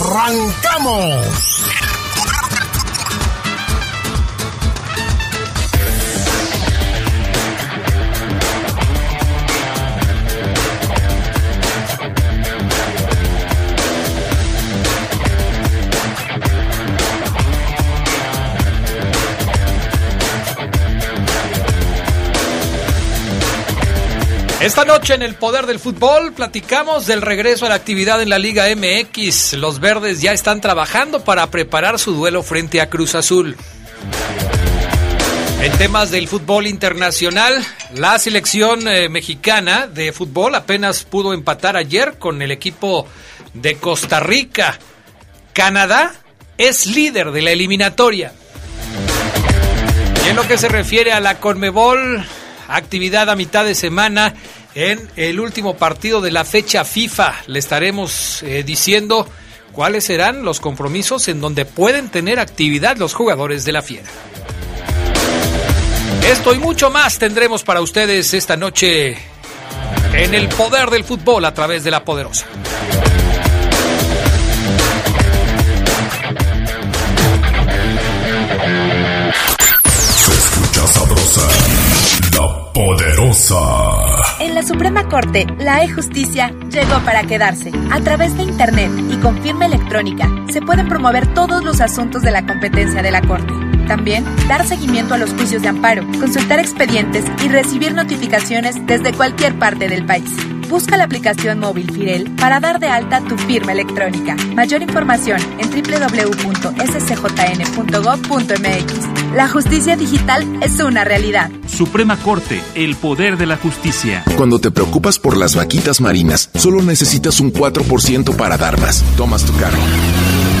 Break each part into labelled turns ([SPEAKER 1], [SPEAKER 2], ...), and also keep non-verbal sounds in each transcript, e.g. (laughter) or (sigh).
[SPEAKER 1] ¡Arrancamos!
[SPEAKER 2] Esta noche en el Poder del Fútbol platicamos del regreso a la actividad en la Liga MX. Los verdes ya están trabajando para preparar su duelo frente a Cruz Azul. En temas del fútbol internacional, la selección eh, mexicana de fútbol apenas pudo empatar ayer con el equipo de Costa Rica. Canadá es líder de la eliminatoria. Y en lo que se refiere a la Conmebol, actividad a mitad de semana en el último partido de la fecha FIFA. Le estaremos eh, diciendo cuáles serán los compromisos en donde pueden tener actividad los jugadores de la Fiera. Esto y mucho más tendremos para ustedes esta noche en el poder del fútbol a través de la poderosa.
[SPEAKER 1] Se escucha sabrosa, poderosa.
[SPEAKER 3] En la Suprema Corte, la e-justicia llegó para quedarse. A través de Internet y con firma electrónica, se pueden promover todos los asuntos de la competencia de la Corte. También, dar seguimiento a los juicios de amparo, consultar expedientes y recibir notificaciones desde cualquier parte del país. Busca la aplicación móvil Firel para dar de alta tu firma electrónica. Mayor información en www.scjn.gov.mx. La justicia digital es una realidad.
[SPEAKER 4] Suprema Corte, el poder de la justicia.
[SPEAKER 5] Cuando te preocupas por las vaquitas marinas, solo necesitas un 4% para dar más. Tomas tu carro.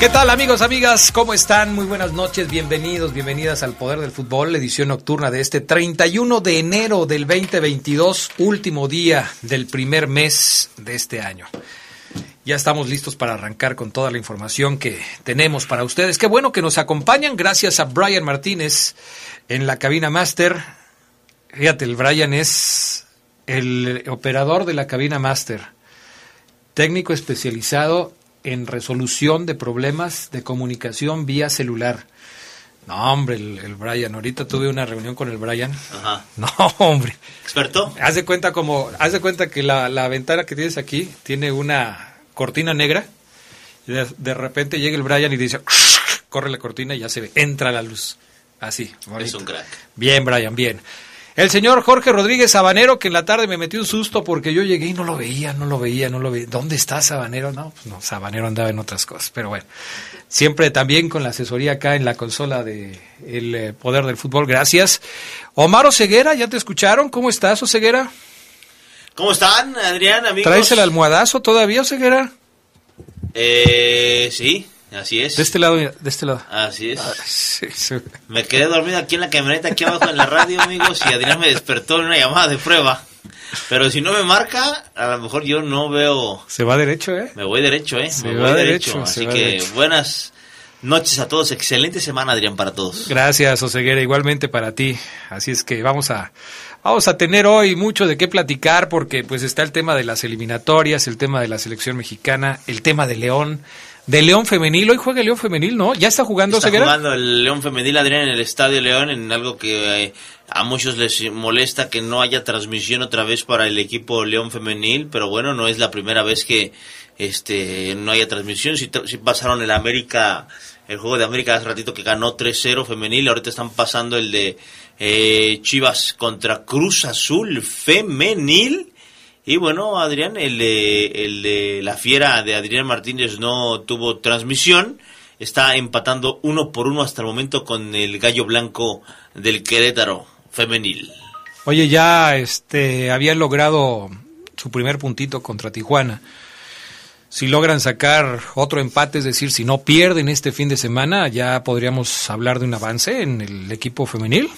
[SPEAKER 2] ¿Qué tal amigos, amigas? ¿Cómo están? Muy buenas noches, bienvenidos, bienvenidas al Poder del Fútbol, edición nocturna de este 31 de enero del 2022, último día del primer mes de este año. Ya estamos listos para arrancar con toda la información que tenemos para ustedes. Qué bueno que nos acompañan, gracias a Brian Martínez en la cabina máster. Fíjate, el Brian es el operador de la cabina máster, técnico especializado en resolución de problemas de comunicación vía celular. No, hombre, el, el, Brian. Ahorita tuve una reunión con el Brian.
[SPEAKER 6] Ajá. (laughs)
[SPEAKER 2] No, hombre.
[SPEAKER 6] ¿Experto?
[SPEAKER 2] Haz de cuenta como, haz de cuenta que la, la ventana que tienes aquí tiene una cortina negra. Y de, de, repente llega el Brian y dice, corre la cortina y ya se ve, entra la luz. Así.
[SPEAKER 6] Bonito. Es un crack.
[SPEAKER 2] Bien, Brian, bien. El señor Jorge Rodríguez Sabanero, que en la tarde me metió un susto porque yo llegué y no lo veía, no lo veía, no lo veía. ¿Dónde está Sabanero? No, pues no, Sabanero andaba en otras cosas, pero bueno. Siempre también con la asesoría acá en la consola de El eh, Poder del Fútbol, gracias. Omar Oseguera, ¿ya te escucharon? ¿Cómo estás, Oseguera?
[SPEAKER 6] ¿Cómo están, Adrián, amigos?
[SPEAKER 2] ¿Traes el almohadazo todavía, Oseguera?
[SPEAKER 6] Eh, sí. Así es.
[SPEAKER 2] De este lado, de este lado.
[SPEAKER 6] Así es.
[SPEAKER 2] Ay, sí, sí.
[SPEAKER 6] Me quedé dormido aquí en la camioneta, aquí abajo en la radio, amigos, y Adrián me despertó en una llamada de prueba. Pero si no me marca, a lo mejor yo no veo.
[SPEAKER 2] Se va derecho, ¿eh?
[SPEAKER 6] Me voy derecho, ¿eh?
[SPEAKER 2] Se
[SPEAKER 6] me
[SPEAKER 2] va
[SPEAKER 6] voy
[SPEAKER 2] derecho,
[SPEAKER 6] Así que
[SPEAKER 2] derecho.
[SPEAKER 6] buenas noches a todos. Excelente semana, Adrián, para todos.
[SPEAKER 2] Gracias, Oseguera, igualmente para ti. Así es que vamos a vamos a tener hoy mucho de qué platicar porque pues está el tema de las eliminatorias, el tema de la selección mexicana, el tema de León, de León femenil. Hoy juega León femenil, ¿no? Ya está jugando
[SPEAKER 6] Está jugando el León Femenil, Adrián, en el Estadio León, en algo que eh, a muchos les molesta que no haya transmisión otra vez para el equipo León Femenil, pero bueno, no es la primera vez que este no haya transmisión. Si, pasaron el América, el juego de América hace ratito que ganó 3-0 femenil, ahorita están pasando el de eh, Chivas contra Cruz Azul femenil. Y bueno, Adrián, el de, el de la fiera de Adrián Martínez no tuvo transmisión. Está empatando uno por uno hasta el momento con el gallo blanco del Querétaro femenil.
[SPEAKER 2] Oye, ya este habían logrado su primer puntito contra Tijuana. Si logran sacar otro empate, es decir, si no pierden este fin de semana, ya podríamos hablar de un avance en el equipo femenil.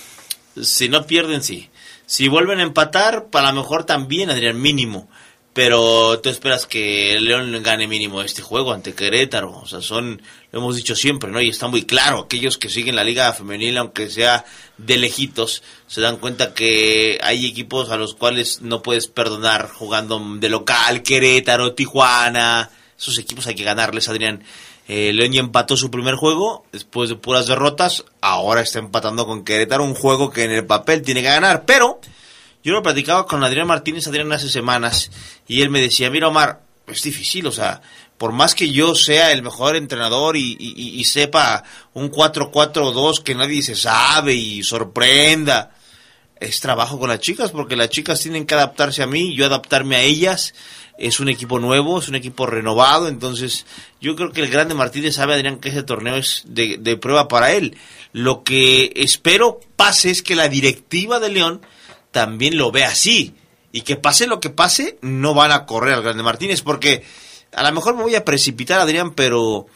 [SPEAKER 6] Si no pierden, sí. Si vuelven a empatar, para lo mejor también, Adrián, mínimo. Pero tú esperas que León gane mínimo este juego ante Querétaro. O sea, son, lo hemos dicho siempre, ¿no? Y está muy claro, aquellos que siguen la liga femenil, aunque sea de lejitos, se dan cuenta que hay equipos a los cuales no puedes perdonar jugando de local, Querétaro, Tijuana. Esos equipos hay que ganarles, Adrián. Eh, León ya empató su primer juego después de puras derrotas. Ahora está empatando con Querétaro, un juego que en el papel tiene que ganar. Pero yo lo platicaba con Adrián Martínez, Adrián, hace semanas, y él me decía, mira Omar, es difícil, o sea, por más que yo sea el mejor entrenador y, y, sepa un 4-4-2 que nadie se sabe y sorprenda, es trabajo con las chicas, porque las chicas tienen que adaptarse a mí, yo adaptarme a ellas, es un equipo nuevo, es un equipo renovado, entonces yo creo que el grande Martínez sabe, Adrián, que ese torneo es de, de prueba para él. Lo que espero pase es que la directiva de León también lo ve así. Y que pase lo que pase, no van a correr al Grande Martínez, porque a lo mejor me voy a precipitar, Adrián, pero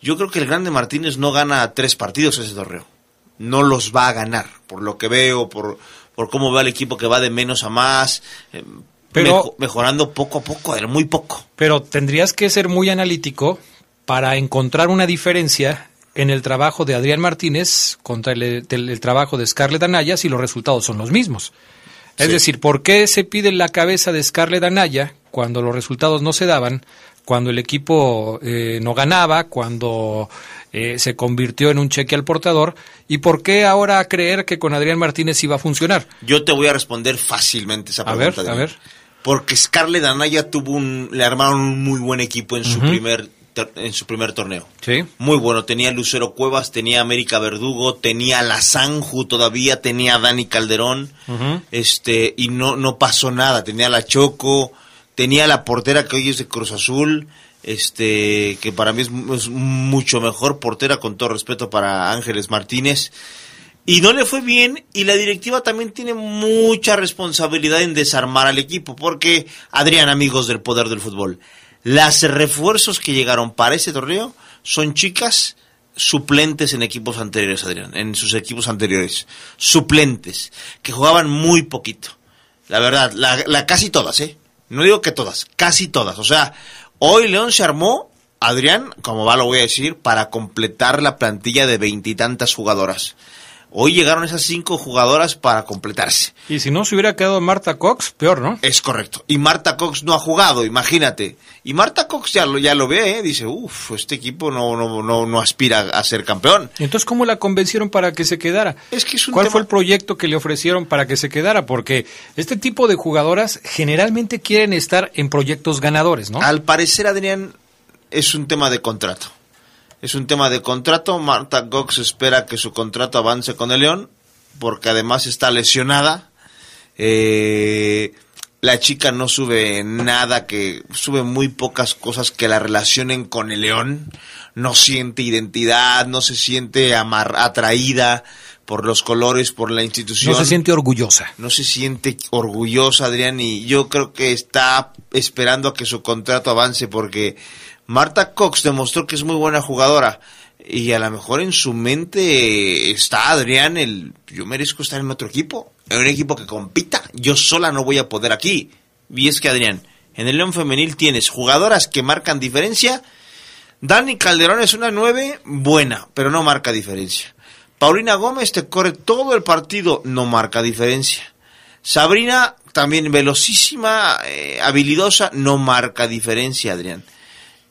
[SPEAKER 6] yo creo que el Grande Martínez no gana tres partidos ese torneo. No los va a ganar, por lo que veo, por, por cómo veo al equipo que va de menos a más, eh,
[SPEAKER 2] Pero-
[SPEAKER 6] mejo- mejorando poco a poco, Adrián, muy poco.
[SPEAKER 2] Pero tendrías que ser muy analítico para encontrar una diferencia en el trabajo de Adrián Martínez contra el, el- el trabajo de Scarlett Anaya si los resultados son los mismos. Es
[SPEAKER 6] Sí.
[SPEAKER 2] decir, ¿por qué se pide la cabeza de Scarlett Anaya cuando los resultados no se daban, cuando el equipo eh, no ganaba, cuando eh, se convirtió en un cheque al portador? ¿Y por qué ahora creer que con Adrián Martínez iba a funcionar?
[SPEAKER 6] Yo te voy a responder fácilmente esa
[SPEAKER 2] A
[SPEAKER 6] pregunta.
[SPEAKER 2] ver, a ver.
[SPEAKER 6] Porque Scarlett Anaya tuvo un, le armaron un muy buen equipo en su primer en su primer torneo.
[SPEAKER 2] Sí.
[SPEAKER 6] Muy bueno, tenía Lucero Cuevas, tenía América Verdugo, tenía la Sanju todavía, tenía a Dani Calderón, este, y no, no pasó nada, tenía la Choco, tenía la portera que hoy es de Cruz Azul, este, que para mí es, mu- es mucho mejor portera, con todo respeto para Ángeles Martínez. Y no le fue bien y la directiva también tiene mucha responsabilidad en desarmar al equipo, porque, Adrián, amigos del poder del fútbol, las refuerzos que llegaron para ese torneo son chicas suplentes en equipos anteriores, Adrián, en sus equipos anteriores, suplentes, que jugaban muy poquito. La verdad, la, la casi todas, ¿eh? No digo que todas, casi todas. O sea, hoy León se armó, Adrián, como va lo voy a decir, para completar la plantilla de veintitantas jugadoras. Hoy llegaron esas cinco jugadoras para completarse.
[SPEAKER 2] Y si no se hubiera quedado Marta Cox, peor, ¿no?
[SPEAKER 6] Es correcto. Y Marta Cox no ha jugado, imagínate. Y Marta Cox ya lo, ya lo ve, ¿eh? dice, uff, este equipo no, no, no, no aspira a ser campeón.
[SPEAKER 2] Entonces, ¿cómo la convencieron para que se quedara?
[SPEAKER 6] Es que es un
[SPEAKER 2] ¿Cuál
[SPEAKER 6] tema-
[SPEAKER 2] fue el proyecto que le ofrecieron para que se quedara? Porque este tipo de jugadoras generalmente quieren estar en proyectos ganadores, ¿no?
[SPEAKER 6] Al parecer, Adrián, es un tema de contrato. Es un tema de contrato. Marta Cox espera que su contrato avance con el León, porque además está lesionada. Eh, la chica no sube nada, que sube muy pocas cosas que la relacionen con el León. No siente identidad, no se siente amar- atraída por los colores, por la institución
[SPEAKER 2] no se siente orgullosa.
[SPEAKER 6] no se siente orgullosa, Adrián, y yo creo que está esperando a que su contrato avance porque Marta Cox demostró que es muy buena jugadora y a lo mejor en su mente está Adrián el yo merezco estar en otro equipo, en un equipo que compita, yo sola no voy a poder aquí. Y es que Adrián, en el León femenil tienes jugadoras que marcan diferencia Dani Calderón es una 9 buena, pero no marca diferencia. Paulina Gómez te corre todo el partido, no marca diferencia. Sabrina, también velocísima, eh, habilidosa, no marca diferencia, Adrián.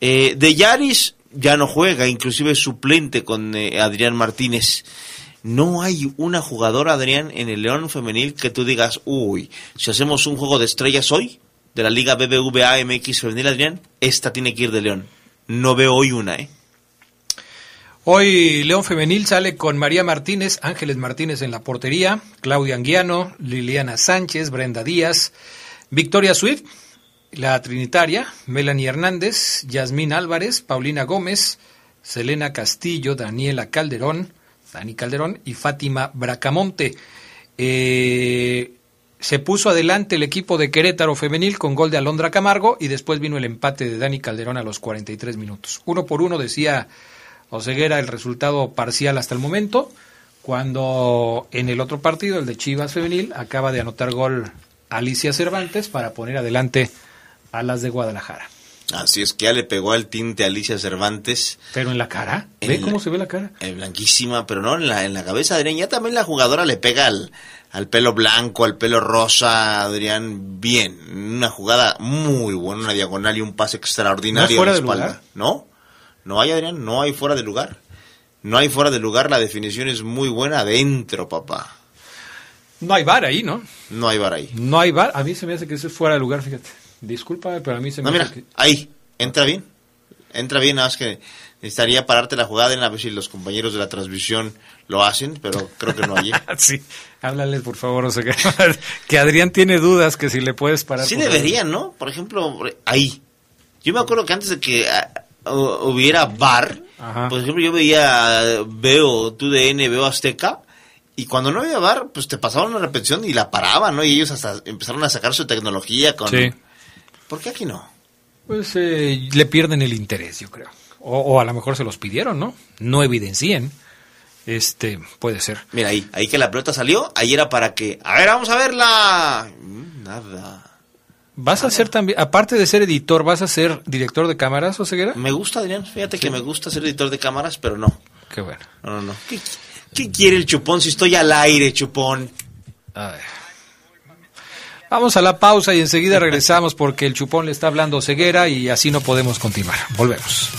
[SPEAKER 6] Eh, de Yaris ya no juega, inclusive es suplente con eh, Adrián Martínez. No hay una jugadora, Adrián, en el León femenil que tú digas, uy, si hacemos un juego de estrellas hoy, de la Liga BBVA MX femenil, Adrián, esta tiene que ir de León. No veo hoy una, ¿eh?
[SPEAKER 2] Hoy León Femenil sale con María Martínez, Ángeles Martínez en la portería, Claudia Anguiano, Liliana Sánchez, Brenda Díaz, Victoria Swift, la Trinitaria, Melanie Hernández, Yasmín Álvarez, Paulina Gómez, Selena Castillo, Daniela Calderón, Dani Calderón y Fátima Bracamonte. Eh, se puso adelante el equipo de Querétaro femenil con gol de Alondra Camargo y después vino el empate de Dani Calderón a los 43 minutos. Uno por uno decía Oseguera el resultado parcial hasta el momento, cuando en el otro partido, el de Chivas femenil, acaba de anotar gol Alicia Cervantes para poner adelante a las de Guadalajara.
[SPEAKER 6] Así es que ya le pegó al tinte a Alicia Cervantes.
[SPEAKER 2] Pero en la cara, ¿ve
[SPEAKER 6] En
[SPEAKER 2] cómo
[SPEAKER 6] la-
[SPEAKER 2] se ve la cara?
[SPEAKER 6] Eh, blanquísima, pero no en la, en la cabeza, Adrián. Ya también la jugadora le pega al, al pelo blanco, al pelo rosa, Adrián, bien. Una jugada muy buena, una diagonal y un pase extraordinario
[SPEAKER 2] ¿No fuera de
[SPEAKER 6] espalda.
[SPEAKER 2] lugar?
[SPEAKER 6] No, no hay, Adrián, no hay fuera de lugar. No hay fuera de lugar, la definición es muy buena adentro, papá.
[SPEAKER 2] No hay bar ahí, ¿no?
[SPEAKER 6] No hay bar ahí.
[SPEAKER 2] No hay bar. A mí se me hace que eso es fuera de lugar, fíjate. Disculpa, pero a mí se me
[SPEAKER 6] mira,
[SPEAKER 2] que...
[SPEAKER 6] ahí, entra bien. Entra bien, nada más que necesitaría pararte la jugada en a ver si los compañeros de la transmisión lo hacen, pero creo que no hay. ¿eh? (laughs)
[SPEAKER 2] Sí, háblales por favor, Oseguera. (laughs) que Adrián tiene dudas que si le puedes parar.
[SPEAKER 6] Sí deberían, ¿no? Por ejemplo, ahí. Yo me acuerdo que antes de que ah, hu- hubiera bar,
[SPEAKER 2] Ajá.
[SPEAKER 6] por ejemplo, yo veía, veo TUDN, veo Azteca, y cuando no había bar, pues te pasaban una repetición y la paraban, ¿no? Y ellos hasta empezaron a sacar su tecnología con...
[SPEAKER 2] Sí.
[SPEAKER 6] ¿Por qué aquí no?
[SPEAKER 2] Pues eh, le pierden el interés, yo creo. O, o a lo mejor se los pidieron, ¿no? No evidencien. Este, puede ser.
[SPEAKER 6] Mira ahí, ahí que la pelota salió, ahí era para que, a ver, vamos a verla. Mm, Nada.
[SPEAKER 2] ¿Vas a ser también, aparte de ser editor, vas a ser director de cámaras, Oseguera?
[SPEAKER 6] Me gusta, Adrián, fíjate que me gusta ser editor de cámaras, pero no.
[SPEAKER 2] Qué bueno.
[SPEAKER 6] No, no, no. ¿Qué, qué quiere el chupón si estoy al aire, chupón?
[SPEAKER 2] A ver. Vamos a la pausa y enseguida regresamos porque el chupón le está hablando Ceguera y así no podemos continuar. Volvemos.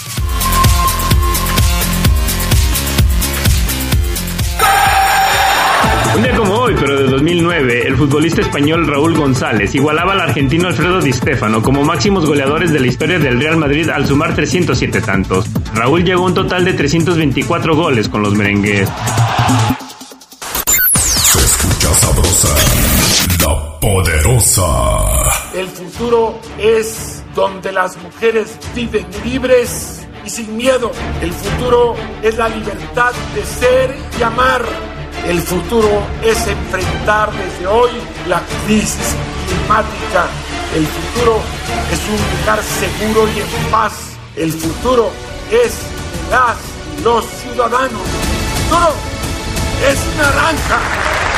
[SPEAKER 4] Un día como hoy, pero de 2009, el futbolista español Raúl González igualaba al argentino Alfredo Di Stéfano como máximos goleadores de la historia del Real Madrid al sumar 307 tantos. Raúl llegó a un total de 324 goles con los merengues.
[SPEAKER 1] Poderosa.
[SPEAKER 7] El futuro es donde las mujeres viven libres y sin miedo. El futuro es la libertad de ser y amar. El futuro es enfrentar desde hoy la crisis climática. El futuro es un lugar seguro y en paz. El futuro es las los ciudadanos. El futuro es naranja.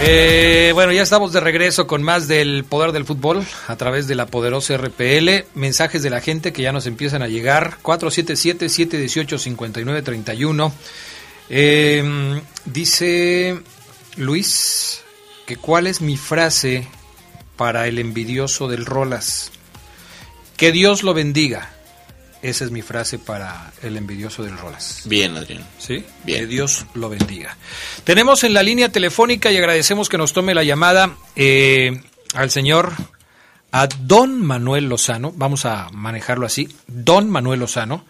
[SPEAKER 2] Eh, bueno, ya estamos de regreso con más del poder del fútbol a través de la poderosa RPL. Mensajes de la gente que ya nos empiezan a llegar. 477-718-5931. Eh, dice Luis que cuál es mi frase para el envidioso del Rolas. Que Dios lo bendiga. Esa es mi frase para el envidioso del Rolas.
[SPEAKER 6] Bien, Adrián.
[SPEAKER 2] ¿Sí?
[SPEAKER 6] Bien.
[SPEAKER 2] Que Dios lo bendiga. Tenemos en la línea telefónica y agradecemos que nos tome la llamada eh, al señor, a Don Manuel Lozano, vamos a manejarlo así, Don Manuel Lozano,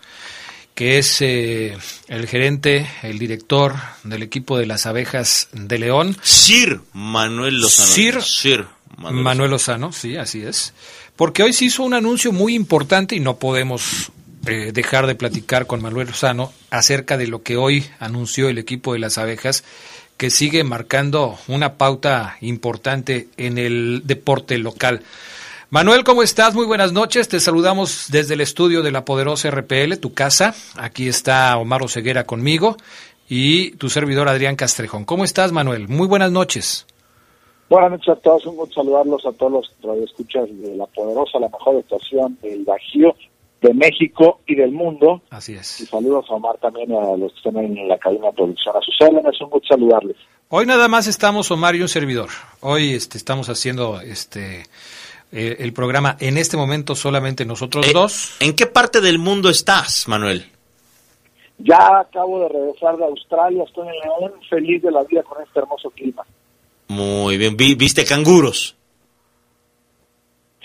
[SPEAKER 2] que es eh, el gerente, el director del equipo de las abejas de León.
[SPEAKER 6] Sir Manuel Lozano.
[SPEAKER 2] Sir,
[SPEAKER 6] Sir
[SPEAKER 2] Manuel,
[SPEAKER 6] Manuel,
[SPEAKER 2] Lozano, sí, así es. Porque hoy se hizo un anuncio muy importante y no podemos eh, dejar de platicar con Manuel Lozano acerca de lo que hoy anunció el equipo de las abejas, que sigue marcando una pauta importante en el deporte local. Manuel, ¿cómo estás? Muy buenas noches. Te saludamos desde el estudio de la poderosa RPL, tu casa. Aquí está Omar Oseguera conmigo y tu servidor Adrián Castrejón. ¿Cómo estás, Manuel? Muy buenas noches.
[SPEAKER 8] Buenas noches a todos, un gusto saludarlos a todos los radioescuchas de La Poderosa, la mejor estación del Bajío, de México y del mundo.
[SPEAKER 2] Así es.
[SPEAKER 8] Y saludos a Omar también a los que están en la cabina de producción. A sus órdenes, un gusto saludarles.
[SPEAKER 2] Hoy nada más estamos Omar y un servidor. Hoy este, estamos haciendo este eh, el programa en este momento solamente nosotros
[SPEAKER 6] Eh,
[SPEAKER 2] dos.
[SPEAKER 6] ¿En qué parte del mundo estás, Manuel?
[SPEAKER 8] Ya acabo de regresar de Australia, estoy en León, feliz de la vida con este hermoso clima.
[SPEAKER 6] Muy bien. Vi- ¿Viste canguros?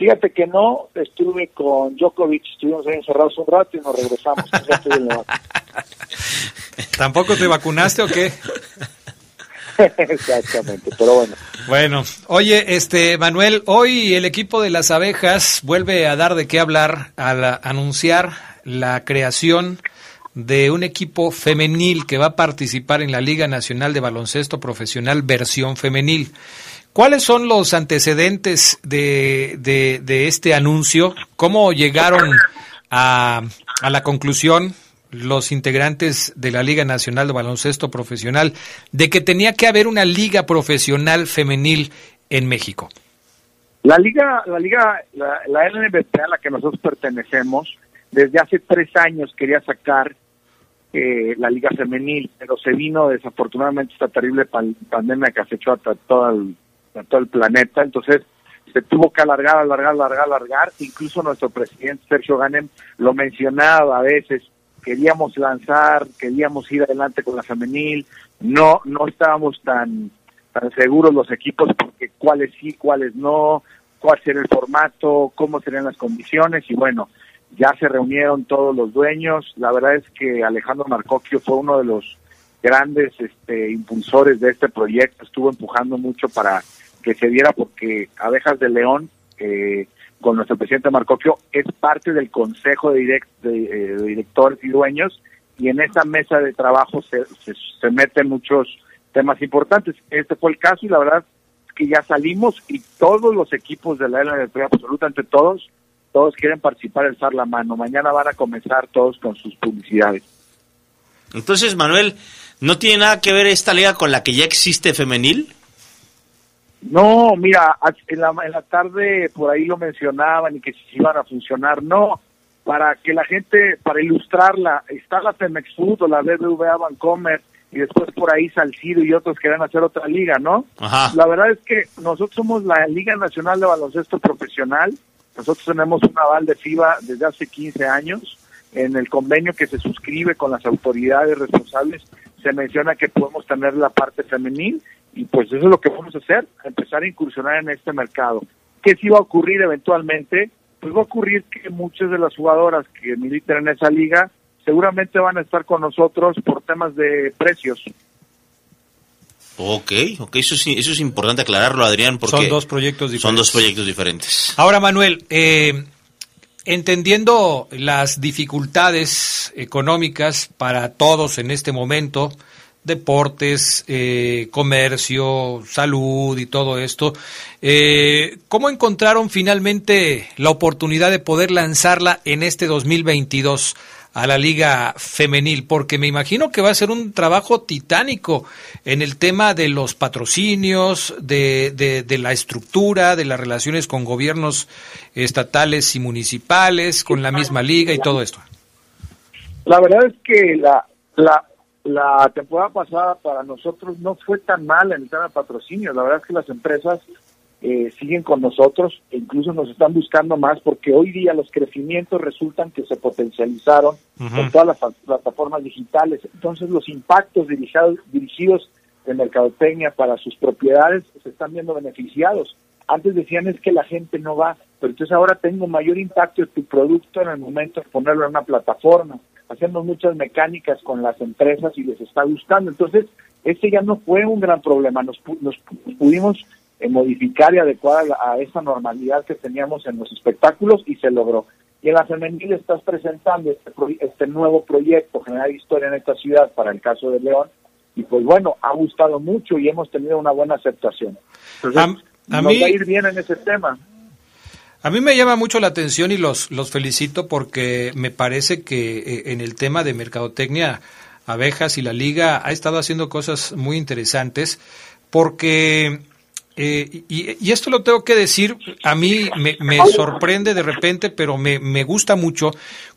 [SPEAKER 8] Fíjate que no, estuve con Djokovic, estuvimos ahí encerrados un rato y nos regresamos. (laughs)
[SPEAKER 2] ¿Tampoco te vacunaste o qué? (laughs)
[SPEAKER 8] Exactamente, pero bueno.
[SPEAKER 2] Bueno, oye, este Manuel, hoy el equipo de las abejas vuelve a dar de qué hablar al anunciar la creación de un equipo femenil que va a participar en la Liga Nacional de Baloncesto Profesional versión femenil. ¿Cuáles son los antecedentes de, de- este anuncio? ¿Cómo llegaron a, a la conclusión los integrantes de la Liga Nacional de Baloncesto Profesional de que tenía que haber una liga profesional femenil en México?
[SPEAKER 8] La liga, la liga, la, la LNBP a la que nosotros pertenecemos, desde hace tres años quería sacar eh, la liga femenil, pero se vino desafortunadamente esta terrible pan- pandemia que acechó a todo el, a todo el planeta, entonces se tuvo que alargar, alargar, alargar, alargar, incluso nuestro presidente Sergio Ganem lo mencionaba a veces, queríamos lanzar, queríamos ir adelante con la femenil, no, no estábamos tan tan seguros los equipos porque cuáles sí, cuáles no, cuál sería el formato, cómo serían las condiciones. Y bueno, ya se reunieron todos los dueños. La verdad es que Alejandro Marcocchio fue uno de los grandes este, impulsores de este proyecto, estuvo empujando mucho para que se diera porque Abejas de León, eh, con nuestro presidente Marcocchio, es parte del consejo eh, de directores y dueños y en esa mesa de trabajo se, se, se meten muchos temas importantes. Este fue el caso y la verdad es que ya salimos y todos los equipos de la LNP, absolutamente todos, todos quieren participar, alzar la mano. Mañana van a comenzar todos con sus publicidades.
[SPEAKER 6] Entonces, Manuel, ¿no tiene nada que ver esta liga con la que ya existe femenil?
[SPEAKER 8] No, mira, en la, en la tarde por ahí lo mencionaban y que si iban a funcionar. No, para que la gente, para ilustrarla, está la Femex Food o la BBVA Bancomer y después por ahí Salcido y otros querían hacer otra liga, ¿no?
[SPEAKER 6] Ajá.
[SPEAKER 8] La verdad es que nosotros somos la Liga Nacional de Baloncesto Profesional. Nosotros tenemos un aval de FIBA desde hace 15 años. En el convenio que se suscribe con las autoridades responsables se menciona que podemos tener la parte femenil y pues eso es lo que vamos a hacer, empezar a incursionar en este mercado. ¿Qué sí va a ocurrir eventualmente? Pues va a ocurrir que muchas de las jugadoras que militan en esa liga seguramente van a estar con nosotros por temas de precios.
[SPEAKER 6] Ok, ok, eso, es importante aclararlo, Adrián, porque
[SPEAKER 2] Son dos proyectos
[SPEAKER 6] son
[SPEAKER 2] diferentes.
[SPEAKER 6] dos proyectos diferentes.
[SPEAKER 2] Ahora, Manuel, eh, entendiendo las dificultades económicas para todos en este momento, deportes, eh, comercio, salud y todo esto, eh, ¿cómo encontraron finalmente la oportunidad de poder lanzarla en este 2022? a la liga femenil? Porque me imagino que va a ser un trabajo titánico en el tema de los patrocinios, de, de, de la estructura, de las relaciones con gobiernos estatales y municipales, con la misma liga y todo esto.
[SPEAKER 8] La verdad es que la, la, la temporada pasada para nosotros no fue tan mala en el tema de patrocinio. La verdad es que las empresas eh, siguen con nosotros e incluso nos están buscando más porque hoy día los crecimientos resultan que se potencializaron con todas las plataformas digitales. Entonces los impactos dirigidos, dirigidos de mercadotecnia para sus propiedades se están viendo beneficiados. Antes decían es que la gente no va, pero entonces ahora tengo mayor impacto en tu producto en el momento de ponerlo en una plataforma. Hacemos muchas mecánicas con las empresas y les está gustando. Entonces, este ya no fue un gran problema. Nos, nos pudimos eh, modificar y adecuar a, esa normalidad que teníamos en los espectáculos y se logró. Y en la femenil estás presentando este, este nuevo proyecto, Generar Historia en esta ciudad, para el caso de León, y pues bueno, ha gustado mucho y hemos tenido una buena aceptación. Entonces, a, nos va a ir bien en ese tema.
[SPEAKER 2] A mí me llama mucho la atención y los, los felicito porque me parece que eh, en el tema de mercadotecnia, Abejas y la Liga ha estado haciendo cosas muy interesantes porque eh, y, esto lo tengo que decir, a mí me, sorprende de repente, pero me, me, gusta mucho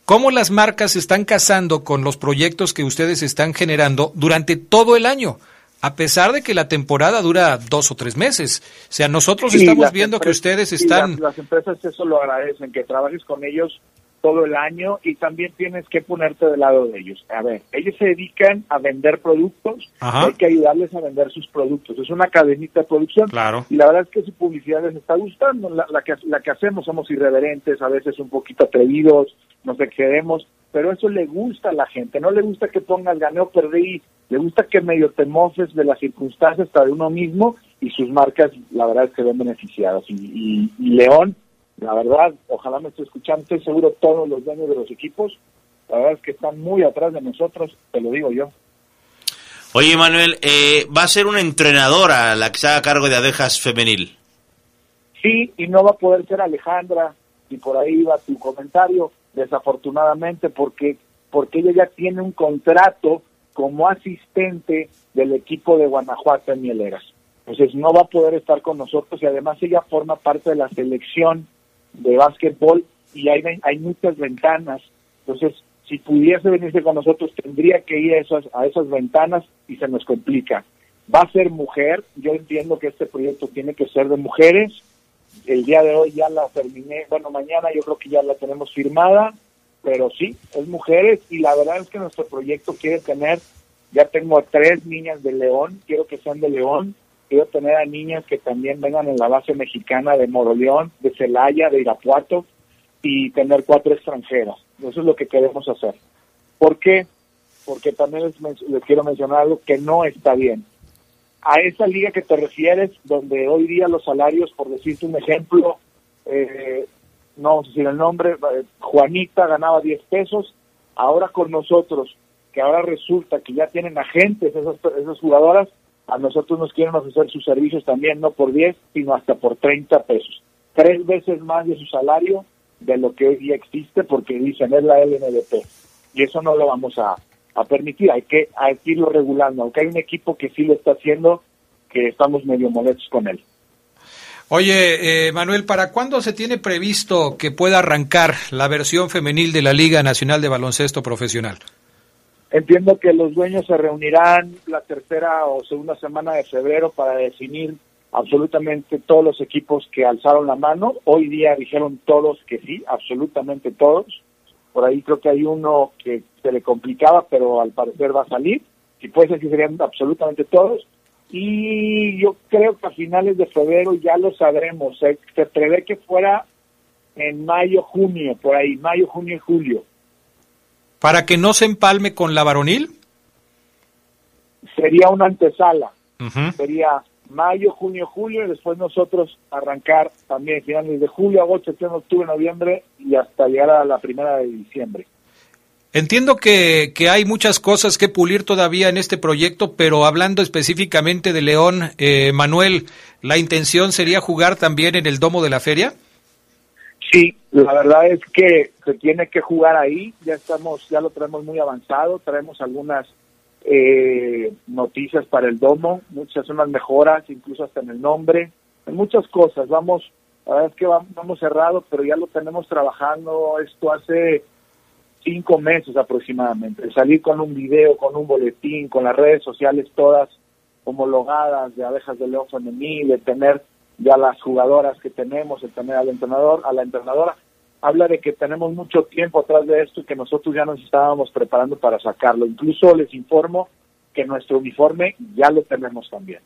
[SPEAKER 2] cómo las marcas están casando con los proyectos que ustedes están generando durante todo el año, a pesar de que la temporada dura dos o tres meses. O sea, nosotros estamos viendo que ustedes están...
[SPEAKER 8] Las, las empresas eso lo agradecen, que trabajes con ellos todo el año y también tienes que ponerte del lado de ellos. A ver, ellos se dedican a vender productos, hay que ayudarles a vender sus productos. Es una cadenita de producción.
[SPEAKER 2] Claro.
[SPEAKER 8] Y la verdad es que su publicidad les está gustando. La, la, que, la que hacemos somos irreverentes, a veces un poquito atrevidos, nos excedemos, pero eso le gusta a la gente. No le gusta que pongas ganeo, perdí, le gusta que medio te mofes de las circunstancias hasta de uno mismo y sus marcas, la verdad es que ven beneficiadas. y, y León la verdad, ojalá me esté escuchando, estoy seguro todos los dueños de los equipos, la verdad es que están muy atrás de nosotros, te lo digo yo.
[SPEAKER 6] Oye, Manuel, eh, ¿va a ser una entrenadora la que se haga cargo de abejas femenil?
[SPEAKER 8] Sí, y no va a poder ser Alejandra, y por ahí va tu comentario, desafortunadamente, porque, porque ella ya tiene un contrato como asistente del equipo de Guanajuato en Mieleras. Entonces no va a poder estar con nosotros y además ella forma parte de la selección de básquetbol y hay, hay muchas ventanas. Entonces, si pudiese venirse con nosotros, tendría que ir a esas, a esas ventanas y se nos complica. Va a ser mujer, yo entiendo que este proyecto tiene que ser de mujeres. El día de hoy ya la terminé, bueno, mañana yo creo que ya la tenemos firmada, pero sí, es mujeres y la verdad es que nuestro proyecto quiere tener, ya tengo tres niñas de León, quiero que sean de León, quiero tener a niñas que también vengan en la base mexicana de Moroleón, de Celaya, de Irapuato y tener cuatro extranjeras. Eso es lo que queremos hacer. ¿Por qué? Porque también les, quiero mencionar algo que no está bien. A esa liga que te refieres, donde hoy día los salarios, por decirte un ejemplo, eh, no vamos a decir el nombre, Juanita ganaba 10 pesos, ahora con nosotros, que ahora resulta que ya tienen agentes esas, esas jugadoras, a nosotros nos quieren ofrecer sus servicios también no por 10, sino hasta por 30 pesos. Tres veces más de su salario de lo que hoy día existe porque dicen es la LNDP. Y eso no lo vamos a, permitir, hay que, hay que irlo regulando. Aunque hay un equipo que sí lo está haciendo, que estamos medio molestos con él.
[SPEAKER 2] Oye, eh, Manuel, ¿para cuándo se tiene previsto que pueda arrancar la versión femenil de la Liga Nacional de Baloncesto Profesional?
[SPEAKER 8] Entiendo que los dueños se reunirán la tercera o segunda semana de febrero para definir absolutamente todos los equipos que alzaron la mano. Hoy día dijeron todos que sí, absolutamente todos. Por ahí creo que hay uno que se le complicaba, pero al parecer va a salir. Si puede ser que serían absolutamente todos. Y yo creo que a finales de febrero ya lo sabremos. Se, se prevé que fuera en mayo, junio, por ahí, mayo, junio y julio
[SPEAKER 2] para que no se empalme con la varonil?
[SPEAKER 8] Sería una antesala. Sería mayo, junio, julio y después nosotros arrancar también finales de julio, agosto, septiembre, octubre, noviembre y hasta llegar a la primera de diciembre.
[SPEAKER 2] Entiendo que, que, hay muchas cosas que pulir todavía en este proyecto, pero hablando específicamente de León, eh, Manuel, ¿la intención sería jugar también en el domo de la feria?
[SPEAKER 8] Sí, la verdad es que se tiene que jugar ahí, ya estamos, ya lo tenemos muy avanzado, traemos algunas eh, noticias para el domo, muchas unas mejoras, incluso hasta en el nombre, en muchas cosas, vamos, la verdad es que vamos, vamos cerrado, pero ya lo tenemos trabajando. Esto hace cinco meses aproximadamente, salir con un video, con un boletín, con las redes sociales todas homologadas de abejas de león femenil, de tener ya las jugadoras que tenemos, el tener al entrenador, a la entrenadora, habla de que tenemos mucho tiempo atrás de esto y que nosotros ya nos estábamos preparando para sacarlo. Incluso les informo que nuestro uniforme ya lo tenemos también.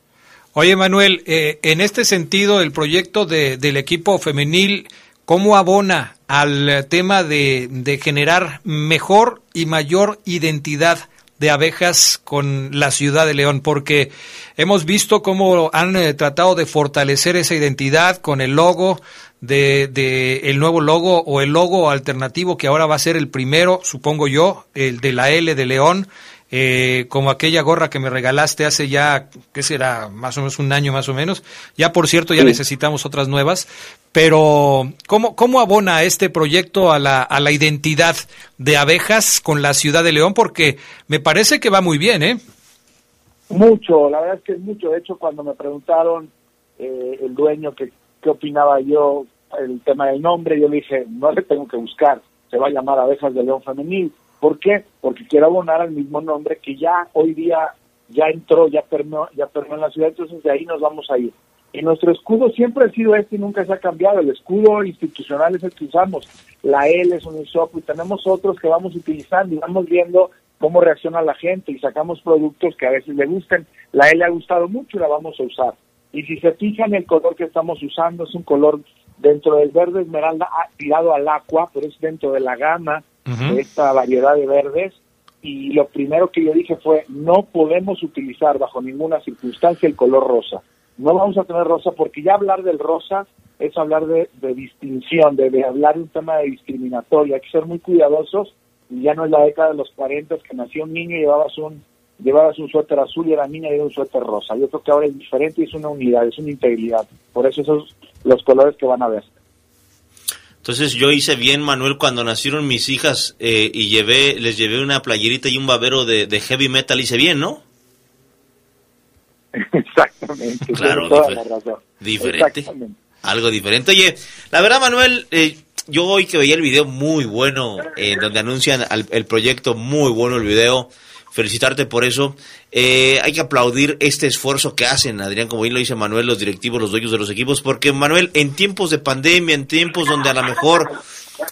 [SPEAKER 2] Oye, Manuel, eh, en este sentido, el proyecto de, del equipo femenil, ¿cómo abona al tema de, de generar mejor y mayor identidad de abejas con la ciudad de León, porque hemos visto cómo han eh, tratado de fortalecer esa identidad con el logo de, de, el nuevo logo o el logo alternativo que ahora va a ser el primero, supongo yo, el de la L de León, eh, como aquella gorra que me regalaste hace ya, ¿qué será? Más o menos un año más o menos. Ya por cierto, ya necesitamos otras nuevas. Pero, ¿cómo, ¿cómo abona este proyecto a la, a la identidad de abejas con la ciudad de León? Porque me parece que va muy bien, ¿eh?
[SPEAKER 8] Mucho, la verdad es que es mucho. De hecho, cuando me preguntaron eh, el dueño que qué opinaba yo el tema del nombre, yo le dije, no le tengo que buscar, se va a llamar Abejas de León Femenil ¿Por qué? Porque quiero abonar al mismo nombre que ya hoy día ya entró, ya permeó, ya permeó en la ciudad, entonces de ahí nos vamos a ir. Y nuestro escudo siempre ha sido este y nunca se ha cambiado. El escudo institucional es el que usamos. La L es un ISOP y tenemos otros que vamos utilizando y vamos viendo cómo reacciona la gente y sacamos productos que a veces le gusten. La L ha gustado mucho y la vamos a usar. Y si se fijan, el color que estamos usando es un color dentro del verde esmeralda tirado al agua, pero es dentro de la gama de esta variedad de verdes. Y lo primero que yo dije fue, no podemos utilizar bajo ninguna circunstancia el color rosa. No vamos a tener rosa porque ya hablar del rosa es hablar de, distinción, de, hablar de un tema de discriminatoria. Hay que ser muy cuidadosos. Ya no es la década de los 40 que nació un niño y llevabas un, llevabas un suéter azul y era niña era un suéter rosa. Yo creo que ahora es diferente y es una unidad, es una integridad. Por eso esos los colores que van a ver.
[SPEAKER 6] Entonces yo hice bien, Manuel, cuando nacieron mis hijas eh, y llevé, les llevé una playerita y un babero de, heavy metal, hice bien, ¿no? (laughs)
[SPEAKER 8] Exactamente.
[SPEAKER 6] Claro, diferente. Algo diferente. Oye, la verdad, Manuel, eh, yo hoy que veía el video muy bueno, eh, donde anuncian el proyecto, muy bueno el video felicitarte por eso. Eh, hay que aplaudir este esfuerzo que hacen, Adrián, como bien lo dice Manuel, los directivos, los dueños de los equipos, porque Manuel, en tiempos de pandemia, en tiempos donde a lo mejor,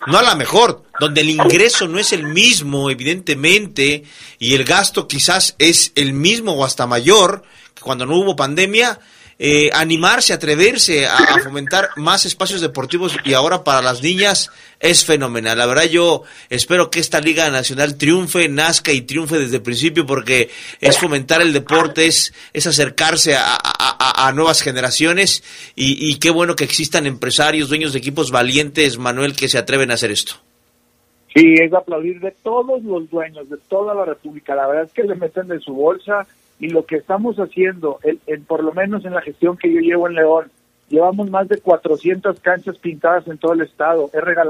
[SPEAKER 6] no a lo mejor, donde el ingreso no es el mismo, evidentemente, y el gasto quizás es el mismo o hasta mayor que cuando no hubo pandemia, eh, animarse, atreverse a, fomentar más espacios deportivos y ahora para las niñas es fenomenal. La verdad yo espero que esta Liga Nacional triunfe, nazca y triunfe desde el principio porque es fomentar el deporte, es, es acercarse a, nuevas generaciones y, y qué bueno que existan empresarios, dueños de equipos valientes, Manuel, que se atreven a hacer esto.
[SPEAKER 8] Sí, es aplaudir de todos los dueños, de toda la República. La verdad es que le meten de su bolsa y lo que estamos haciendo, el, por lo menos en la gestión que yo llevo en León, llevamos más de 400 canchas pintadas en todo el estado,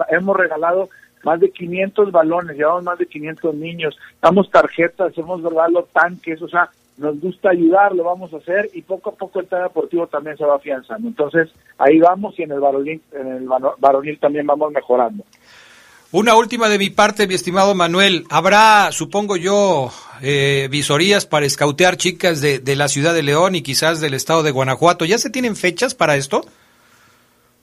[SPEAKER 8] hemos regalado más de 500 balones, llevamos más de 500 niños, damos tarjetas, hemos regalado tanques, o sea, nos gusta ayudar, lo vamos a hacer y poco a poco el tema deportivo también se va afianzando. Entonces, ahí vamos y en el varonil, en el varonil también vamos mejorando.
[SPEAKER 2] Una última de mi parte, mi estimado Manuel. Habrá, supongo yo, eh, visorías para escautear chicas de, de, la ciudad de León y quizás del estado de Guanajuato. ¿Ya se tienen fechas para esto?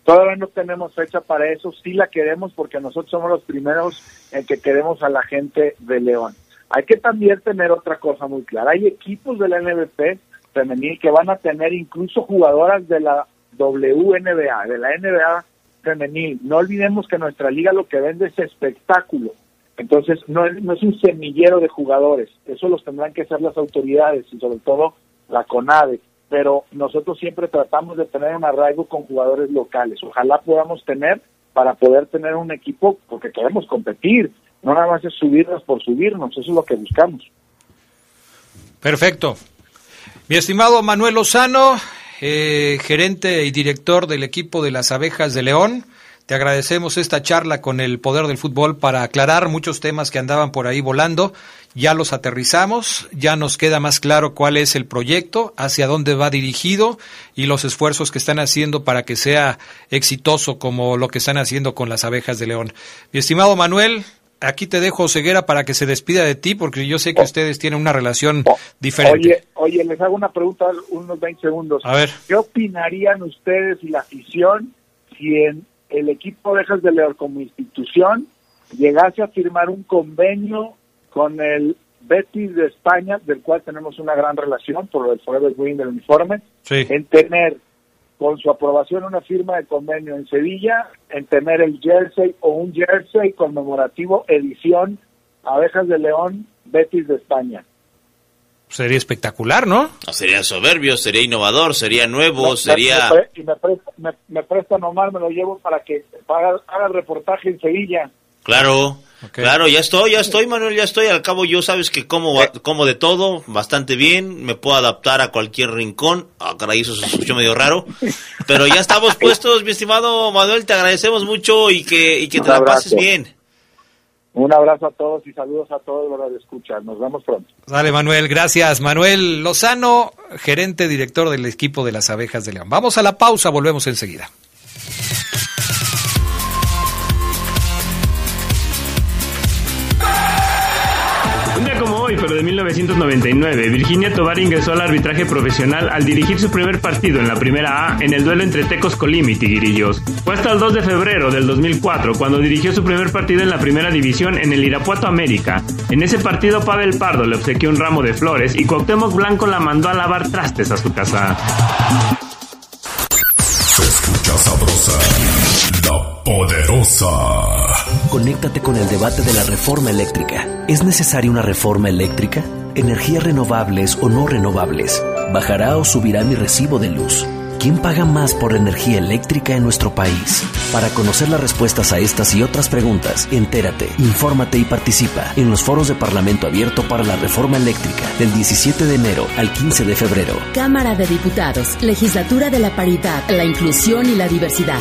[SPEAKER 8] Todavía no tenemos fecha para eso. Sí la queremos porque nosotros somos los primeros en que queremos a la gente de León. Hay que también tener otra cosa muy clara. Hay equipos de la NBP femenil que van a tener incluso jugadoras de la WNBA, de la NBA femenil. No olvidemos que nuestra liga lo que vende es espectáculo. Entonces, no es, no es un semillero de jugadores. Eso los tendrán que hacer las autoridades y sobre todo la CONADE. Pero nosotros siempre tratamos de tener un arraigo con jugadores locales. Ojalá podamos tener para poder tener un equipo, porque queremos competir. No nada más es subirnos por subirnos. Eso es lo que buscamos.
[SPEAKER 2] Perfecto. Mi estimado Manuel Lozano, eh, gerente y director del equipo de las abejas de León. te agradecemos esta charla con el poder del fútbol para aclarar muchos temas que andaban por ahí volando. Ya los aterrizamos, ya nos queda más claro cuál es el proyecto, hacia dónde va dirigido y los esfuerzos que están haciendo para que sea exitoso como lo que están haciendo con las abejas de León. Mi estimado Manuel, aquí te dejo ceguera para que se despida de ti, porque yo sé que ustedes tienen una relación diferente.
[SPEAKER 8] Oye, oye, les hago una pregunta, unos 20 segundos.
[SPEAKER 2] A ver.
[SPEAKER 8] ¿Qué opinarían ustedes y la afición si en el equipo Abejas de León como institución llegase a firmar un convenio con el Betis de España, del cual tenemos una gran relación por el Forever Green del uniforme,
[SPEAKER 2] Sí.
[SPEAKER 8] en tener con su aprobación una firma de convenio en Sevilla, en tener el jersey o un jersey conmemorativo edición Abejas de León Betis de España.
[SPEAKER 2] Sería espectacular, ¿no?
[SPEAKER 6] No, sería soberbio, sería innovador, sería nuevo,
[SPEAKER 8] Me-
[SPEAKER 6] sería...
[SPEAKER 8] me, pre- y me presta, me, me presta nomás, me lo llevo para que haga, haga el reportaje en Sevilla.
[SPEAKER 6] Claro, claro, ya estoy, ya estoy, Manuel, ya estoy. Al cabo, yo sabes que como, ba- como de todo, bastante bien, me puedo adaptar a cualquier rincón. Ah, caray, eso se escuchó medio raro. Pero ya estamos (laughs) puestos, mi estimado Manuel, te agradecemos mucho y que, y que te la pases bien.
[SPEAKER 8] Un abrazo a todos y saludos a todos los de escuchar. Nos vemos pronto.
[SPEAKER 2] Dale, Manuel, gracias. Manuel Lozano, gerente director del equipo de las abejas de León. Vamos a la pausa, volvemos enseguida.
[SPEAKER 4] De 1999, Virginia Tobar ingresó al arbitraje profesional al dirigir su primer partido en la primera A en el duelo entre Tecos Colima y Tigrillos. Fue hasta el 2 de febrero del 2004 cuando dirigió su primer partido en la primera división en el Irapuato América. En ese partido Pavel Pardo le obsequió un ramo de flores y Cuauhtémoc Blanco la mandó a lavar trastes a su casa.
[SPEAKER 1] Se escucha sabrosa, la poderosa.
[SPEAKER 9] Conéctate con el debate de la reforma eléctrica. ¿Es necesaria una reforma eléctrica? ¿Energías renovables o no renovables? ¿Bajará o subirá mi recibo de luz? ¿Quién paga más por energía eléctrica en nuestro país? Para conocer las respuestas a estas y otras preguntas, entérate, infórmate y participa en los foros de Parlamento Abierto para la Reforma Eléctrica del 17 de enero al 15 de febrero.
[SPEAKER 10] Cámara de Diputados, Legislatura de la Paridad, la Inclusión y la Diversidad.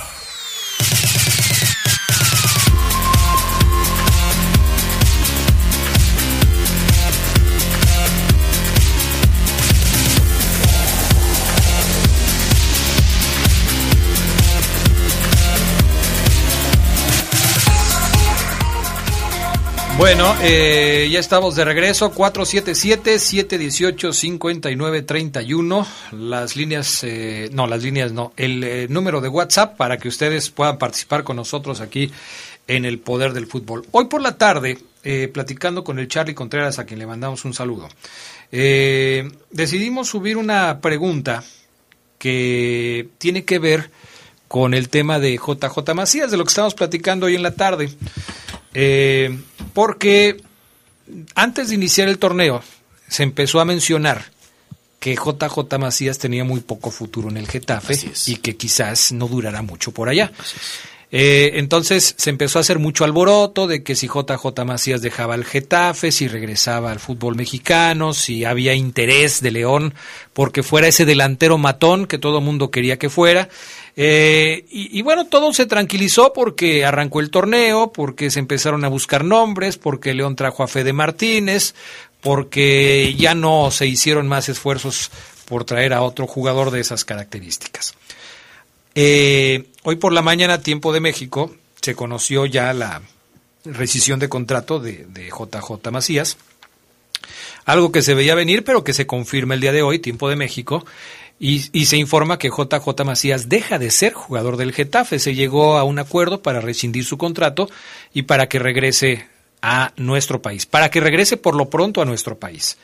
[SPEAKER 2] Bueno, eh, ya estamos de regreso. 477-718-5931. Las líneas, eh, no, las líneas no. El eh, número de WhatsApp para que ustedes puedan participar con nosotros aquí en el Poder del Fútbol. Hoy por la tarde, eh, platicando con el Charlie Contreras, a quien le mandamos un saludo, eh, decidimos subir una pregunta que tiene que ver con el tema de JJ Macías, de lo que estamos platicando hoy en la tarde. Eh, porque antes de iniciar el torneo se empezó a mencionar que JJ Macías tenía muy poco futuro en el Getafe y que quizás no durará mucho por allá. Eh, entonces se empezó a hacer mucho alboroto de que si JJ Macías dejaba el Getafe, si regresaba al fútbol mexicano, si había interés de León porque fuera ese delantero matón que todo el mundo quería que fuera. Eh, y, bueno, todo se tranquilizó porque arrancó el torneo, porque se empezaron a buscar nombres, porque León trajo a Fede Martínez, porque ya no se hicieron más esfuerzos por traer a otro jugador de esas características. Eh, hoy por la mañana, tiempo de México, se conoció ya la rescisión de contrato de, de JJ Macías. Algo que se veía venir, pero que se confirma el día de hoy, tiempo de México, y, se informa que JJ Macías deja de ser jugador del Getafe. Se llegó a un acuerdo para rescindir su contrato y para que regrese a nuestro país, para que regrese por lo pronto a nuestro país.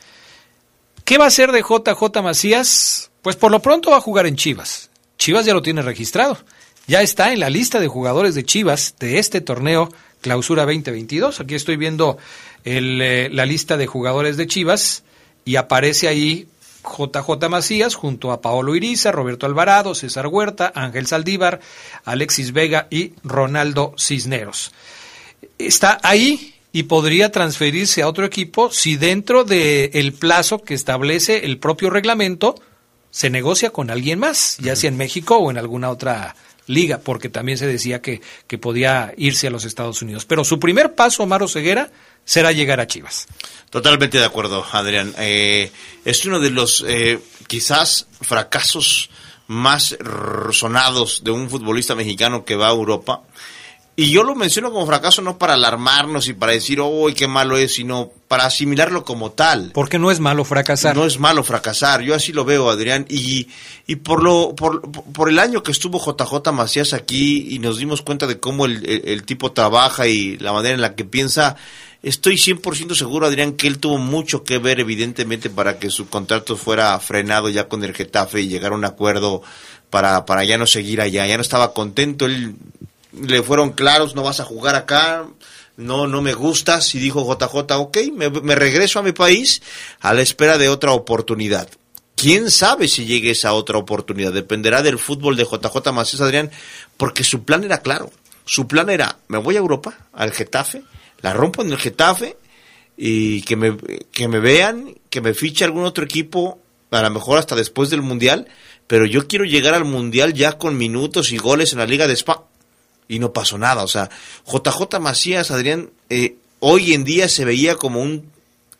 [SPEAKER 2] ¿Qué va a hacer de JJ Macías? Pues por lo pronto va a jugar en Chivas. Chivas ya lo tiene registrado. ya está en la lista de jugadores de Chivas de este torneo Clausura 2022. Aquí estoy viendo eh, la lista de jugadores de Chivas y aparece ahí JJ Macías junto a Paolo Iriza, Roberto Alvarado, César Huerta, Ángel Saldívar, Alexis Vega y Ronaldo Cisneros. Está ahí y podría transferirse a otro equipo si dentro del el plazo que establece el propio reglamento se negocia con alguien más, ya sea en México o en alguna otra liga, porque también se decía que, que podía irse a los Estados Unidos. Pero su primer paso, Omar Ceguera, será llegar a Chivas.
[SPEAKER 6] Totalmente de acuerdo, Adrián. Eh, es uno de los eh, quizás fracasos más sonados de un futbolista mexicano que va a Europa. Y yo lo menciono como fracaso no para alarmarnos y para decir, oh, qué malo es, sino para asimilarlo como tal.
[SPEAKER 2] Porque no es malo fracasar.
[SPEAKER 6] No es malo fracasar, yo así lo veo, Adrián. Y, y por, lo, por, por el año que estuvo JJ Macías aquí y nos dimos cuenta de cómo el, el tipo trabaja y la manera en la que piensa, Estoy 100% seguro, Adrián, que él tuvo mucho que ver, evidentemente, para que su contrato fuera frenado ya con el Getafe y llegar a un acuerdo para, para ya no seguir allá. Ya no estaba contento, él le fueron claros, no vas a jugar acá, no, no me gustas, y dijo JJ, ok, me, me regreso a mi país a la espera de otra oportunidad. ¿Quién sabe si llegue esa otra oportunidad? Dependerá del fútbol de JJ Macías, Adrián, porque su plan era claro. Su plan era, me voy a Europa, al Getafe, la rompo en el Getafe y que me, que me vean, que me fiche algún otro equipo, a lo mejor hasta después del Mundial, pero yo quiero llegar al Mundial ya con minutos y goles en la Liga de Spa. Y no pasó nada, o sea, JJ Macías, Adrián, eh, hoy en día se veía como un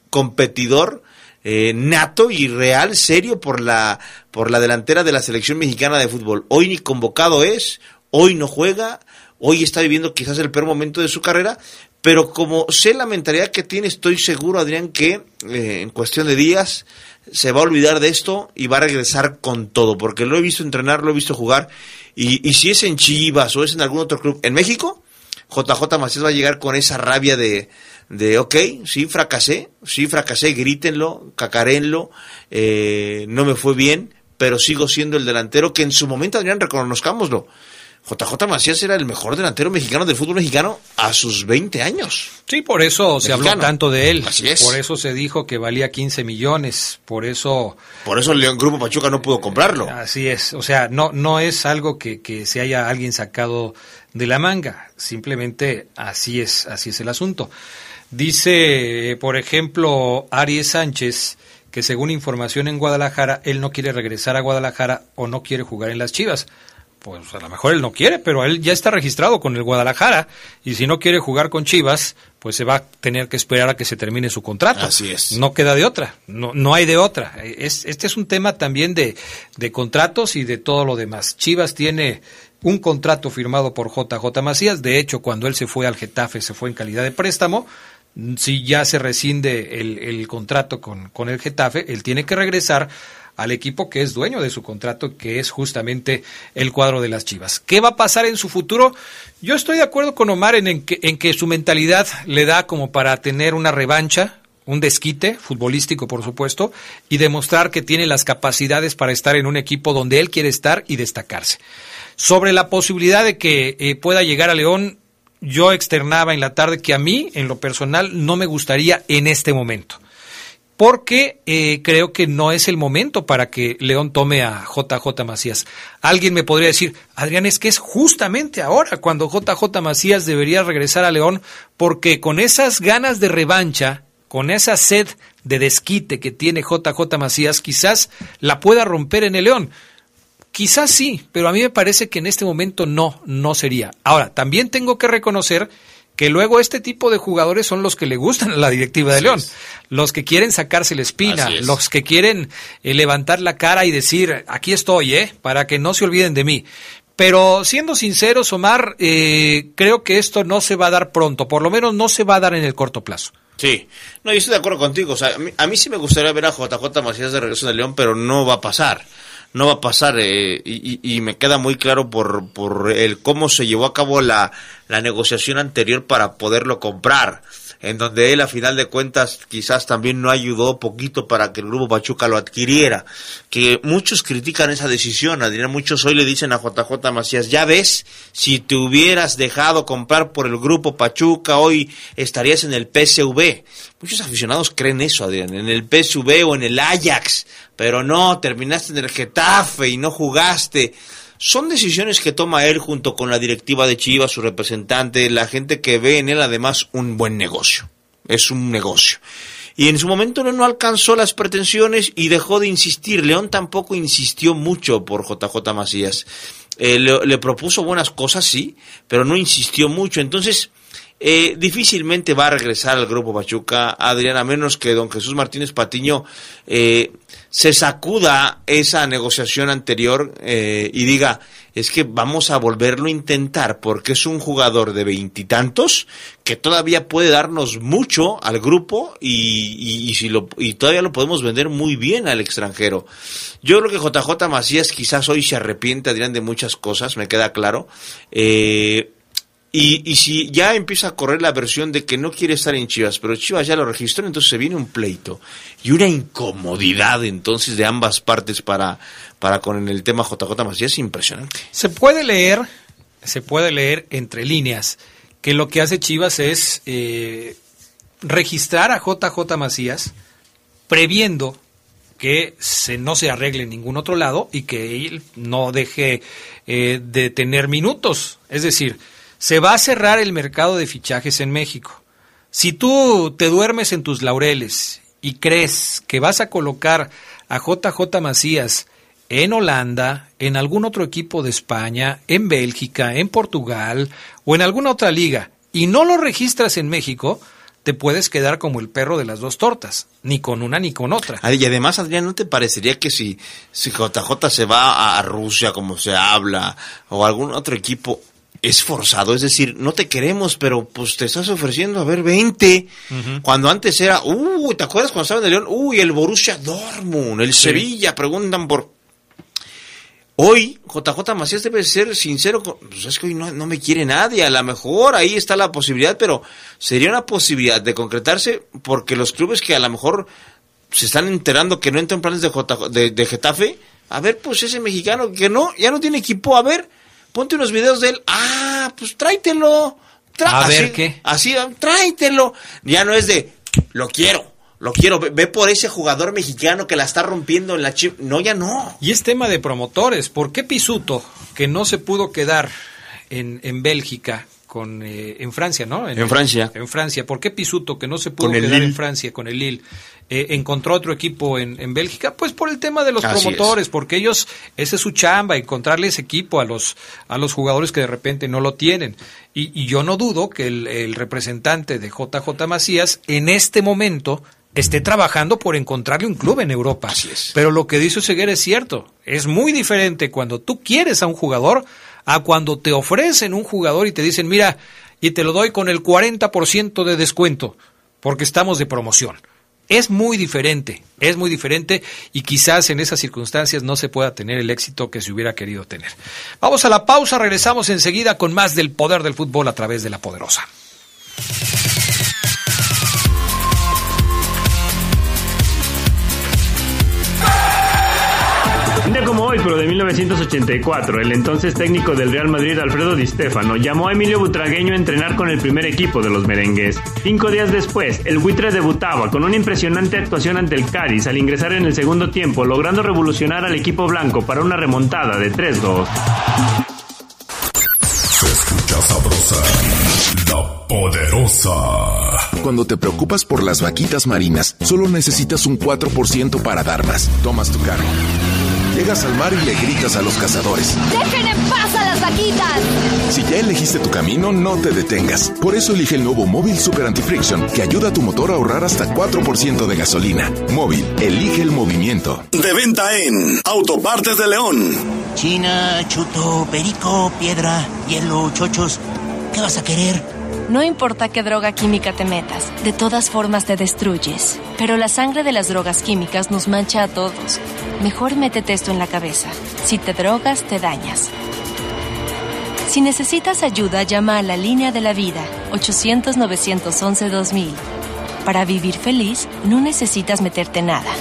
[SPEAKER 6] competidor eh, nato y real, serio por la, por la delantera de la selección mexicana de fútbol. Hoy ni convocado es, hoy no juega, hoy está viviendo quizás el peor momento de su carrera, pero como sé la mentalidad que tiene, estoy seguro, Adrián, que eh, en cuestión de días se va a olvidar de esto y va a regresar con todo, porque lo he visto entrenar, lo he visto jugar, y, si es en Chivas o es en algún otro club, en México, JJ Macías va a llegar con esa rabia de, de ok, sí, fracasé, sí, fracasé, grítenlo, cacarenlo, eh, no me fue bien, pero sigo siendo el delantero que en su momento, Adrián, reconozcámoslo, JJ Macías era el mejor delantero mexicano del fútbol mexicano a sus 20 años.
[SPEAKER 2] Sí, por eso se habló tanto de él.
[SPEAKER 6] Así es.
[SPEAKER 2] Por eso se dijo que valía 15 millones. Por eso.
[SPEAKER 6] Por eso el León Grupo Pachuca no pudo comprarlo.
[SPEAKER 2] Así es. O sea, no, no es algo que, que se haya alguien sacado de la manga. Simplemente así es, así es el asunto. Dice, por ejemplo, Aries Sánchez que según información en Guadalajara, él no quiere regresar a Guadalajara o no quiere jugar en las Chivas pues a lo mejor él no quiere, pero él ya está registrado con el Guadalajara y si no quiere jugar con Chivas, pues se va a tener que esperar a que se termine su contrato.
[SPEAKER 6] Así es.
[SPEAKER 2] No queda de otra, no, no hay de otra. Es, este es un tema también de, de contratos y de todo lo demás. Chivas tiene un contrato firmado por JJ Macías, de hecho cuando él se fue al Getafe se fue en calidad de préstamo, si ya se rescinde el, el contrato con, con el Getafe, él tiene que regresar al equipo que es dueño de su contrato, que es justamente el cuadro de las Chivas. ¿Qué va a pasar en su futuro? Yo estoy de acuerdo con Omar en, que, en que su mentalidad le da como para tener una revancha, un desquite futbolístico, por supuesto, y demostrar que tiene las capacidades para estar en un equipo donde él quiere estar y destacarse. Sobre la posibilidad de que eh, pueda llegar a León, yo externaba en la tarde que a mí, en lo personal, no me gustaría en este momento porque eh, creo que no es el momento para que León tome a JJ Macías. Alguien me podría decir, Adrián, es que es justamente ahora cuando JJ Macías debería regresar a León, porque con esas ganas de revancha, con esa sed de desquite que tiene JJ Macías, quizás la pueda romper en el León. Quizás sí, pero a mí me parece que en este momento no, no sería. Ahora, también tengo que reconocer que luego este tipo de jugadores son los que le gustan a la directiva de León, los que quieren sacarse la espina, los que quieren eh, levantar la cara y decir, aquí estoy, ¿eh? para que no se olviden de mí. Pero siendo sinceros, Omar, eh, creo que esto no se va a dar pronto, por lo menos no se va a dar en el corto plazo.
[SPEAKER 6] Sí, no, yo estoy de acuerdo contigo. O sea, a mí, a mí sí me gustaría ver a JJ Macías de regreso de León, pero no va a pasar no va a pasar eh, y, me queda muy claro por, por el cómo se llevó a cabo la, la negociación anterior para poderlo comprar. En donde él a final de cuentas quizás también no ayudó poquito para que el grupo Pachuca lo adquiriera. Que muchos critican esa decisión, Adrián, muchos hoy le dicen a JJ Macías, ya ves, si te hubieras dejado comprar por el grupo Pachuca, hoy estarías en el PSV. Muchos aficionados creen eso, Adrián, en el PSV o en el Ajax, pero no, terminaste en el Getafe y no jugaste. Son decisiones que toma él junto con la directiva de Chivas, su representante, la gente que ve en él además un buen negocio. Es un negocio. Y en su momento no, no alcanzó las pretensiones y dejó de insistir. León tampoco insistió mucho por JJ Macías. Eh, le, propuso buenas cosas, sí, pero no insistió mucho. Entonces, eh, difícilmente va a regresar al grupo Pachuca, Adrián, a menos que don Jesús Martínez Patiño eh, se sacuda esa negociación anterior eh, y diga, es que vamos a volverlo a intentar porque es un jugador de veintitantos que todavía puede darnos mucho al grupo y, y, y, si lo, y todavía lo podemos vender muy bien al extranjero. Yo creo que JJ Macías quizás hoy se arrepiente, Adrián, de muchas cosas, me queda claro. Eh, y, y, si ya empieza a correr la versión de que no quiere estar en Chivas, pero Chivas ya lo registró, entonces se viene un pleito y una incomodidad entonces de ambas partes para, para con el tema JJ Macías impresionante.
[SPEAKER 2] Se puede leer, se puede leer entre líneas que lo que hace Chivas es eh, registrar a JJ Macías previendo que se, no se arregle en ningún otro lado y que él no deje eh, de tener minutos. Es decir, se va a cerrar el mercado de fichajes en México. Si tú te duermes en tus laureles y crees que vas a colocar a JJ Macías en Holanda, en algún otro equipo de España, en Bélgica, en Portugal o en alguna otra liga y no lo registras en México, te puedes quedar como el perro de las dos tortas, ni con una ni con otra.
[SPEAKER 6] Y además, Adrián, ¿no te parecería que si, si JJ se va a Rusia, como se habla, o algún otro equipo, es forzado, es decir, no te queremos, pero pues te estás ofreciendo a ver 20. Uh -huh. Cuando antes era, uy, ¿te acuerdas cuando estaban de León? Uy, el Borussia Dortmund, el sí. Sevilla, preguntan por. Hoy, JJ Macías debe ser sincero, pues es que hoy no, no, me quiere nadie, a lo mejor ahí está la posibilidad, pero sería una posibilidad de concretarse porque los clubes que a lo mejor se están enterando que no entran planes de, J, de, de Getafe, a ver, pues ese mexicano que no, ya no tiene equipo, a ver, ponte unos videos de él. Ah, pues tráetelo.
[SPEAKER 2] Tra a
[SPEAKER 6] así,
[SPEAKER 2] ver qué.
[SPEAKER 6] Así, tráetelo. Ya no es de, lo quiero, lo quiero. Ve, ve, por ese jugador mexicano que la está rompiendo en la chip. No, ya no.
[SPEAKER 2] Y es tema de promotores. ¿Por qué Pisuto, que no se pudo quedar en, en Bélgica, con eh, en Francia, ¿no?
[SPEAKER 6] En, en, Francia.
[SPEAKER 2] En Francia. ¿Por qué Pisuto, que no se pudo quedar en Francia con el Lille, eh, encontró otro equipo en, en, Bélgica? Pues por el tema de los Así promotores, es. porque ellos, ese es su chamba, encontrarles equipo a los, a los jugadores que de repente no lo tienen. Y, y yo no dudo que el, el representante de JJ Macías en este momento esté trabajando por encontrarle un club en Europa.
[SPEAKER 6] Así es.
[SPEAKER 2] Pero lo que dice Oseguera es cierto. Es muy diferente cuando tú quieres a un jugador a cuando te ofrecen un jugador y te dicen, mira, y te lo doy con el 40% de descuento, porque estamos de promoción. Es muy diferente, es muy diferente y quizás en esas circunstancias no se pueda tener el éxito que se hubiera querido tener. Vamos a la pausa, regresamos enseguida con más del poder del fútbol a través de la poderosa.
[SPEAKER 4] De (laughs) 1984, el entonces técnico del Real Madrid, Alfredo Di Stefano, llamó a Emilio Butragueño a entrenar con el primer equipo de los merengues. Cinco días después, el buitre debutaba con una impresionante actuación ante el Cádiz al ingresar en el segundo tiempo, logrando revolucionar al equipo blanco para una remontada de 3-2.
[SPEAKER 1] Se escucha sabrosa, la poderosa.
[SPEAKER 5] Cuando te preocupas por las vaquitas marinas, solo necesitas un 4% para dar más. Tomas tu carro. Llegas al mar y le gritas a los cazadores.
[SPEAKER 11] ¡Dejen en paz a las vaquitas!
[SPEAKER 5] Si ya elegiste tu camino, no te detengas. Por eso elige el nuevo Móvil Super Anti-Friction, que ayuda a tu motor a ahorrar hasta 4% de gasolina. Móvil, elige el movimiento.
[SPEAKER 1] De venta en Autopartes de León.
[SPEAKER 12] China, chuto, perico, piedra, hielo, chochos. ¿Qué vas a querer?
[SPEAKER 13] No importa qué droga química te metas, de todas formas te destruyes. Pero la sangre de las drogas químicas nos mancha a todos. Mejor métete esto en la cabeza. Si te drogas, te dañas. Si necesitas ayuda, llama a la línea de la vida 800-911-2000. Para vivir feliz, no necesitas meterte nada.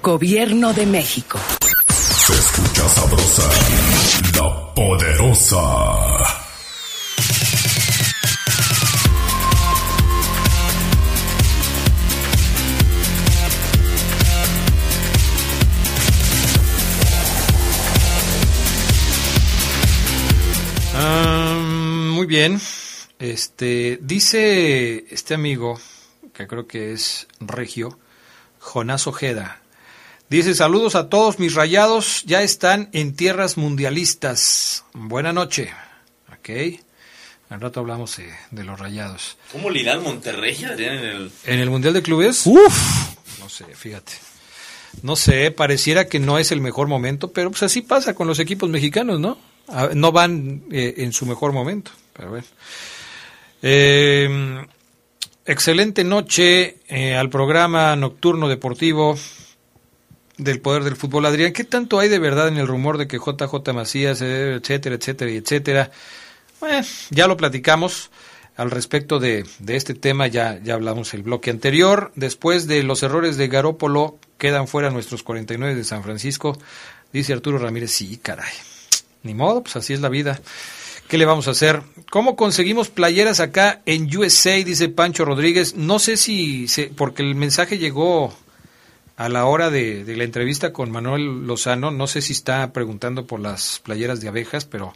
[SPEAKER 14] Gobierno de México.
[SPEAKER 1] Se escucha sabrosa, la poderosa.
[SPEAKER 2] Bien. Este dice este amigo, que creo que es Regio, Jonás Ojeda. Dice, saludos a todos mis rayados, ya están en tierras mundialistas. Buena noche. Ok. Al rato hablamos eh, de los rayados.
[SPEAKER 6] ¿Cómo le irá al Monterrey, en el...
[SPEAKER 2] ¿En el Mundial de Clubes? Uf. No sé, fíjate. No sé, pareciera que no es el mejor momento, pero pues así pasa con los equipos mexicanos, ¿no? A- No van eh, en su mejor momento, pero bueno. Eh, excelente noche eh, al programa nocturno deportivo del poder del fútbol. Adrián, ¿qué tanto hay de verdad en el rumor de que JJ Macías, etcétera, etcétera, etcétera? Bueno, ya lo platicamos al respecto de, de este tema, ya, ya hablamos el bloque anterior. Después de los errores de Garópolo, quedan fuera nuestros 49 de San Francisco. Dice Arturo Ramírez, sí, caray. Ni modo, pues así es la vida. ¿Qué le vamos a hacer? ¿Cómo conseguimos playeras acá en USA? Dice Pancho Rodríguez. No sé si, se- porque el mensaje llegó a la hora de, de la entrevista con Manuel Lozano. No sé si está preguntando por las playeras de abejas, pero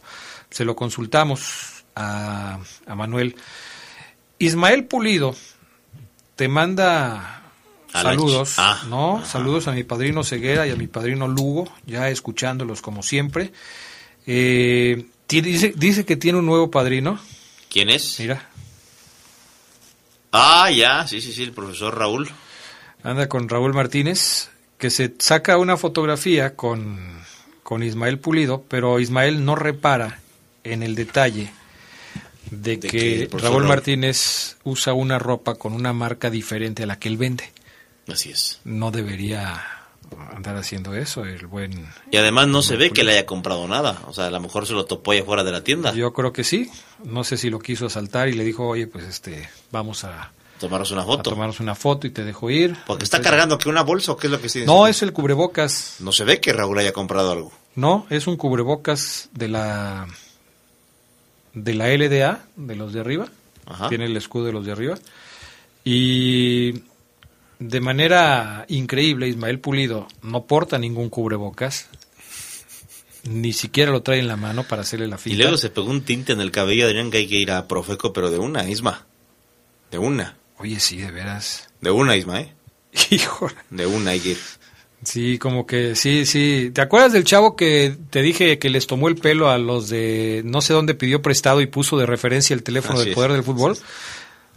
[SPEAKER 2] se lo consultamos a, a Manuel. Ismael Pulido te manda
[SPEAKER 6] A
[SPEAKER 2] saludos,
[SPEAKER 6] ah,
[SPEAKER 2] ¿no? Saludos a mi padrino Ceguera y a mi padrino Lugo, ya escuchándolos como siempre. Eh, dice, dice que tiene un nuevo padrino.
[SPEAKER 6] ¿Quién es?
[SPEAKER 2] Mira,
[SPEAKER 6] Ah, ya, sí, sí, sí, el profesor Raúl.
[SPEAKER 2] anda con Raúl Martínez, que se saca una fotografía con, con Ismael Pulido, pero Ismael no repara en el detalle de,
[SPEAKER 6] De
[SPEAKER 2] que,
[SPEAKER 6] que
[SPEAKER 2] Raúl- Martínez usa una ropa con una marca diferente a la que él vende.
[SPEAKER 6] Así es.
[SPEAKER 2] No debería andar haciendo eso, el buen...
[SPEAKER 6] Y además no se ve que le haya comprado nada. O sea, a lo mejor se lo topó allá fuera de la tienda.
[SPEAKER 2] Yo creo que sí. No sé si lo quiso asaltar y le dijo, oye, pues este, vamos a,
[SPEAKER 6] Tomaros una
[SPEAKER 2] a
[SPEAKER 6] foto.
[SPEAKER 2] tomarnos una foto y te dejo ir.
[SPEAKER 6] Porque está
[SPEAKER 2] Entonces-
[SPEAKER 6] cargando que una bolsa o qué es lo que sí.
[SPEAKER 2] No, es el cubrebocas.
[SPEAKER 6] No se ve que Raúl haya comprado algo.
[SPEAKER 2] No, es un cubrebocas de la de la LDA, de los de arriba.
[SPEAKER 6] Ajá.
[SPEAKER 2] Tiene el escudo de los de arriba. Y de manera increíble, Ismael Pulido no porta ningún cubrebocas. Ni siquiera lo trae en la mano para hacerle la
[SPEAKER 6] Y
[SPEAKER 2] finta.
[SPEAKER 6] luego se pegó un tinte en el cabello, Adrián, que hay que ir a Profeco, pero de una, Isma. De una.
[SPEAKER 2] Oye, sí, de veras.
[SPEAKER 6] De una, Isma, ¿eh? (laughs)
[SPEAKER 2] Hijo.
[SPEAKER 6] De una hay que ir.
[SPEAKER 2] Sí, como que sí, sí. ¿Te acuerdas del chavo que te dije que les tomó el pelo a los de no sé dónde pidió prestado y puso de referencia el teléfono
[SPEAKER 6] Así
[SPEAKER 2] del
[SPEAKER 6] es.
[SPEAKER 2] poder del fútbol?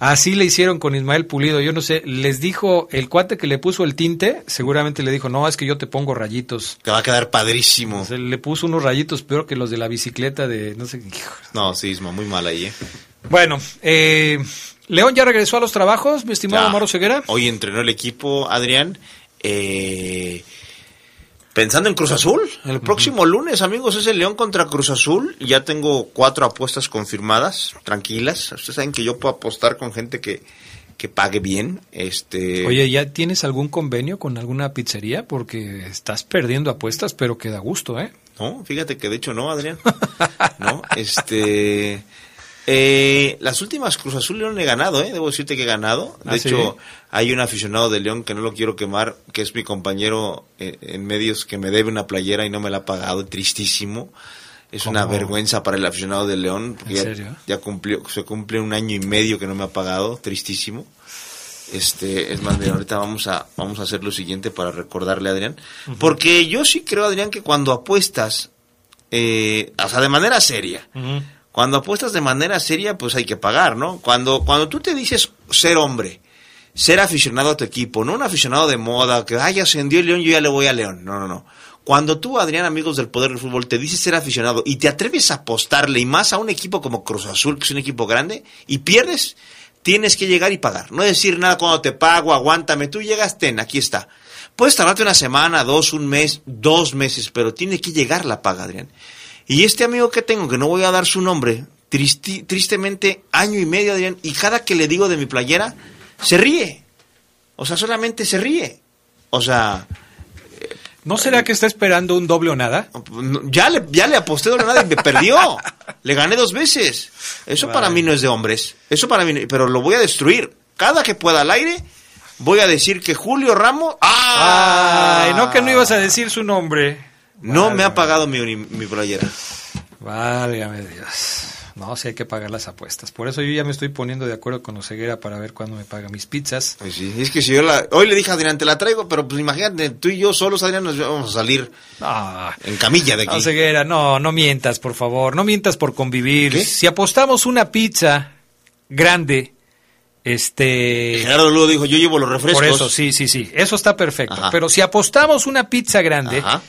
[SPEAKER 2] Así le hicieron con Ismael Pulido. Yo no sé, les dijo el cuate que le puso el tinte, seguramente le dijo, no, es que yo te pongo rayitos.
[SPEAKER 6] Que va a quedar padrísimo.
[SPEAKER 2] Le puso unos rayitos peor que los de la bicicleta de no sé.
[SPEAKER 6] No, sí, Isma, muy mal ahí, ¿eh?
[SPEAKER 2] Bueno, eh, León ya regresó a los trabajos, mi estimado
[SPEAKER 6] Ya.
[SPEAKER 2] Maro Ceguera.
[SPEAKER 6] Hoy entrenó el equipo, Adrián. Eh, pensando en Cruz Azul, el próximo lunes, amigos, es el León contra Cruz Azul. Ya tengo cuatro apuestas confirmadas, tranquilas. Ustedes saben que yo puedo apostar con gente que, que pague bien. Este,
[SPEAKER 2] Oye, ¿ya tienes algún convenio con alguna pizzería? Porque estás perdiendo apuestas, pero que da gusto, ¿eh?
[SPEAKER 6] No, fíjate que de hecho no, Adrián. (laughs) No, este. Eh, las últimas Cruz Azul León he ganado, ¿eh? Debo decirte que he ganado. De
[SPEAKER 2] ¿Ah,
[SPEAKER 6] hecho,
[SPEAKER 2] sí?
[SPEAKER 6] hay un aficionado de León que no lo quiero quemar, que es mi compañero eh, en medios que me debe una playera y no me la ha pagado. Tristísimo. Es una vergüenza para el aficionado de León. porque
[SPEAKER 2] ¿En
[SPEAKER 6] ya,
[SPEAKER 2] serio?
[SPEAKER 6] ya cumplió, se cumple un año y medio que no me ha pagado. Tristísimo. Este, es más, mira, ahorita vamos a, vamos a hacer lo siguiente para recordarle a Adrián. Porque yo sí creo, Adrián, que cuando apuestas, eh, o sea, de manera seria, cuando apuestas de manera seria, pues hay que pagar, ¿no? Cuando, cuando tú te dices ser hombre, ser aficionado a tu equipo, no un aficionado de moda, que, ay, ascendió el León, yo ya le voy a León. No, no, no. Cuando tú, Adrián, amigos del Poder del Fútbol, te dices ser aficionado y te atreves a apostarle, y más a un equipo como Cruz Azul, que es un equipo grande, y pierdes, tienes que llegar y pagar. No decir nada cuando te pago, aguántame, tú llegas, ten, aquí está. Puedes tardarte una semana, dos, un mes, dos meses, pero tiene que llegar la paga, Adrián. Y este amigo que tengo, que no voy a dar su nombre, tristi- tristemente año y medio, Adrián, y cada que le digo de mi playera, se ríe. O sea, solamente se ríe. O sea,
[SPEAKER 2] ¿No será que está esperando un doble o nada?
[SPEAKER 6] no, ya le, ya le aposté de nada y me perdió. le gané dos veces. Eso para mí no es de hombres. Eso para mí, no- pero lo voy a destruir. Cada que pueda al aire, voy a decir que Julio Ramos. ¡Ah!
[SPEAKER 2] Ay, no que no ibas a decir su nombre.
[SPEAKER 6] No me ha pagado mi, mi playera.
[SPEAKER 2] Válgame Dios. No, sí hay que pagar las apuestas. Por eso yo ya me estoy poniendo de acuerdo con Oseguera para ver cuándo me paga mis pizzas.
[SPEAKER 6] Pues sí, es que si yo la... Hoy le dije a Adrián, te la traigo, pero pues imagínate, tú y yo solos, Adrián, nos vamos a salir en camilla de aquí.
[SPEAKER 2] Oseguera, no, no mientas, por favor. No mientas por convivir.
[SPEAKER 6] ¿Qué?
[SPEAKER 2] Si apostamos una pizza grande, este...
[SPEAKER 6] Gerardo luego dijo, yo llevo los refrescos.
[SPEAKER 2] Por eso, sí, sí, sí. Eso está perfecto.
[SPEAKER 6] Ajá.
[SPEAKER 2] Pero si apostamos una pizza grande,
[SPEAKER 6] Ajá.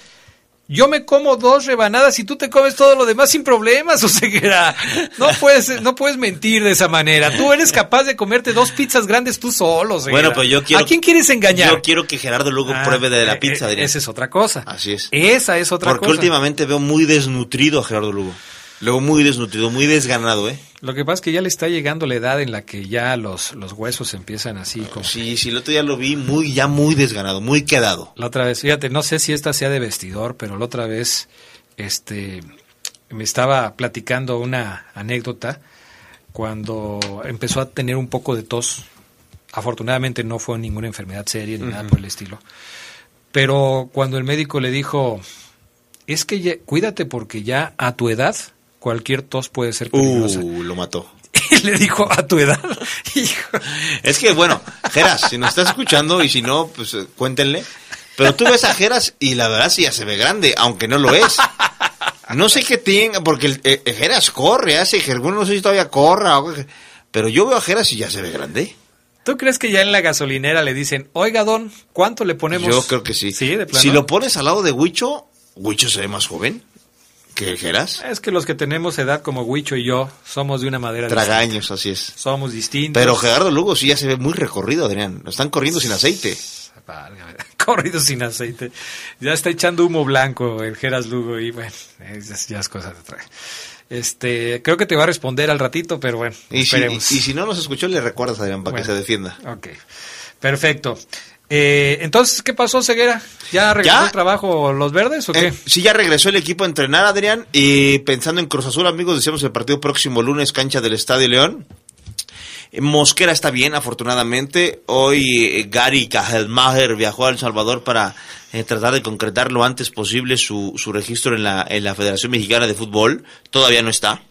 [SPEAKER 2] Yo me como dos rebanadas y tú te comes todo lo demás sin problemas, (laughs) o sea, no puedes, no puedes mentir de esa manera. Tú eres capaz de comerte dos pizzas grandes tú solo, Oseguera.
[SPEAKER 6] Bueno, pero yo quiero...
[SPEAKER 2] ¿A quién quieres engañar?
[SPEAKER 6] Yo quiero que Gerardo luego
[SPEAKER 2] Ah,
[SPEAKER 6] pruebe de la
[SPEAKER 2] eh,
[SPEAKER 6] pizza,
[SPEAKER 2] eh,
[SPEAKER 6] Adrián.
[SPEAKER 2] Esa es otra cosa.
[SPEAKER 6] Así es.
[SPEAKER 2] Esa es otra
[SPEAKER 6] Porque
[SPEAKER 2] cosa.
[SPEAKER 6] últimamente veo muy desnutrido a Gerardo Lugo. Luego muy desnutrido, muy desganado, ¿eh?
[SPEAKER 2] Lo que pasa es que ya le está llegando la edad en la que ya los, los huesos empiezan así como...
[SPEAKER 6] Sí, sí, el otro día lo vi muy, ya muy desganado, muy quedado.
[SPEAKER 2] La otra vez, fíjate, no sé si esta sea de vestidor, pero la otra vez, este, me estaba platicando una anécdota cuando empezó a tener un poco de tos. Afortunadamente no fue ninguna enfermedad seria ni nada por el estilo. Pero cuando el médico le dijo, es que ya- cuídate porque ya a tu edad cualquier tos puede ser peligrosa.
[SPEAKER 6] Uh, lo mató. (laughs)
[SPEAKER 2] Y le dijo, a tu edad. (laughs) Hijo.
[SPEAKER 6] Es que, bueno, Geras, si nos estás escuchando y si no, pues eh, cuéntenle. Pero tú ves a Geras y la verdad sí ya se ve grande, aunque no lo es. No sé qué tenga, porque el, eh, Geras corre, hace ejercicio, no sé si todavía corra, o pero yo veo a Geras y ya se ve grande.
[SPEAKER 2] ¿Tú crees que ya en la gasolinera le dicen, oiga, don, ¿cuánto le ponemos?
[SPEAKER 6] Yo creo que sí.
[SPEAKER 2] Sí, de plano.
[SPEAKER 6] Si lo pones al lado de Huicho, Huicho se ve más joven que Geras.
[SPEAKER 2] Es que los que tenemos edad como Huicho y yo somos de una madera
[SPEAKER 6] Tragaños, así es.
[SPEAKER 2] distinta. Somos distintos.
[SPEAKER 6] Pero Gerardo Lugo sí ya se ve muy recorrido, Adrián. Lo están corriendo sin aceite.
[SPEAKER 2] Válgame, (laughs) Corrido sin aceite. Ya está echando humo blanco el Geras Lugo y bueno, es- ya es cosa de traer. Este, creo que te va a responder al ratito, pero bueno,
[SPEAKER 6] Y si,
[SPEAKER 2] esperemos.
[SPEAKER 6] y si no nos escuchó, le recuerdas, Adrián, para
[SPEAKER 2] Bueno.
[SPEAKER 6] que se defienda.
[SPEAKER 2] Ok, perfecto. Eh, entonces, ¿qué pasó, Ceguera? ¿Ya regresó
[SPEAKER 6] ¿Ya?
[SPEAKER 2] el trabajo los verdes o qué?
[SPEAKER 6] Eh, sí, ya regresó el equipo a entrenar, Adrián. Y pensando en Cruz Azul, amigos, decíamos el partido próximo lunes, cancha del Estadio León. Eh, Mosquera está bien, afortunadamente. Hoy eh, Gary Cajelmacher viajó a El Salvador para eh, tratar de concretar lo antes posible su, su registro en la, en la Federación Mexicana de Fútbol. Todavía no está.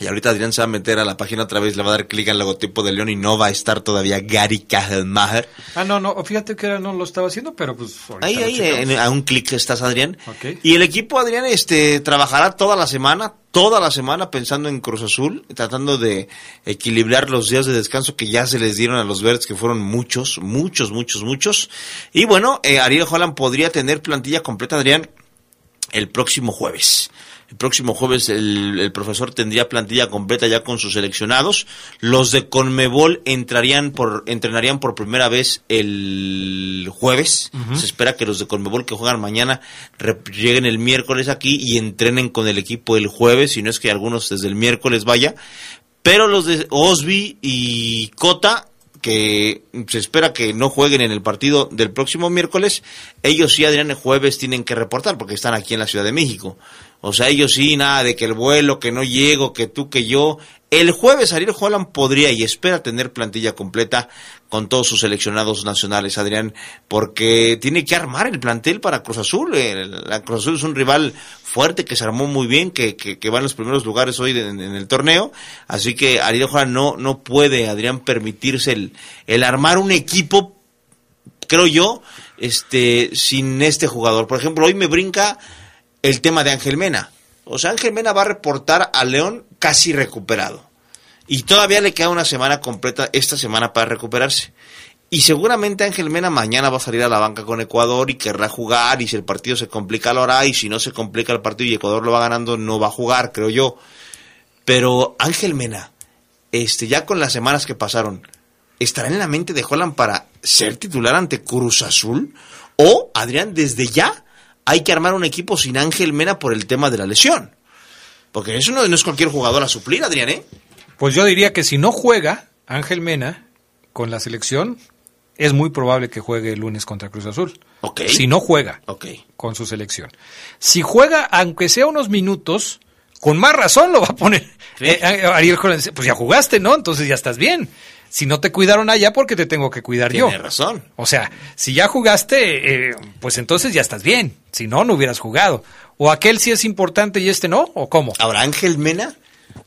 [SPEAKER 6] Y ahorita Adrián se va a meter a la página otra vez, le va a dar clic al logotipo de León y no va a estar todavía Gary Cajelmacher.
[SPEAKER 2] Ah, no, no, fíjate que no lo estaba haciendo, pero pues
[SPEAKER 6] Ahí, ahí, en- a un clic estás, Adrián. Y el equipo, Adrián, este, trabajará toda la semana, toda la semana pensando en Cruz Azul, tratando de equilibrar los días de descanso que ya se les dieron a los verdes, que fueron muchos, muchos, muchos, muchos. Y bueno, eh, Ariel Holland podría tener plantilla completa, Adrián, el próximo jueves. El próximo jueves el, el profesor tendría plantilla completa ya con sus seleccionados. Los de Conmebol entrarían por, entrenarían por primera vez el jueves. Se espera que los de Conmebol que juegan mañana lleguen el miércoles aquí y entrenen con el equipo el jueves, si no es que algunos desde el miércoles vaya. Pero los de Osby y Cota, que se espera que no jueguen en el partido del próximo miércoles, ellos sí, Adrián, el jueves tienen que reportar porque están aquí en la Ciudad de México. O sea, ellos sí, nada de que el vuelo, que no llego, que tú, que yo. El jueves Ariel Holland podría y espera tener plantilla completa con todos sus seleccionados nacionales, Adrián, porque tiene que armar el plantel para Cruz Azul. La Cruz Azul es un rival fuerte que se armó muy bien, que, que, que va en los primeros lugares hoy en el torneo. Así que Ariel Holland no, no puede, Adrián, permitirse el, el armar un equipo creo yo, este, sin este jugador. Por ejemplo, hoy me brinca el tema de Ángel Mena. O sea, Ángel Mena va a reportar a León casi recuperado. Y todavía le queda una semana completa esta semana para recuperarse. Y seguramente Ángel Mena mañana va a salir a la banca con Ecuador y querrá jugar. Y si el partido se complica, lo hará. Y si no se complica el partido y Ecuador lo va ganando, no va a jugar, creo yo. Pero Ángel Mena, este, ya con las semanas que pasaron, ¿estará en la mente de Holland para ser titular ante Cruz Azul? O, Adrián, desde ya hay que armar un equipo sin Ángel Mena por el tema de la lesión. Porque eso no, no es cualquier jugador a suplir, Adrián, ¿eh?
[SPEAKER 2] Pues yo diría que si no juega Ángel Mena con la selección, es muy probable que juegue el lunes contra Cruz Azul. Si no juega con su selección. Si juega, aunque sea unos minutos, con más razón lo va a poner. Eh, eh, Ariel pues ya jugaste, ¿no? Entonces ya estás bien. Si no te cuidaron allá, porque te tengo que cuidar yo?
[SPEAKER 6] Tiene razón.
[SPEAKER 2] O sea, si ya jugaste, eh, pues entonces ya estás bien. Si no, no hubieras jugado. O aquel sí es importante y este no, o cómo.
[SPEAKER 6] Ahora, Ángel Mena,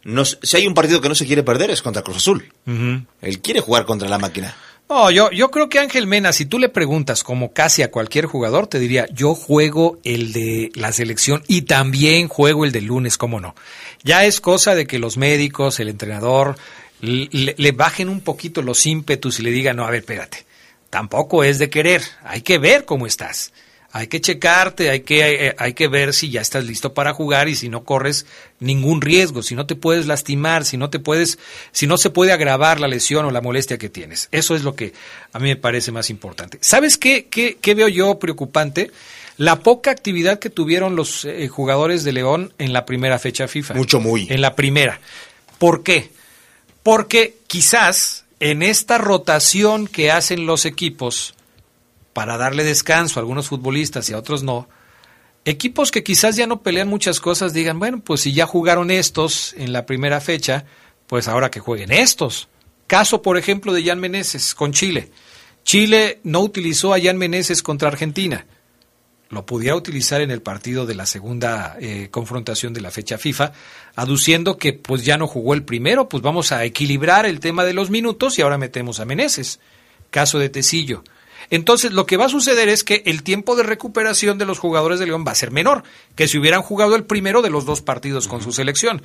[SPEAKER 6] no, si hay un partido que no se quiere perder es contra Cruz Azul. Él quiere jugar contra la máquina.
[SPEAKER 2] No, yo, yo creo que Ángel Mena, si tú le preguntas como casi a cualquier jugador, te diría, yo juego el de la selección y también juego el del lunes, ¿cómo no? Ya es cosa de que los médicos, el entrenador, le, le- bajen un poquito los ímpetus y le digan, no, a ver, espérate, tampoco es de querer, hay que ver cómo estás. Hay que checarte, hay que, eh, hay que ver si ya estás listo para jugar y si no corres ningún riesgo, si no te puedes lastimar, si no te puedes, si no se puede agravar la lesión o la molestia que tienes. Eso es lo que a mí me parece más importante. ¿Sabes qué, qué, qué veo yo preocupante? La poca actividad que tuvieron los eh, jugadores de León en la primera fecha FIFA.
[SPEAKER 6] Mucho, muy.
[SPEAKER 2] En la primera. ¿Por qué? Porque quizás en esta rotación que hacen los equipos para darle descanso a algunos futbolistas y a otros no, equipos que quizás ya no pelean muchas cosas digan, bueno, pues si ya jugaron estos en la primera fecha, pues ahora que jueguen estos. Caso, por ejemplo, de Jan Meneses con Chile. Chile no utilizó a Jan Meneses contra Argentina. Lo pudiera utilizar en el partido de la segunda eh, confrontación de la fecha FIFA, aduciendo que pues ya no jugó el primero, pues vamos a equilibrar el tema de los minutos y ahora metemos a Meneses. Caso de Tecillo. Entonces, lo que va a suceder es que el tiempo de recuperación de los jugadores de León va a ser menor que si hubieran jugado el primero de los dos partidos con su selección.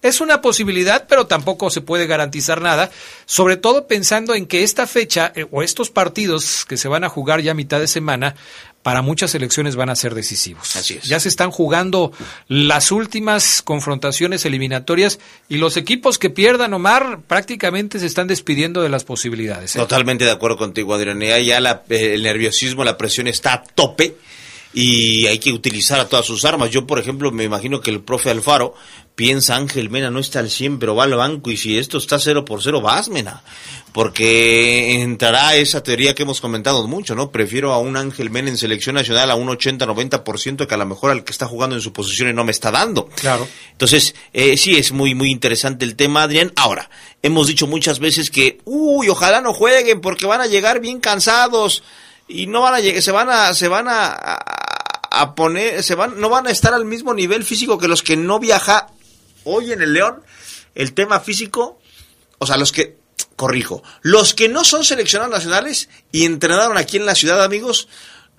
[SPEAKER 2] Es una posibilidad, pero tampoco se puede garantizar nada, sobre todo pensando en que esta fecha eh, o estos partidos que se van a jugar ya a mitad de semana, para muchas selecciones van a ser decisivos.
[SPEAKER 6] Así es.
[SPEAKER 2] Ya se están jugando las últimas confrontaciones eliminatorias y los equipos que pierdan, Omar, prácticamente se están despidiendo de las posibilidades. ¿eh?
[SPEAKER 6] Totalmente de acuerdo contigo, Adrián. Ya ya la- eh, el nerviosismo, la presión está a tope y hay que utilizar a todas sus armas. Yo, por ejemplo, me imagino que el profe Alfaro piensa, Ángel Mena no está al 100, pero va al banco y si esto está cero por cero, vas, Mena. Porque entrará esa teoría que hemos comentado mucho, ¿no? Prefiero a un Ángel Mena en selección nacional a un 80-90% que a lo mejor al que está jugando en su posición y no me está dando.
[SPEAKER 2] Claro.
[SPEAKER 6] Entonces, eh, sí, es muy, muy interesante el tema, Adrián. Ahora, hemos dicho muchas veces que, uy, ojalá no jueguen porque van a llegar bien cansados y no van a llegar, se van a, se van a, a, a poner, se van, no van a estar al mismo nivel físico que los que no viaja hoy en el León. El tema físico, o sea, los que, corrijo, los que no son seleccionados nacionales y entrenaron aquí en la ciudad, amigos,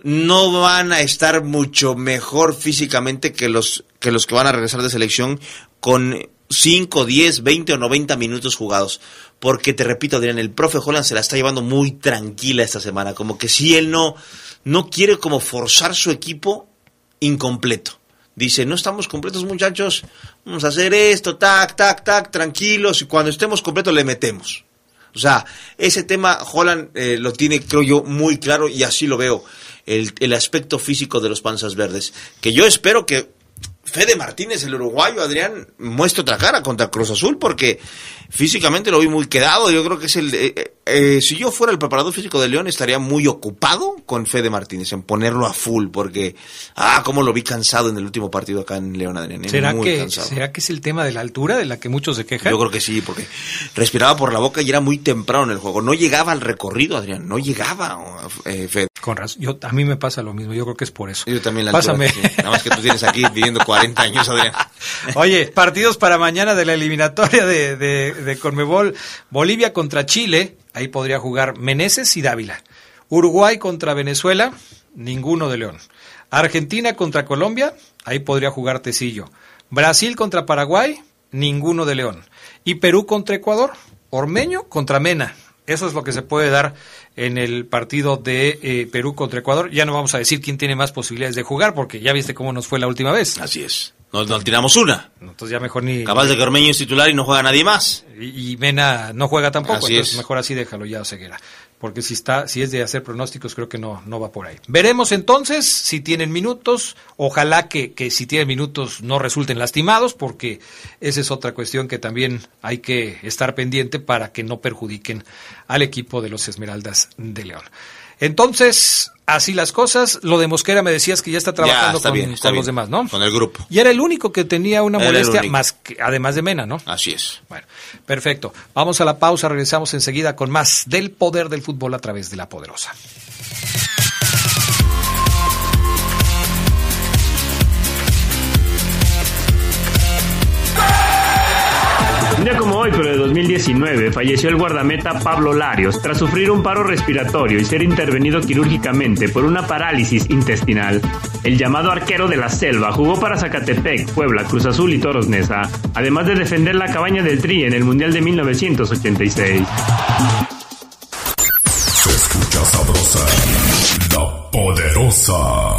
[SPEAKER 6] no van a estar mucho mejor físicamente que los que los que van a regresar de selección con 5, 10, 20 o 90 minutos jugados. Porque te repito, Adrián, el profe Holland se la está llevando muy tranquila esta semana. Como que si él no, no quiere como forzar su equipo incompleto. Dice, no estamos completos muchachos, vamos a hacer esto, tac, tac, tac, tranquilos, y cuando estemos completos le metemos. O sea, ese tema Holland eh, lo tiene, creo yo, muy claro y así lo veo, el, el aspecto físico de los panzas verdes. Que yo espero que Fede Martínez, el uruguayo, Adrián, muestre otra cara contra Cruz Azul porque físicamente lo vi muy quedado. Yo creo que es el... eh, eh, eh, si yo fuera el preparador físico de León estaría muy ocupado con Fede Martínez, en ponerlo a full porque... Ah, cómo lo vi cansado en el último partido acá en León, Adrián. eh,
[SPEAKER 2] ¿Será
[SPEAKER 6] muy
[SPEAKER 2] que,
[SPEAKER 6] cansado.
[SPEAKER 2] ¿Será que es el tema de la altura de la que muchos se quejan?
[SPEAKER 6] Yo creo que sí, porque respiraba por la boca y era muy temprano en el juego. No llegaba al recorrido, Adrián. No llegaba, eh, Fede.
[SPEAKER 2] Con razón. Yo, a mí me pasa lo mismo. Yo creo que es por eso.
[SPEAKER 6] Yo también la
[SPEAKER 2] Pásame.
[SPEAKER 6] altura, sí. Nada más que tú tienes aquí viviendo 40 años, Adrián. (laughs)
[SPEAKER 2] Oye, partidos para mañana de la eliminatoria de, de, de Conmebol. Bolivia contra Chile, ahí podría jugar Meneses y Dávila. Uruguay contra Venezuela, ninguno de León. Argentina contra Colombia, ahí podría jugar Tecillo. Brasil contra Paraguay, ninguno de León. Y Perú contra Ecuador, Ormeño contra Mena. Eso es lo que se puede dar en el partido de eh, Perú contra Ecuador. Ya no vamos a decir quién tiene más posibilidades de jugar, porque ya viste cómo nos fue la última vez.
[SPEAKER 6] Así es. Nos, nos tiramos una.
[SPEAKER 2] Entonces ya mejor ni...
[SPEAKER 6] Capaz de que Ormeño es titular y no juega nadie más.
[SPEAKER 2] Y, y Mena no juega tampoco,
[SPEAKER 6] Así
[SPEAKER 2] entonces
[SPEAKER 6] es.
[SPEAKER 2] mejor así déjalo ya, Ceguera. Porque si está, si es de hacer pronósticos, creo que no, no va por ahí. Veremos entonces si tienen minutos, ojalá que, que si tienen minutos no resulten lastimados, porque esa es otra cuestión que también hay que estar pendiente para que no perjudiquen al equipo de los Esmeraldas de León. Entonces, así las cosas. Lo de Mosquera me decías que ya está trabajando
[SPEAKER 6] está
[SPEAKER 2] con,
[SPEAKER 6] bien, está
[SPEAKER 2] con los demás, ¿no?
[SPEAKER 6] Con el grupo.
[SPEAKER 2] Y era el único que tenía una
[SPEAKER 6] Era
[SPEAKER 2] molestia, más que, además de Mena, ¿no?
[SPEAKER 6] Así es.
[SPEAKER 2] Bueno, perfecto. Vamos a la pausa, regresamos enseguida con más del poder del fútbol a través de la poderosa.
[SPEAKER 4] Hoy, pero de 2019, falleció el guardameta Pablo Larios tras sufrir un paro respiratorio y ser intervenido quirúrgicamente por una parálisis intestinal. El llamado arquero de la selva jugó para Zacatepec, Puebla, Cruz Azul y Toros Neza, además de defender la cabaña del Tri en el Mundial de 1986.
[SPEAKER 1] Se escucha sabrosa, la poderosa.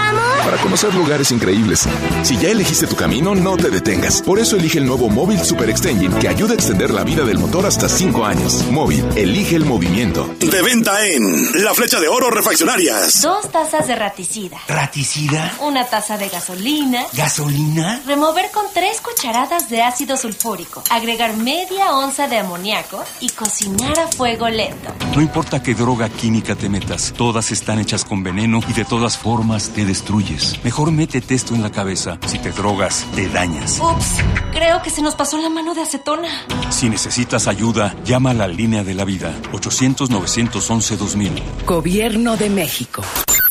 [SPEAKER 5] Para conocer lugares increíbles. Si ya elegiste tu camino, no te detengas. Por eso elige el nuevo Móvil Super Extension que ayuda a extender la vida del motor hasta 5 años. Móvil, elige el movimiento.
[SPEAKER 1] De venta en La Flecha de Oro Refaccionarias.
[SPEAKER 13] Dos tazas de raticida.
[SPEAKER 12] ¿Raticida?
[SPEAKER 13] Una taza de gasolina.
[SPEAKER 12] ¿Gasolina?
[SPEAKER 13] Remover con tres cucharadas de ácido sulfúrico. Agregar media onza de amoníaco y cocinar a fuego lento.
[SPEAKER 15] No importa qué droga química te metas, todas están hechas con veneno y de todas formas te destruyes. Mejor métete esto en la cabeza. Si te drogas, te dañas.
[SPEAKER 13] Ups, creo que se nos pasó la mano de acetona.
[SPEAKER 15] Si necesitas ayuda, llama a la línea de la vida. 800-911-2000.
[SPEAKER 14] Gobierno de México.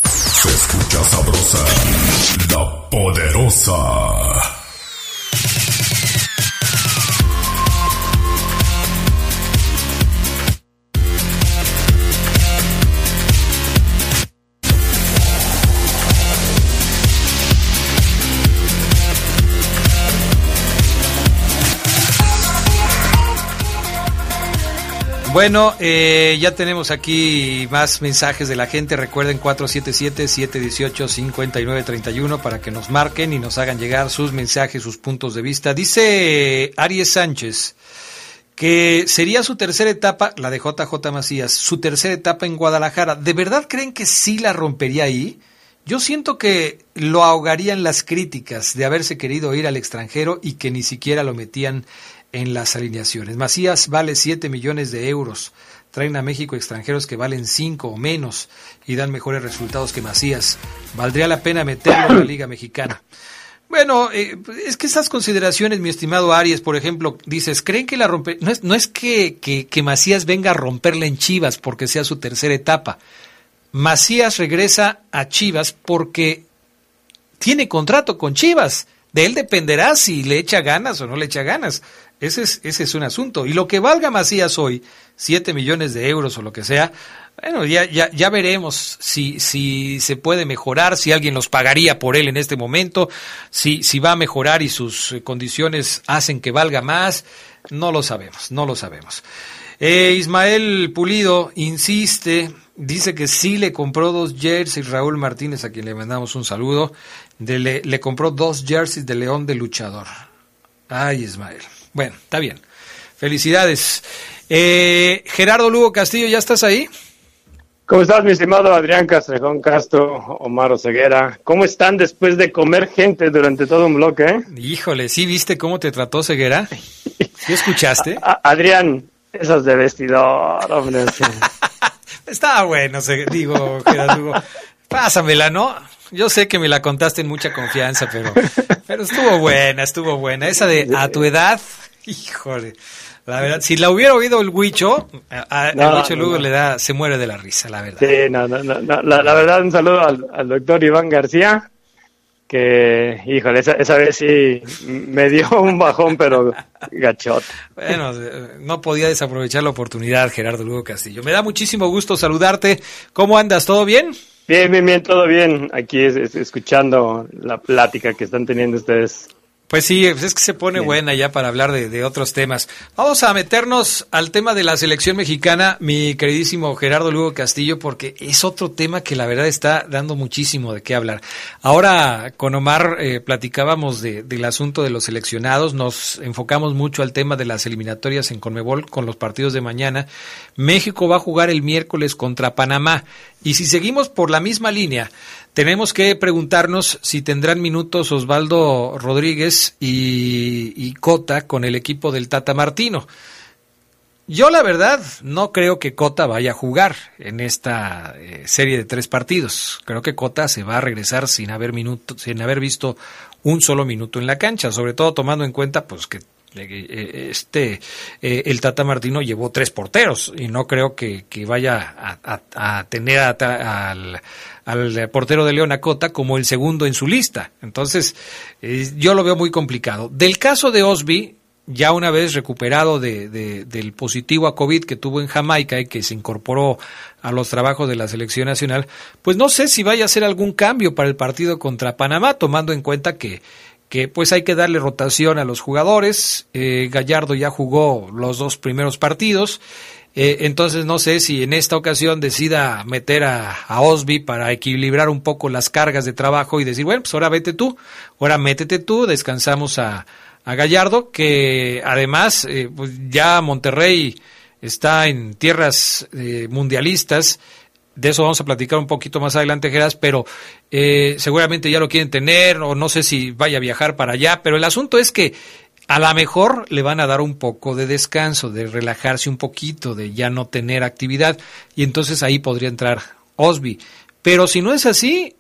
[SPEAKER 1] Se escucha sabrosa, la poderosa.
[SPEAKER 2] Bueno, eh, ya tenemos aquí más mensajes de la gente. Recuerden 477-718-5931 para que nos marquen y nos hagan llegar sus mensajes, sus puntos de vista. Dice Aries Sánchez que sería su tercera etapa, la de JJ Macías, su tercera etapa en Guadalajara. ¿De verdad creen que sí la rompería ahí? Yo siento que lo ahogarían las críticas de haberse querido ir al extranjero y que ni siquiera lo metían en las alineaciones. Macías vale 7 millones de euros. Traen a México extranjeros que valen 5 o menos y dan mejores resultados que Macías. Valdría la pena meterlo en la Liga Mexicana. Bueno, eh, es que estas consideraciones, mi estimado Arias, por ejemplo, dices, ¿creen que la rompe? No es, no es que, que, que Macías venga a romperla en Chivas porque sea su tercera etapa. Macías regresa a Chivas porque tiene contrato con Chivas. De él dependerá si le echa ganas o no le echa ganas. Ese es, ese es un asunto. Y lo que valga Macías hoy, 7 millones de euros o lo que sea, bueno, ya, ya, ya veremos si, si se puede mejorar, si alguien los pagaría por él en este momento, si, si va a mejorar y sus eh, condiciones hacen que valga más, no lo sabemos, no lo sabemos. Eh, Ismael Pulido insiste, dice que sí le compró dos jerseys Raúl Martínez, a quien le mandamos un saludo, le, le compró dos jerseys de León de Luchador. Ay, Ismael. Bueno, está bien. Felicidades. Eh, Gerardo Lugo Castillo, ¿ya estás ahí?
[SPEAKER 16] ¿Cómo estás, mi estimado Adrián Castrejón Castro, Omar Ceguera? ¿Cómo están después de comer gente durante todo un bloque? eh?
[SPEAKER 2] Híjole, ¿sí viste cómo te trató Ceguera? ¿Sí escuchaste? (laughs)
[SPEAKER 16] A- Adrián, esas de vestidor, hombre. sí. (laughs)
[SPEAKER 2] Estaba bueno, digo, Gerardo Lugo. Pásamela, ¿no? Yo sé que me la contaste en mucha confianza, pero, pero estuvo buena, estuvo buena. Esa de a tu edad, híjole. La verdad, si la hubiera oído el Huicho,
[SPEAKER 16] No,
[SPEAKER 2] el Huicho
[SPEAKER 16] no, no.
[SPEAKER 2] le da, se muere de la risa, la verdad.
[SPEAKER 16] Sí, no, no, no, no, La, la verdad, un saludo al, al doctor Iván García, que, híjole, esa, esa vez sí me dio un bajón, pero gachot.
[SPEAKER 2] Bueno, no podía desaprovechar la oportunidad, Gerardo Lugo Castillo. Me da muchísimo gusto saludarte. ¿Cómo andas? ¿Todo bien?
[SPEAKER 16] Bien, bien, bien, todo bien. Aquí es- es- escuchando la plática que están teniendo ustedes.
[SPEAKER 2] Pues sí, es que se pone buena ya para hablar de, otros temas. Vamos a meternos al tema de la selección mexicana, mi queridísimo Gerardo Lugo Castillo, porque es otro tema que la verdad está dando muchísimo de qué hablar. Ahora con Omar eh, platicábamos del asunto de los seleccionados, nos enfocamos mucho al tema de las eliminatorias en Conmebol con los partidos de mañana. México va a jugar el miércoles contra Panamá y si seguimos por la misma línea, tenemos que preguntarnos si tendrán minutos Osvaldo Rodríguez y, Cota con el equipo del Tata Martino. Yo la verdad no creo que Cota vaya a jugar en esta eh, serie de tres partidos. Creo que Cota se va a regresar sin haber minuto, sin haber visto un solo minuto en la cancha, sobre todo tomando en cuenta pues que eh, este eh, el Tata Martino llevó tres porteros y no creo que, vaya a, tener al, portero de León Acota como el segundo en su lista. Entonces, eh, yo lo veo muy complicado. Del caso de Osby, ya una vez recuperado de, del positivo a COVID que tuvo en Jamaica y que se incorporó a los trabajos de la selección nacional, pues no sé si vaya a hacer algún cambio para el partido contra Panamá, tomando en cuenta que que pues hay que darle rotación a los jugadores. Eh, Gallardo ya jugó los dos primeros partidos. Eh, entonces no sé si en esta ocasión decida meter a, Osby para equilibrar un poco las cargas de trabajo y decir, bueno, pues ahora vete tú, ahora métete tú, descansamos a, a Gallardo, que además eh, pues ya Monterrey está en tierras mundialistas. De eso vamos a platicar un poquito más adelante, Geras, pero eh, seguramente ya lo quieren tener o no sé si vaya a viajar para allá, pero el asunto es que a lo mejor le van a dar un poco de descanso, de relajarse un poquito, de ya no tener actividad y entonces ahí podría entrar Osby. Pero si no es así,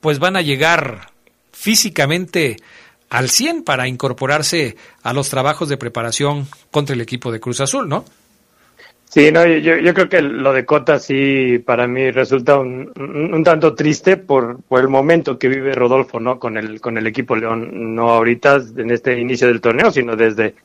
[SPEAKER 2] pues van a llegar físicamente al 100 para incorporarse a los trabajos de preparación contra el equipo de Cruz Azul, ¿no?
[SPEAKER 16] Sí, no, yo, yo creo que lo de Cota sí para mí resulta un, un, tanto triste por, por el momento que vive Rodolfo, ¿no? Con el, con el equipo León, no ahorita en este inicio del torneo, sino desde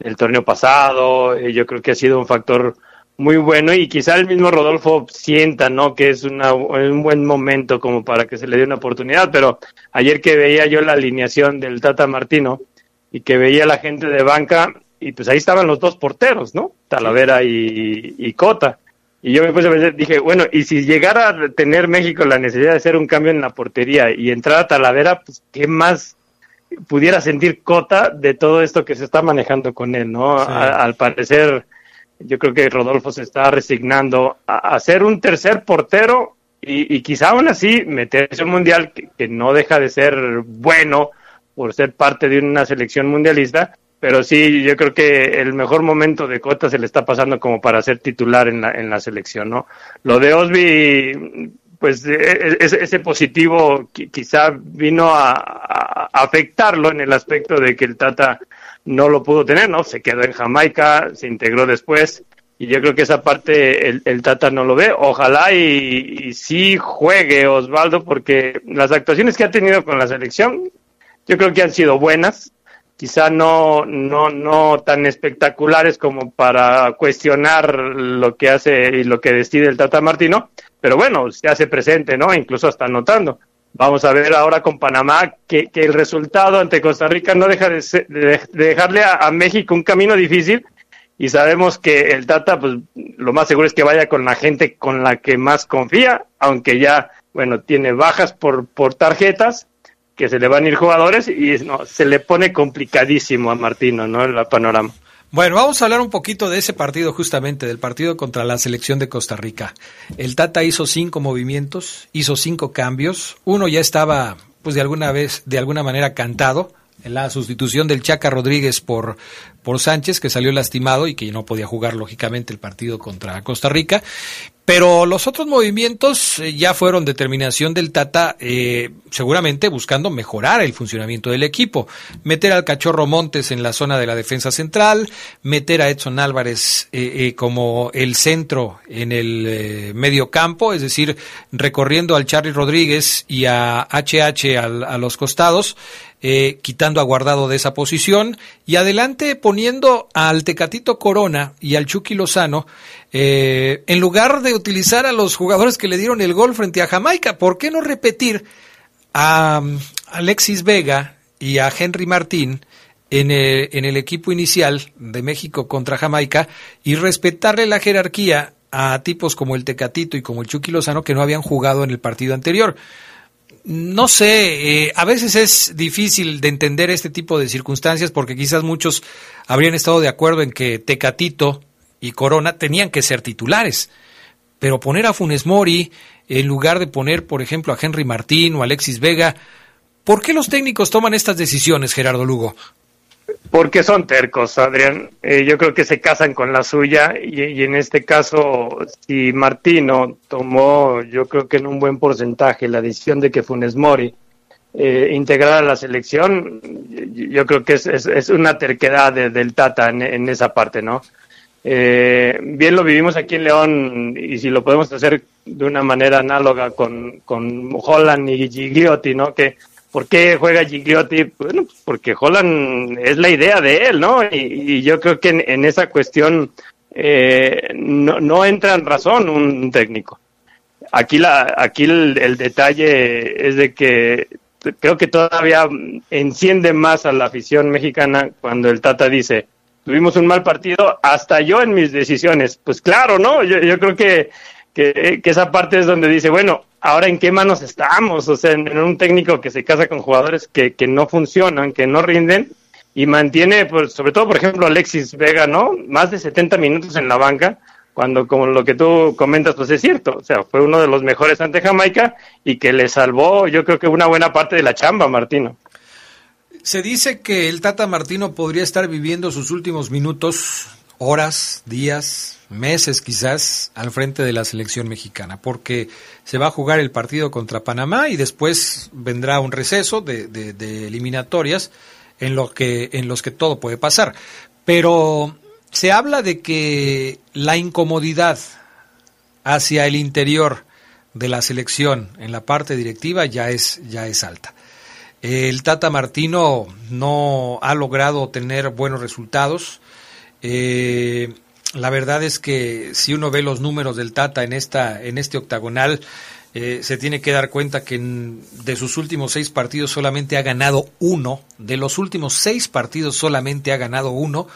[SPEAKER 16] el torneo pasado. Eh, yo creo que ha sido un factor muy bueno y quizá el mismo Rodolfo sienta, ¿no? Que es una, un buen momento como para que se le dé una oportunidad, pero ayer que veía yo la alineación del Tata Martino y que veía la gente de banca, y pues ahí estaban los dos porteros, ¿no? Talavera y, Cota. Y yo me puse a pensar, dije, bueno, y si llegara a tener México la necesidad de hacer un cambio en la portería y entrar a Talavera, pues qué más pudiera sentir Cota de todo esto que se está manejando con él, ¿no? al parecer, yo creo que Rodolfo se está resignando a, ser un tercer portero y, quizá aún así meterse un mundial que no deja de ser bueno por ser parte de una selección mundialista, pero sí, yo creo que el mejor momento de Cota se le está pasando como para ser titular en la, en la selección, ¿no? Lo de Osby, pues e, e, ese, positivo quizá vino a, afectarlo en el aspecto de que el Tata no lo pudo tener, ¿no? Se quedó en Jamaica, se integró después, y yo creo que esa parte el, el Tata no lo ve. Ojalá y, y sí juegue Osvaldo, porque las actuaciones que ha tenido con la selección, yo creo que han sido buenas quizá no, no, no tan espectaculares como para cuestionar lo que hace y lo que decide el Tata Martino, pero bueno, se hace presente, ¿no? Incluso está anotando. Vamos a ver ahora con Panamá que, que el resultado ante Costa Rica no deja de, dejarle a, México un camino difícil y sabemos que el Tata, pues lo más seguro es que vaya con la gente con la que más confía, aunque ya, bueno, tiene bajas por, por tarjetas, que se le van a ir jugadores y no, se le pone complicadísimo a Martino, ¿no? El panorama.
[SPEAKER 2] Bueno, vamos a hablar un poquito de ese partido justamente, del partido contra la selección de Costa Rica. El Tata hizo cinco movimientos, hizo cinco cambios. Uno ya estaba, pues de alguna vez, de alguna manera cantado, en la sustitución del Chaca Rodríguez por, por Sánchez, que salió lastimado y que no podía jugar lógicamente el partido contra Costa Rica. Pero los otros movimientos eh, ya fueron determinación del Tata, eh, seguramente buscando mejorar el funcionamiento del equipo. Meter al Cachorro Montes en la zona de la defensa central, meter a Edson Álvarez eh, como el centro en el medio campo, es decir, recorriendo al Charlie Rodríguez y a HH a los costados, quitando a Guardado de esa posición, y adelante poniendo al Tecatito Corona y al Chucky Lozano eh, en lugar de utilizar a los jugadores que le dieron el gol frente a Jamaica, ¿por qué no repetir a, um, Alexis Vega y a Henry Martín en el, en el equipo inicial de México contra Jamaica y respetarle la jerarquía a tipos como el Tecatito y como el Chucky Lozano que no habían jugado en el partido anterior. No sé, eh, a veces es difícil de entender este tipo de circunstancias porque quizás muchos habrían estado de acuerdo en que Tecatito y Corona tenían que ser titulares, pero poner a Funes Mori en lugar de poner, por ejemplo, a Henry Martín o Alexis Vega, ¿por qué los técnicos toman estas decisiones, Gerardo Lugo?
[SPEAKER 16] Porque son tercos, Adrián. Eh, yo creo que se casan con la suya y, en este caso, si Martino tomó, yo creo que en un buen porcentaje, la decisión de que Funes Mori eh, integrara la selección, yo creo que es, una terquedad del Tata en, esa parte, ¿no? Eh, bien lo vivimos aquí en León y si lo podemos hacer de una manera análoga con, con Holland y Gigliotti, ¿no? Que ¿Por qué juega Gigliotti? Bueno, porque Holland es la idea de él, ¿no? Y, yo creo que en, esa cuestión eh, no, entra en razón un técnico. Aquí, la, aquí el, detalle es de que creo que todavía enciende más a la afición mexicana cuando el Tata dice, tuvimos un mal partido, hasta yo en mis decisiones. Pues claro, ¿no? Yo, yo creo que que, esa parte es donde dice, bueno, ahora en qué manos estamos, o sea, en, un técnico que se casa con jugadores que, que no funcionan, que no rinden y mantiene, pues, sobre todo, por ejemplo, Alexis Vega, ¿no? Más de 70 minutos en la banca, cuando como lo que tú comentas, pues es cierto, o sea, fue uno de los mejores ante Jamaica y que le salvó, yo creo que una buena parte de la chamba, Martino.
[SPEAKER 2] Se dice que el Tata Martino podría estar viviendo sus últimos minutos, horas, días, meses quizás al frente de la selección mexicana, porque se va a jugar el partido contra Panamá y después vendrá un receso de, de, eliminatorias en, lo que, en los que todo puede pasar. Pero se habla de que la incomodidad hacia el interior de la selección en la parte directiva ya es, ya es alta. El Tata Martino no ha logrado tener buenos resultados. Eh, la verdad es que si uno ve los números del Tata en esta en este octagonal eh, se tiene que dar cuenta que de sus últimos seis partidos solamente ha ganado uno. De los últimos seis partidos solamente ha ganado uno.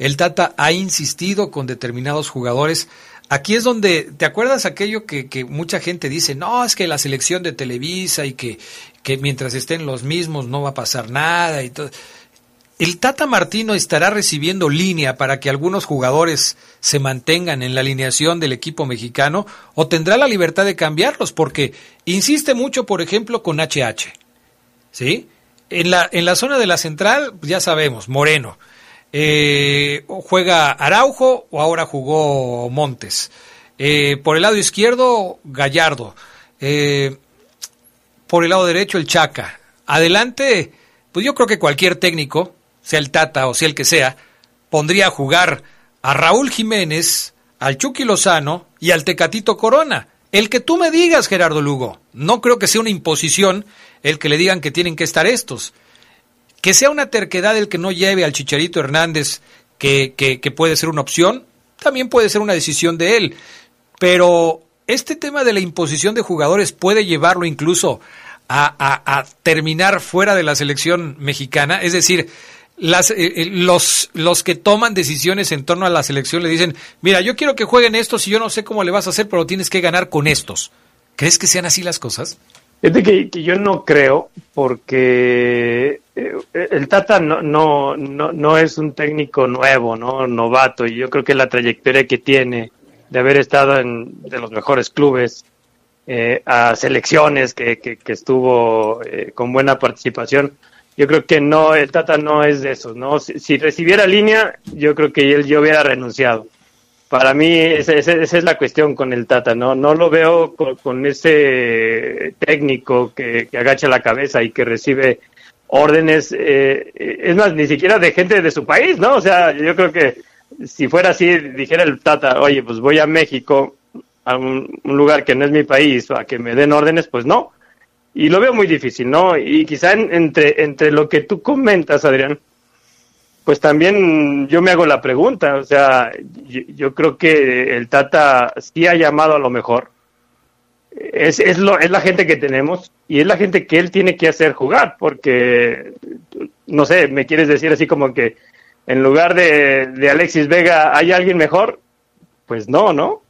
[SPEAKER 2] El Tata ha insistido con determinados jugadores. Aquí es donde, ¿te acuerdas aquello que, que mucha gente dice? No, es que la selección de Televisa y que, que mientras estén los mismos no va a pasar nada y todo. ¿El Tata Martino estará recibiendo línea para que algunos jugadores se mantengan en la alineación del equipo mexicano o tendrá la libertad de cambiarlos? Porque insiste mucho, por ejemplo, con HH. ¿Sí? En la, en la zona de la central, ya sabemos, Moreno. Eh, juega Araujo o ahora jugó Montes. Eh, por el lado izquierdo, Gallardo. Eh, por el lado derecho, el Chaca. Adelante, pues yo creo que cualquier técnico sea el Tata o sea el que sea, pondría a jugar a Raúl Jiménez, al Chucky Lozano y al Tecatito Corona. El que tú me digas, Gerardo Lugo. No creo que sea una imposición el que le digan que tienen que estar estos. Que sea una terquedad el que no lleve al Chicharito Hernández, que, que, puede ser una opción, también puede ser una decisión de él. Pero este tema de la imposición de jugadores puede llevarlo incluso a, a terminar fuera de la selección mexicana. Es decir, las, eh, eh, los, los que toman decisiones en torno a la selección le dicen, mira, yo quiero que jueguen estos y yo no sé cómo le vas a hacer, pero tienes que ganar con estos. ¿Crees que sean así las cosas?
[SPEAKER 16] Es de que, yo no creo, porque eh, el Tata no, no, no, no, es un técnico nuevo, no novato, y yo creo que la trayectoria que tiene de haber estado en de los mejores clubes, a selecciones que, que, estuvo con buena participación, yo creo que no, el Tata no es de esos, ¿no? Si, recibiera línea, yo creo que él yo hubiera renunciado. Para mí esa, es la cuestión con el Tata, ¿no? No lo veo con, ese técnico que, agacha la cabeza y que recibe órdenes, eh, es más, ni siquiera de gente de su país, ¿no? O sea, yo creo que si fuera así, dijera el Tata, oye, pues voy a México, a un lugar que no es mi país, a que me den órdenes, pues no y lo veo muy difícil, ¿no? Y quizá entre, entre lo que tú comentas, Adrián, pues también yo me hago la pregunta, o sea, yo, creo que el Tata sí ha llamado a lo mejor, es, es, lo, es la gente que tenemos y es la gente que él tiene que hacer jugar, porque, no sé, me quieres decir así como que en lugar de, de Alexis Vega hay alguien mejor, pues no, ¿no?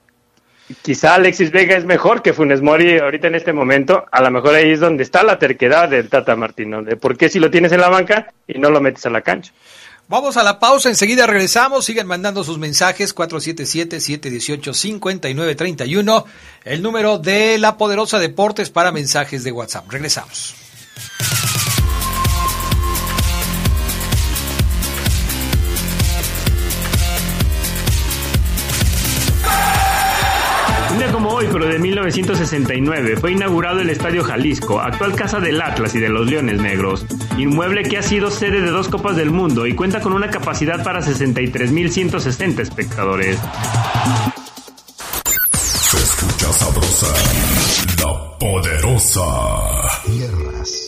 [SPEAKER 16] Quizá Alexis Vega es mejor que Funes Mori ahorita en este momento, a lo mejor ahí es donde está la terquedad del Tata Martino, de por qué si lo tienes en la banca y no lo metes a la cancha.
[SPEAKER 2] Vamos a la pausa, enseguida regresamos, sigan mandando sus mensajes 477-718-5931, el número de la poderosa Deportes para mensajes de WhatsApp. Regresamos.
[SPEAKER 4] Pero de 1969, fue inaugurado el Estadio Jalisco, actual casa del Atlas y de los Leones Negros, inmueble que ha sido sede de dos Copas del Mundo y cuenta con una capacidad para 63.160 espectadores.
[SPEAKER 1] Se escucha sabrosa, la poderosa.
[SPEAKER 17] Tierras,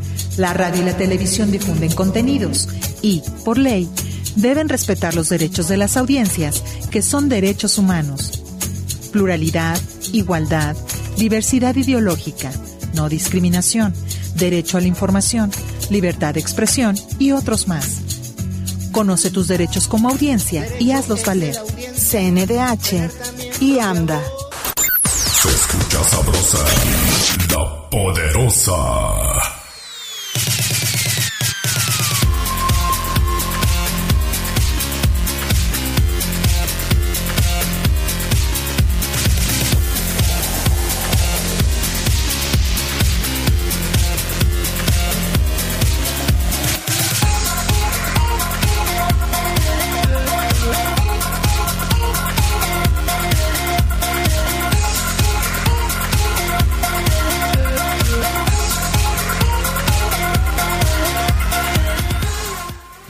[SPEAKER 18] La radio y la televisión difunden contenidos y, por ley, deben respetar los derechos de las audiencias, que son derechos humanos. Pluralidad, igualdad, diversidad ideológica, no discriminación, derecho a la información, libertad de expresión y otros más. Conoce tus derechos como audiencia y hazlos valer. CNDH y AMDA.
[SPEAKER 1] Se escucha sabrosa, la poderosa.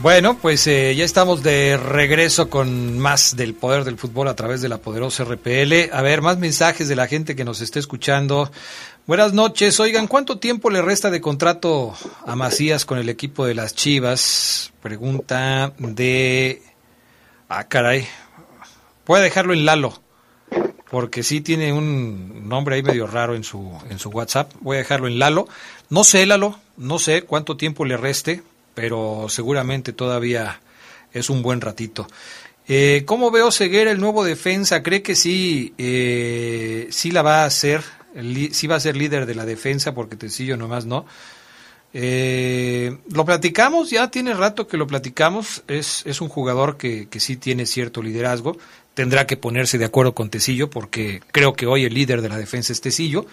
[SPEAKER 2] Bueno, pues eh, ya estamos de regreso con más del poder del fútbol a través de la poderosa RPL. A ver, más mensajes de la gente que nos esté escuchando. Buenas noches. Oigan, ¿cuánto tiempo le resta de contrato a Macías con el equipo de las Chivas? Pregunta de... Ah, caray. Puede dejarlo en Lalo, porque sí tiene un nombre ahí medio raro en su, en su WhatsApp. Voy a dejarlo en Lalo. No sé, Lalo, no sé cuánto tiempo le reste pero seguramente todavía es un buen ratito. Eh, ¿Cómo veo Ceguera, el nuevo defensa? ¿Cree que sí, eh, sí la va a hacer? Sí va a ser líder de la defensa porque Tecillo nomás no. Eh, lo platicamos, ya tiene rato que lo platicamos. Es, es un jugador que, que sí tiene cierto liderazgo. Tendrá que ponerse de acuerdo con Tecillo porque creo que hoy el líder de la defensa es Tecillo.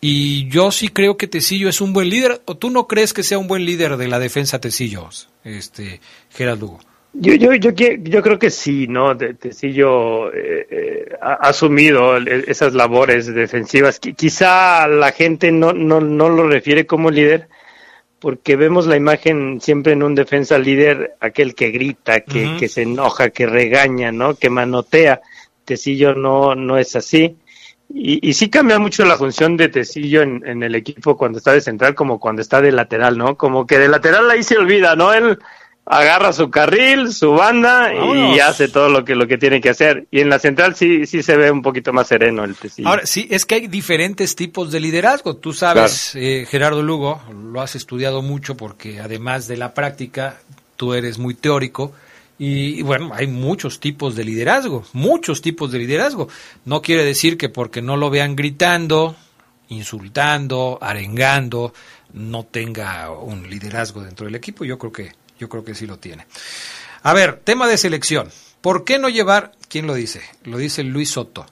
[SPEAKER 2] Y yo sí creo que Tecillo es un buen líder. ¿O tú no crees que sea un buen líder de la defensa Tecillo, este, Gerald Lugo?
[SPEAKER 16] Yo, yo, yo, yo creo que sí, ¿no? Tecillo eh, eh, ha asumido esas labores defensivas. Quizá la gente no, no, no lo refiere como líder, porque vemos la imagen siempre en un defensa líder, aquel que grita, que, uh -huh. que se enoja, que regaña, ¿no? Que manotea. Tecillo no, no es así. Y, y, sí cambia mucho la función de Tecillo en, en, el equipo cuando está de central como cuando está de lateral, ¿no? Como que de lateral ahí se olvida, ¿no? Él agarra su carril, su banda Vámonos. y hace todo lo que lo que tiene que hacer. Y en la central sí sí se ve un poquito más sereno el Tecillo.
[SPEAKER 2] Ahora sí, es que hay diferentes tipos de liderazgo. Tú sabes, claro. eh, Gerardo Lugo, lo has estudiado mucho porque además de la práctica, tú eres muy teórico. Y bueno, hay muchos tipos de liderazgo, muchos tipos de liderazgo. No quiere decir que porque no lo vean gritando, insultando, arengando no tenga un liderazgo dentro del equipo. Yo creo que, yo creo que sí lo tiene. A ver, tema de selección. ¿Por qué no llevar, quién lo dice? Lo dice Luis Soto.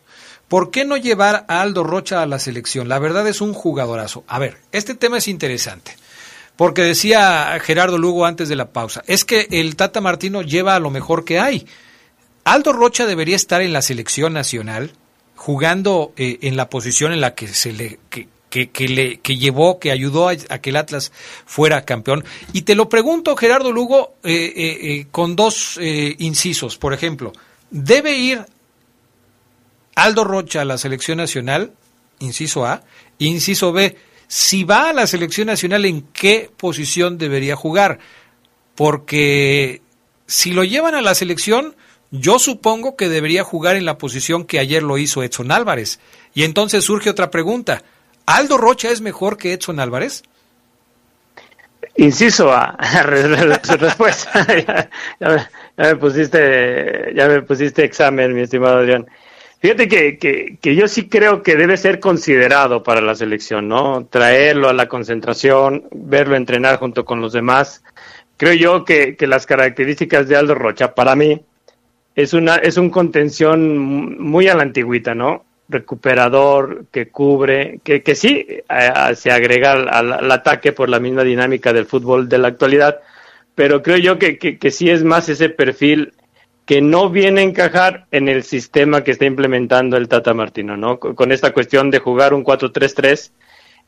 [SPEAKER 2] ¿Por qué no llevar a Aldo Rocha a la selección? La verdad es un jugadorazo. A ver, este tema es interesante. Porque decía Gerardo Lugo antes de la pausa, es que el Tata Martino lleva a lo mejor que hay. Aldo Rocha debería estar en la selección nacional, jugando eh, en la posición en la que se le que, le que llevó, que ayudó a, que el Atlas fuera campeón. Y te lo pregunto, Gerardo Lugo, eh, eh, con dos incisos. Por ejemplo, ¿debe ir Aldo Rocha a la selección nacional? Inciso A. Inciso B si va a la selección nacional, ¿en qué posición debería jugar? Porque si lo llevan a la selección, yo supongo que debería jugar en la posición que ayer lo hizo Edson Álvarez. Y entonces surge otra pregunta. ¿Aldo Rocha es mejor que Edson Álvarez?
[SPEAKER 16] Inciso a (laughs) su respuesta. (laughs) ya, me pusiste, ya me pusiste examen, mi estimado Adrián. Fíjate que, que, yo sí creo que debe ser considerado para la selección, ¿no? Traerlo a la concentración, verlo entrenar junto con los demás. Creo yo que, que las características de Aldo Rocha, para mí, es, una, es un contención muy a la antigüita, ¿no? Recuperador, que cubre, que, que sí se agrega al, ataque por la misma dinámica del fútbol de la actualidad, pero creo yo que, que sí es más ese perfil que no viene a encajar en el sistema que está implementando el Tata Martino, ¿no? Con esta cuestión de jugar un 4-3-3,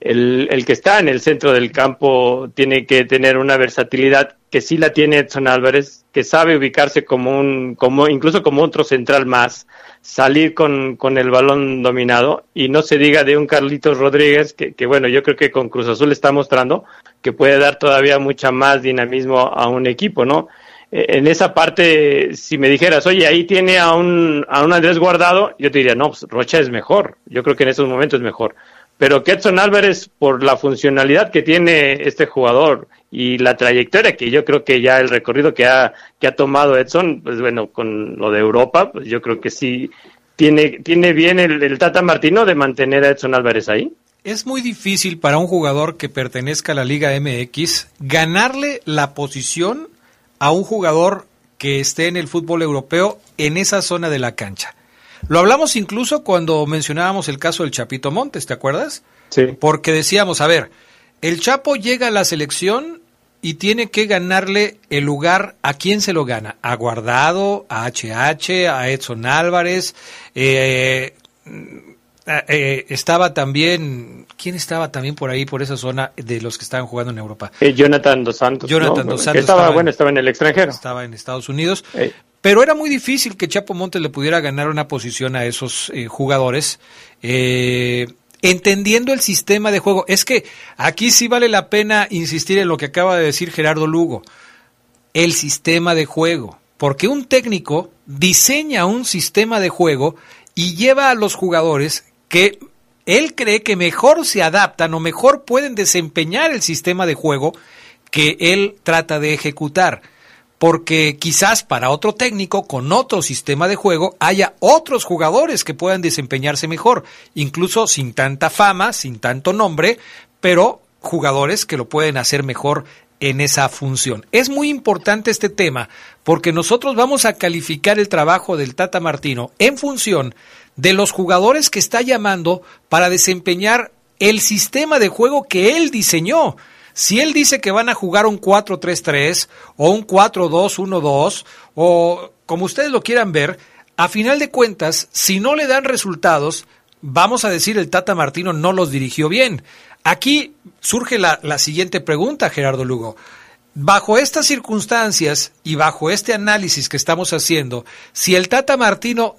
[SPEAKER 16] el, el, que está en el centro del campo tiene que tener una versatilidad que sí la tiene Edson Álvarez, que sabe ubicarse como un, como, incluso como otro central más, salir con, con el balón dominado, y no se diga de un Carlitos Rodríguez, que, que bueno, yo creo que con Cruz Azul está mostrando que puede dar todavía mucha más dinamismo a un equipo, ¿no? En esa parte, si me dijeras, oye, ahí tiene a un, a un Andrés Guardado, yo te diría, no, pues Rocha es mejor. Yo creo que en estos momentos es mejor. Pero Ketson Álvarez, por la funcionalidad que tiene este jugador y la trayectoria que yo creo que ya el recorrido que ha, que ha tomado Edson, pues bueno, con lo de Europa, pues yo creo que sí tiene, tiene bien el, el Tata Martino de mantener a Edson Álvarez ahí.
[SPEAKER 2] Es muy difícil para un jugador que pertenezca a la Liga MX ganarle la posición a un jugador que esté en el fútbol europeo en esa zona de la cancha. Lo hablamos incluso cuando mencionábamos el caso del Chapito Montes, ¿te acuerdas?
[SPEAKER 16] Sí.
[SPEAKER 2] Porque decíamos, a ver, el Chapo llega a la selección y tiene que ganarle el lugar a quién se lo gana, a Guardado, a HH, a Edson Álvarez, eh, eh, estaba también, ¿quién estaba también por ahí, por esa zona de los que estaban jugando en Europa?
[SPEAKER 16] Eh, Jonathan Dos Santos.
[SPEAKER 2] Jonathan Dos Santos.
[SPEAKER 16] Estaba, bueno, estaba en el extranjero.
[SPEAKER 2] Estaba en Estados Unidos. Pero era muy difícil que Chapo Montes le pudiera ganar una posición a esos eh, jugadores. entendiendo el sistema de juego. Es que aquí sí vale la pena insistir en lo que acaba de decir Gerardo Lugo. El sistema de juego. Porque un técnico diseña un sistema de juego y lleva a los jugadores que él cree que mejor se adaptan o mejor pueden desempeñar el sistema de juego que él trata de ejecutar. Porque quizás para otro técnico con otro sistema de juego haya otros jugadores que puedan desempeñarse mejor, incluso sin tanta fama, sin tanto nombre, pero jugadores que lo pueden hacer mejor en esa función. Es muy importante este tema porque nosotros vamos a calificar el trabajo del Tata Martino en función de los jugadores que está llamando para desempeñar el sistema de juego que él diseñó. Si él dice que van a jugar un 4-3-3 o un 4-2-1-2 o como ustedes lo quieran ver, a final de cuentas, si no le dan resultados, vamos a decir el Tata Martino no los dirigió bien. Aquí surge la, la siguiente pregunta, Gerardo Lugo. Bajo estas circunstancias y bajo este análisis que estamos haciendo, si el Tata Martino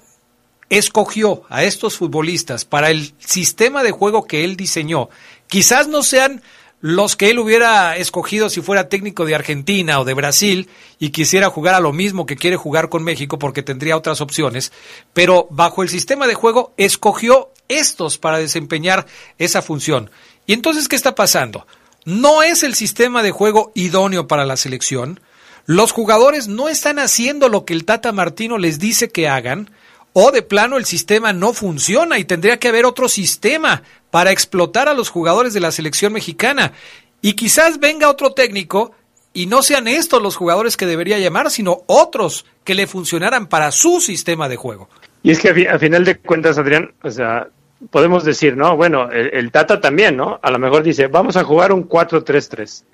[SPEAKER 2] escogió a estos futbolistas para el sistema de juego que él diseñó, quizás no sean los que él hubiera escogido si fuera técnico de Argentina o de Brasil y quisiera jugar a lo mismo que quiere jugar con México porque tendría otras opciones, pero bajo el sistema de juego escogió estos para desempeñar esa función. ¿Y entonces qué está pasando? No es el sistema de juego idóneo para la selección, los jugadores no están haciendo lo que el Tata Martino les dice que hagan, o de plano el sistema no funciona y tendría que haber otro sistema para explotar a los jugadores de la selección mexicana. Y quizás venga otro técnico y no sean estos los jugadores que debería llamar, sino otros que le funcionaran para su sistema de juego.
[SPEAKER 16] Y es que a, final de cuentas, Adrián, o sea, podemos decir, ¿no? Bueno, el, Tata también, ¿no? A lo mejor dice, vamos a jugar un 4-3-3.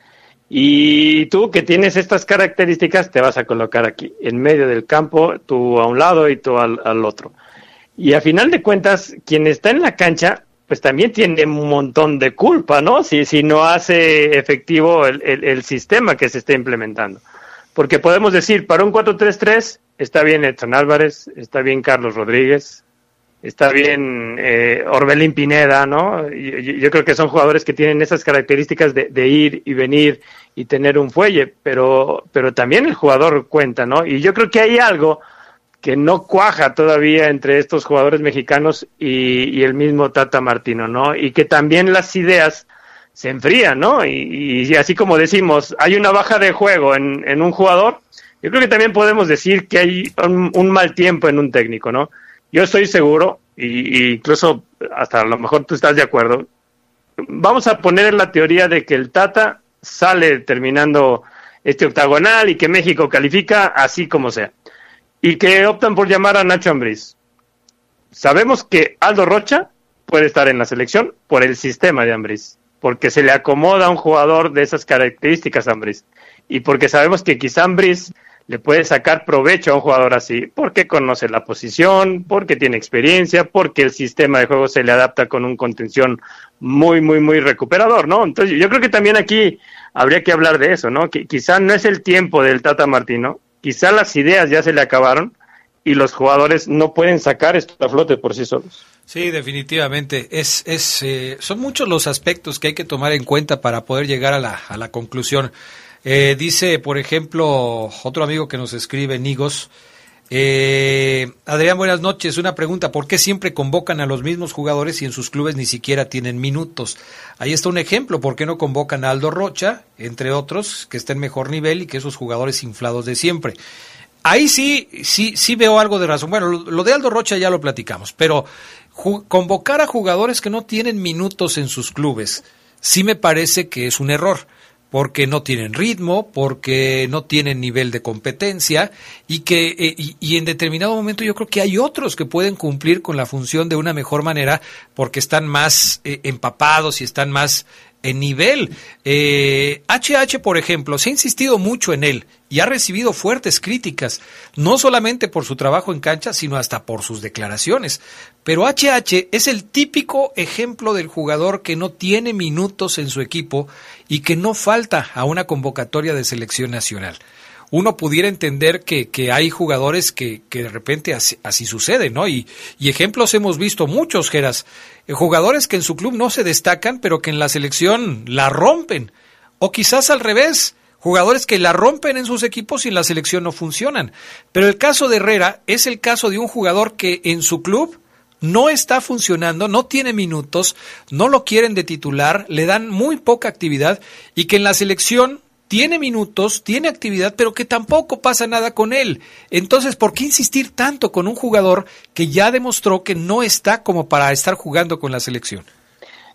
[SPEAKER 16] Y tú que tienes estas características, te vas a colocar aquí, en medio del campo, tú a un lado y tú al, otro. Y a final de cuentas, quien está en la cancha pues también tiene un montón de culpa, ¿no? Si, si no hace efectivo el, el, sistema que se está implementando. Porque podemos decir, para un 4-3-3 está bien Edson Álvarez, está bien Carlos Rodríguez, está bien eh, Orbelín Pineda, ¿no? Yo, yo, creo que son jugadores que tienen esas características de, ir y venir y tener un fuelle, pero, pero también el jugador cuenta, ¿no? Y yo creo que hay algo que no cuaja todavía entre estos jugadores mexicanos y, el mismo Tata Martino, ¿no? Y que también las ideas se enfrían, ¿no? Y, así como decimos, hay una baja de juego en, un jugador, yo creo que también podemos decir que hay un, mal tiempo en un técnico, ¿no? Yo estoy seguro, y, incluso hasta a lo mejor tú estás de acuerdo, vamos a poner la teoría de que el Tata sale terminando este octagonal y que México califica así como sea y que optan por llamar a Nacho Ambriz. Sabemos que Aldo Rocha puede estar en la selección por el sistema de Ambriz, porque se le acomoda a un jugador de esas características a y porque sabemos que quizá Ambriz le puede sacar provecho a un jugador así, porque conoce la posición, porque tiene experiencia, porque el sistema de juego se le adapta con un contención muy, muy, muy recuperador, ¿no? Entonces yo creo que también aquí habría que hablar de eso, ¿no? Que quizá no es el tiempo del Tata Martino, quizá las ideas ya se le acabaron y los jugadores no pueden sacar esto a flote por sí solos.
[SPEAKER 2] Sí, definitivamente. Es, es, eh, son muchos los aspectos que hay que tomar en cuenta para poder llegar a la, a la conclusión. Eh, dice, por ejemplo, otro amigo que nos escribe, Nigos, eh, Adrián, buenas noches. Una pregunta, ¿por qué siempre convocan a los mismos jugadores y en sus clubes ni siquiera tienen minutos? Ahí está un ejemplo, ¿por qué no convocan a Aldo Rocha, entre otros, que está en mejor nivel y que esos jugadores inflados de siempre? Ahí sí, sí, sí veo algo de razón. Bueno, lo, de Aldo Rocha ya lo platicamos, pero convocar a jugadores que no tienen minutos en sus clubes, sí me parece que es un error porque no tienen ritmo, porque no tienen nivel de competencia y que eh, y, en determinado momento yo creo que hay otros que pueden cumplir con la función de una mejor manera porque están más eh, empapados y están más en nivel. Eh, HH, por ejemplo, se ha insistido mucho en él y ha recibido fuertes críticas, no solamente por su trabajo en cancha, sino hasta por sus declaraciones. Pero HH es el típico ejemplo del jugador que no tiene minutos en su equipo y que no falta a una convocatoria de selección nacional uno pudiera entender que, que hay jugadores que, que, de repente así, sucede, ¿no? Y, y, ejemplos hemos visto muchos, Geras. Eh, jugadores que en su club no se destacan, pero que en la selección la rompen. O quizás al revés, jugadores que la rompen en sus equipos y en la selección no funcionan. Pero el caso de Herrera es el caso de un jugador que en su club no está funcionando, no tiene minutos, no lo quieren de titular, le dan muy poca actividad y que en la selección tiene minutos, tiene actividad, pero que tampoco pasa nada con él. Entonces, ¿por qué insistir tanto con un jugador que ya demostró que no está como para estar jugando con la selección?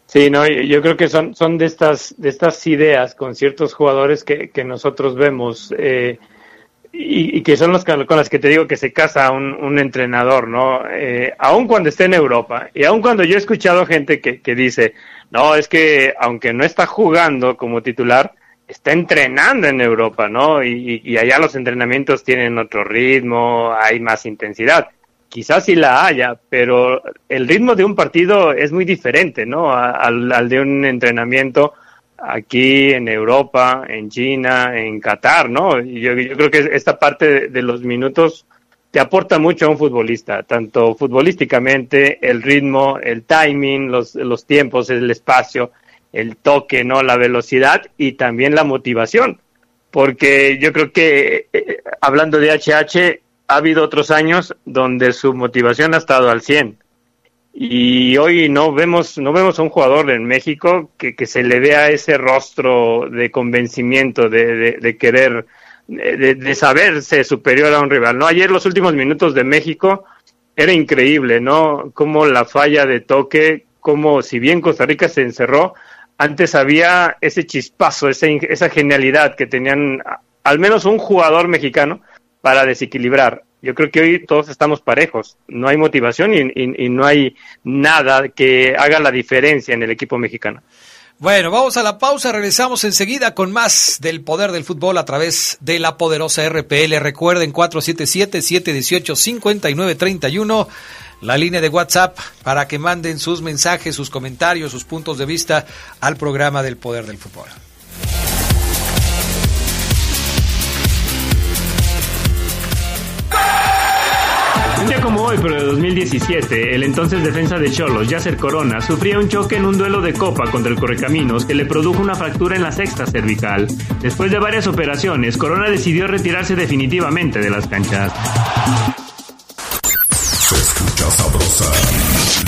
[SPEAKER 16] Sí, no, yo creo que son, son de estas, de estas ideas con ciertos jugadores que, que nosotros vemos eh, y, que son los con las que te digo que se casa un, un entrenador, ¿no? Eh, aun cuando esté en Europa y aun cuando yo he escuchado gente que, que dice, no, es que aunque no está jugando como titular, está entrenando en Europa, ¿no? Y, allá los entrenamientos tienen otro ritmo, hay más intensidad. Quizás sí la haya, pero el ritmo de un partido es muy diferente, ¿no? Al, de un entrenamiento aquí en Europa, en China, en Qatar, ¿no? Yo, yo creo que esta parte de los minutos te aporta mucho a un futbolista, tanto futbolísticamente, el ritmo, el timing, los, los tiempos, el espacio el toque, ¿no? La velocidad y también la motivación. Porque yo creo que, eh, hablando de HH, ha habido otros años donde su motivación ha estado al 100. Y hoy no vemos, no vemos a un jugador en México que, que se le vea ese rostro de convencimiento, de, de, querer, de, de, saberse superior a un rival. ¿no? Ayer los últimos minutos de México era increíble, ¿no? Como la falla de toque, como si bien Costa Rica se encerró, antes había ese chispazo, esa genialidad que tenían al menos un jugador mexicano para desequilibrar. Yo creo que hoy todos estamos parejos, no hay motivación y no hay nada que haga la diferencia en el equipo mexicano.
[SPEAKER 2] Bueno, vamos a la pausa, regresamos enseguida con más del poder del fútbol a través de la poderosa RPL. Recuerden 477-718-5931, la línea de WhatsApp para que manden sus mensajes, sus comentarios, sus puntos de vista al programa del poder del fútbol.
[SPEAKER 4] De 2017, el entonces defensa de Cholos, Yasser Corona, sufría un choque en un duelo de copa contra el Correcaminos que le produjo una fractura en la sexta cervical. Después de varias operaciones, Corona decidió retirarse definitivamente de las canchas.
[SPEAKER 1] Se escucha sabrosa,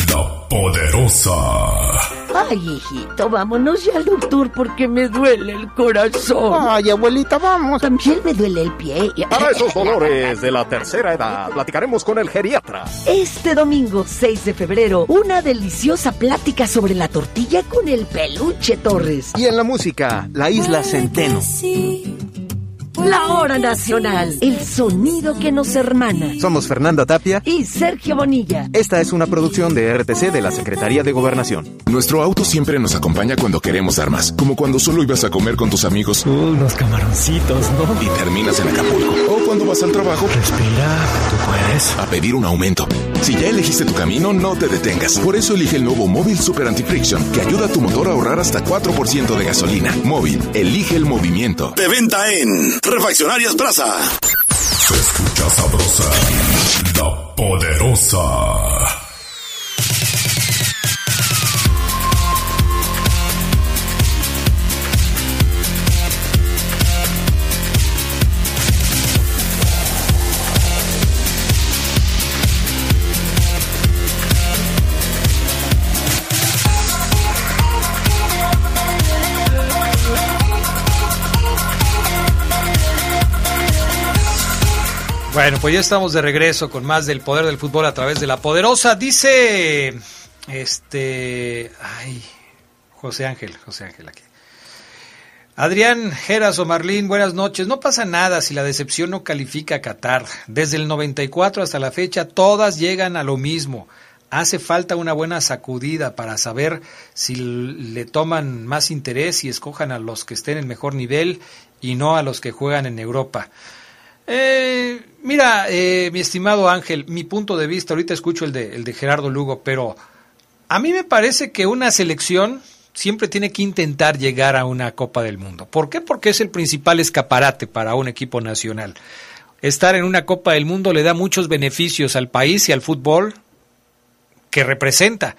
[SPEAKER 1] la poderosa.
[SPEAKER 14] Ay, hijito, vámonos ya al doctor porque me duele el corazón.
[SPEAKER 19] Ay, abuelita, vamos.
[SPEAKER 14] También me duele el pie.
[SPEAKER 19] Para esos dolores de la tercera edad, platicaremos con el geriatra.
[SPEAKER 14] Este domingo, 6 de febrero, una deliciosa plática sobre la tortilla con el peluche Torres.
[SPEAKER 19] Y en la música, la isla Centeno.
[SPEAKER 14] La hora nacional, el sonido que nos hermana.
[SPEAKER 19] Somos Fernanda Tapia
[SPEAKER 14] y Sergio Bonilla.
[SPEAKER 19] Esta es una producción de RTC de la Secretaría de Gobernación.
[SPEAKER 5] Nuestro auto siempre nos acompaña cuando queremos dar más, como cuando solo ibas a comer con tus amigos.
[SPEAKER 20] unos camaroncitos, ¿no?
[SPEAKER 5] Y terminas en Acapulco. O cuando vas al trabajo.
[SPEAKER 20] Respira, tú puedes.
[SPEAKER 5] A pedir un aumento. Si ya elegiste tu camino, no te detengas. Por eso elige el nuevo Móvil Super Anti-Friction, que ayuda a tu motor a ahorrar hasta 4% de gasolina. Móvil, elige el movimiento.
[SPEAKER 1] De venta en Refaccionarias Plaza. Se escucha sabrosa, la poderosa.
[SPEAKER 2] Bueno, pues ya estamos de regreso con más del poder del fútbol a través de la poderosa. Dice este, ay, José Ángel, José Ángel aquí. Adrián Geras o Marlín, buenas noches. No pasa nada si la decepción no califica a Qatar. Desde el 94 hasta la fecha, todas llegan a lo mismo. Hace falta una buena sacudida para saber si le toman más interés y escojan a los que estén en mejor nivel y no a los que juegan en Europa. Eh, mira, eh, mi estimado Ángel, mi punto de vista, ahorita escucho el de, el de Gerardo Lugo, pero a mí me parece que una selección siempre tiene que intentar llegar a una Copa del Mundo. ¿Por qué? Porque es el principal escaparate para un equipo nacional. Estar en una Copa del Mundo le da muchos beneficios al país y al fútbol que representa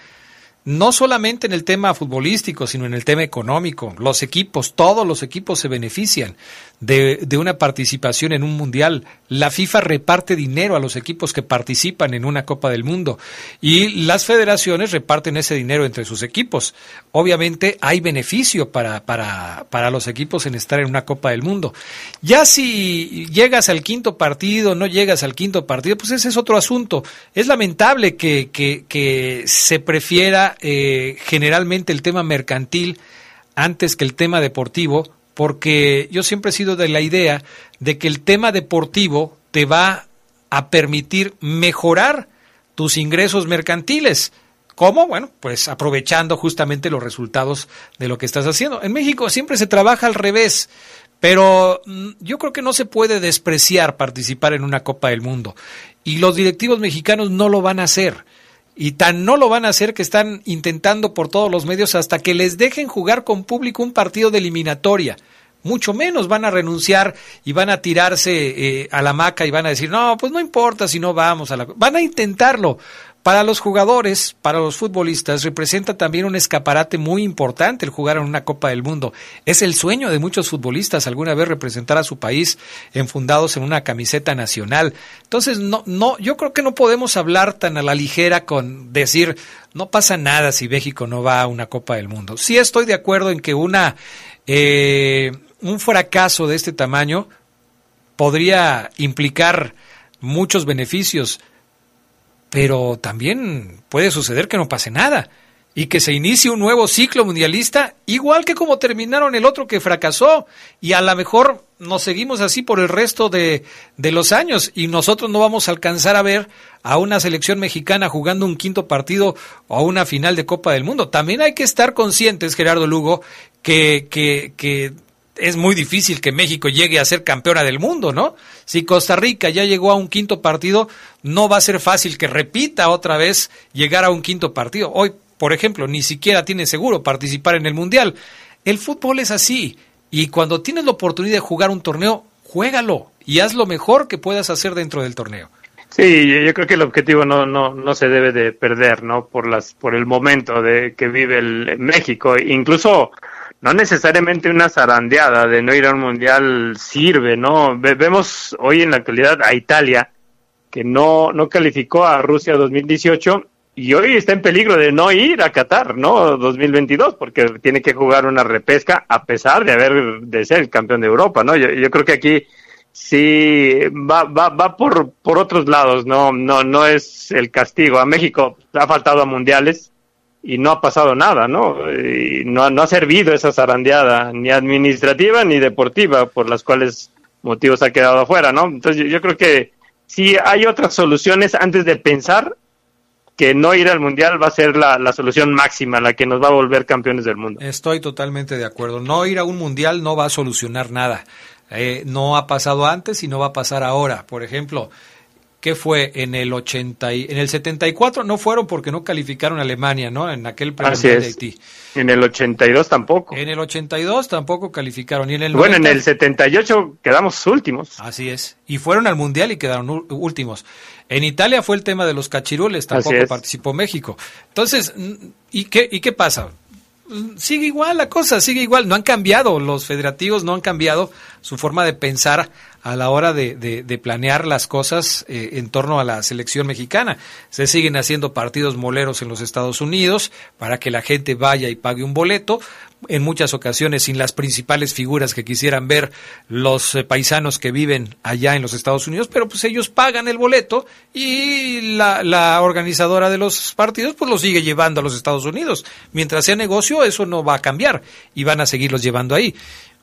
[SPEAKER 2] no solamente en el tema futbolístico, sino en el tema económico. Los equipos, todos los equipos se benefician de, de, una participación en un mundial. La FIFA reparte dinero a los equipos que participan en una Copa del Mundo y las federaciones reparten ese dinero entre sus equipos. Obviamente hay beneficio para, para, para los equipos en estar en una Copa del Mundo. Ya si llegas al quinto partido, no llegas al quinto partido, pues ese es otro asunto. Es lamentable que, que, que se prefiera eh, generalmente el tema mercantil antes que el tema deportivo, porque yo siempre he sido de la idea de que el tema deportivo te va a permitir mejorar tus ingresos mercantiles. ¿Cómo? Bueno, pues aprovechando justamente los resultados de lo que estás haciendo. En México siempre se trabaja al revés, pero mm, yo creo que no se puede despreciar participar en una Copa del Mundo. Y los directivos mexicanos no lo van a hacer y tan no lo van a hacer que están intentando por todos los medios hasta que les dejen jugar con público un partido de eliminatoria. Mucho menos van a renunciar y van a tirarse eh, a la maca y van a decir, no, pues no importa si no vamos a la... Van a intentarlo, para los jugadores, para los futbolistas, representa también un escaparate muy importante el jugar en una Copa del Mundo. Es el sueño de muchos futbolistas alguna vez representar a su país enfundados en una camiseta nacional. Entonces, no, no, yo creo que no podemos hablar tan a la ligera con decir no pasa nada si México no va a una Copa del Mundo. Sí estoy de acuerdo en que una eh, un fracaso de este tamaño podría implicar muchos beneficios pero también puede suceder que no pase nada. y que se inicie un nuevo ciclo mundialista, igual que como terminaron el otro que fracasó, y a lo mejor nos seguimos así por el resto de, de los años, y nosotros no vamos a alcanzar a ver a una selección mexicana jugando un quinto partido o a una final de Copa del Mundo. También hay que estar conscientes, Gerardo Lugo, que, que, que es muy difícil que México llegue a ser campeona del mundo, ¿no? Si Costa Rica ya llegó a un quinto partido, no va a ser fácil que repita otra vez llegar a un quinto partido. Hoy, por ejemplo, ni siquiera tiene seguro participar en el Mundial. El fútbol es así, y cuando tienes la oportunidad de jugar un torneo, juégalo y haz lo mejor que puedas hacer dentro del torneo.
[SPEAKER 16] Sí, yo creo que el objetivo no, no, no se debe de perder, ¿no? Por las, por el momento de que vive el México. Incluso no necesariamente una zarandeada de no ir a un mundial sirve, ¿no? vemos hoy en la actualidad a Italia, que no, no calificó a Rusia 2018 y hoy está en peligro de no ir a Qatar, ¿no? 2022, porque tiene que jugar una repesca a pesar de haber de ser el campeón de Europa, ¿no? Yo, yo creo que aquí sí va, va, va por, por otros lados, no, no, no es el castigo. A México ha faltado a mundiales, y no ha pasado nada, ¿no? Y no, no ha servido esa zarandeada, ni administrativa ni deportiva, por las cuales motivos ha quedado afuera, ¿no? Entonces yo, creo que si hay otras soluciones antes de pensar que no ir al mundial va a ser la, la, solución máxima, la que nos va a volver campeones del mundo.
[SPEAKER 2] Estoy totalmente de acuerdo. No ir a un mundial no va a solucionar nada. Eh, no ha pasado antes y no va a pasar ahora. Por ejemplo, ¿Qué fue en el 80 y, en el 74 no fueron porque no calificaron a Alemania, ¿no? En aquel
[SPEAKER 16] premio de Haití. En el 82 tampoco.
[SPEAKER 2] En el 82 tampoco calificaron y en el
[SPEAKER 16] Bueno, en el 78 quedamos últimos.
[SPEAKER 2] Así es. Y fueron al mundial y quedaron últimos. En Italia fue el tema de los cachirules, tampoco participó México. Entonces, ¿y qué y qué pasa? sigue igual la cosa, sigue igual. No han cambiado, los federativos no han cambiado su forma de pensar a la hora de, planear las cosas eh, en torno a la selección mexicana. Se siguen haciendo partidos moleros en los Estados Unidos para que la gente vaya y pague un boleto, en muchas ocasiones sin las principales figuras que quisieran ver los eh, paisanos que viven allá en los Estados Unidos, pero pues ellos pagan el boleto y la, la organizadora de los partidos pues lo sigue llevando a los Estados Unidos. Mientras sea negocio, eso no va a cambiar y van a seguirlos llevando ahí.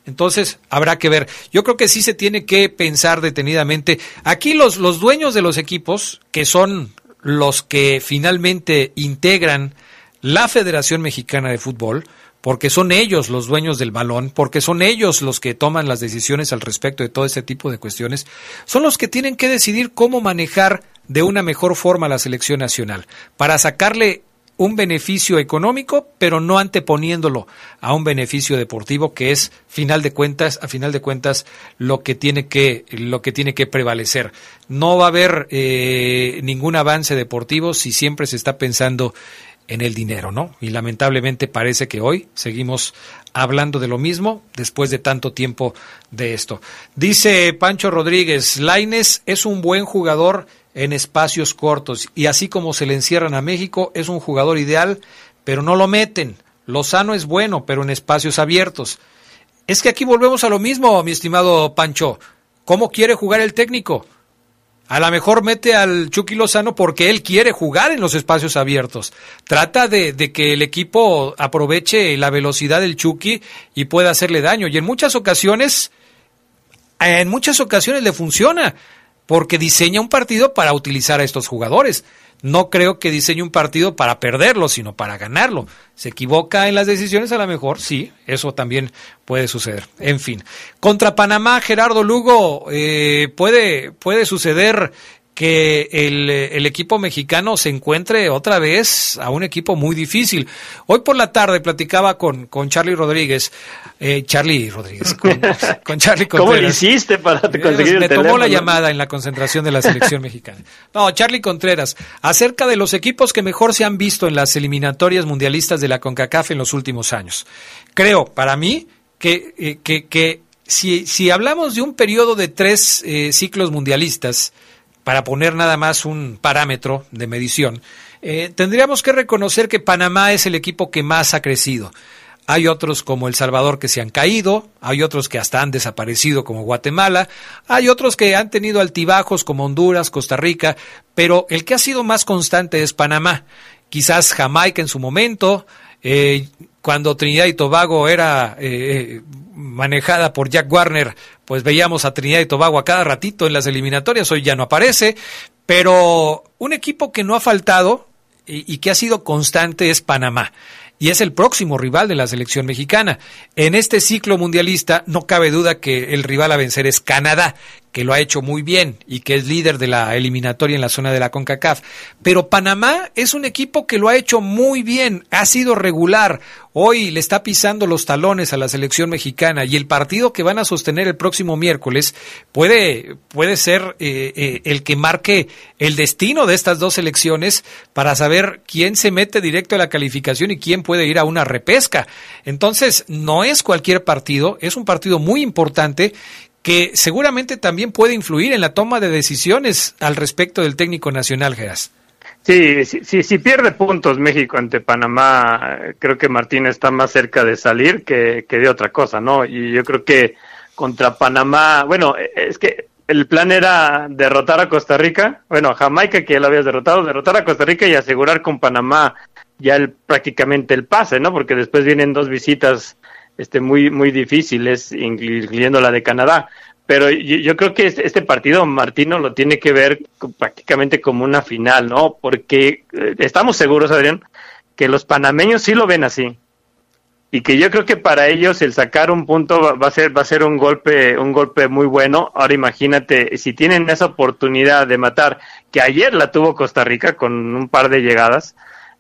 [SPEAKER 2] Entonces, habrá que ver. Yo creo que sí se tiene que pensar detenidamente. Aquí los, los dueños de los equipos, que son los que finalmente integran la Federación Mexicana de Fútbol, porque son ellos los dueños del balón, porque son ellos los que toman las decisiones al respecto de todo este tipo de cuestiones, son los que tienen que decidir cómo manejar de una mejor forma la selección nacional, para sacarle un beneficio económico, pero no anteponiéndolo a un beneficio deportivo que es final de cuentas, a final de cuentas lo que tiene que lo que tiene que prevalecer. No va a haber eh, ningún avance deportivo si siempre se está pensando en el dinero, ¿no? Y lamentablemente parece que hoy seguimos hablando de lo mismo después de tanto tiempo de esto. Dice Pancho Rodríguez, Laines es un buen jugador en espacios cortos y así como se le encierran a México, es un jugador ideal, pero no lo meten. Lozano es bueno, pero en espacios abiertos. Es que aquí volvemos a lo mismo, mi estimado Pancho. ¿Cómo quiere jugar el técnico? A lo mejor mete al Chucky Lozano porque él quiere jugar en los espacios abiertos. Trata de, de, que el equipo aproveche la velocidad del Chucky y pueda hacerle daño. Y en muchas ocasiones, en muchas ocasiones le funciona porque diseña un partido para utilizar a estos jugadores. No creo que diseñe un partido para perderlo, sino para ganarlo. ¿Se equivoca en las decisiones? A lo mejor sí, eso también puede suceder. En fin, contra Panamá, Gerardo Lugo, eh, puede, puede suceder que el, el, equipo mexicano se encuentre otra vez a un equipo muy difícil. Hoy por la tarde platicaba con, con Charlie Rodríguez, eh, Charlie Rodríguez, con, (laughs) con Charlie Contreras.
[SPEAKER 16] ¿Cómo lo hiciste para conseguir
[SPEAKER 2] Me tomó la llamada en la concentración de la selección (laughs) mexicana. No, Charlie Contreras, acerca de los equipos que mejor se han visto en las eliminatorias mundialistas de la CONCACAF en los últimos años. Creo, para mí, que, eh, que, que si, si hablamos de un periodo de tres eh, ciclos mundialistas, para poner nada más un parámetro de medición, eh, tendríamos que reconocer que Panamá es el equipo que más ha crecido. Hay otros como El Salvador que se han caído, hay otros que hasta han desaparecido como Guatemala, hay otros que han tenido altibajos como Honduras, Costa Rica, pero el que ha sido más constante es Panamá quizás Jamaica en su momento, eh, cuando Trinidad y Tobago era eh, manejada por Jack Warner, pues veíamos a Trinidad y Tobago a cada ratito en las eliminatorias, hoy ya no aparece, pero un equipo que no ha faltado y, y que ha sido constante es Panamá y es el próximo rival de la selección mexicana. En este ciclo mundialista no cabe duda que el rival a vencer es Canadá, que lo ha hecho muy bien y que es líder de la eliminatoria en la zona de la CONCACAF. Pero Panamá es un equipo que lo ha hecho muy bien, ha sido regular. Hoy le está pisando los talones a la selección mexicana y el partido que van a sostener el próximo miércoles puede, puede ser eh, eh, el que marque el destino de estas dos selecciones para saber quién se mete directo a la calificación y quién puede ir a una repesca. Entonces, no es cualquier partido, es un partido muy importante que seguramente también puede influir en la toma de decisiones al respecto del técnico nacional, Geras.
[SPEAKER 16] Sí, si, si, pierde puntos México ante Panamá, creo que Martín está más cerca de salir que, de otra cosa, ¿no? Y yo creo que contra Panamá, bueno, es que el plan era derrotar a Costa Rica, bueno, a Jamaica que ya lo habías derrotado, derrotar a Costa Rica y asegurar con Panamá ya el, prácticamente el pase, ¿no? Porque después vienen dos visitas este, muy, muy difíciles, incluyendo la de Canadá. Pero yo, yo, creo que este, partido Martino lo tiene que ver prácticamente como una final, ¿no? Porque eh, estamos seguros, Adrián, que los panameños sí lo ven así. Y que yo creo que para ellos el sacar un punto va, va a ser va a ser un golpe un golpe muy bueno. Ahora imagínate si tienen esa oportunidad de matar que ayer la tuvo Costa Rica con un par de llegadas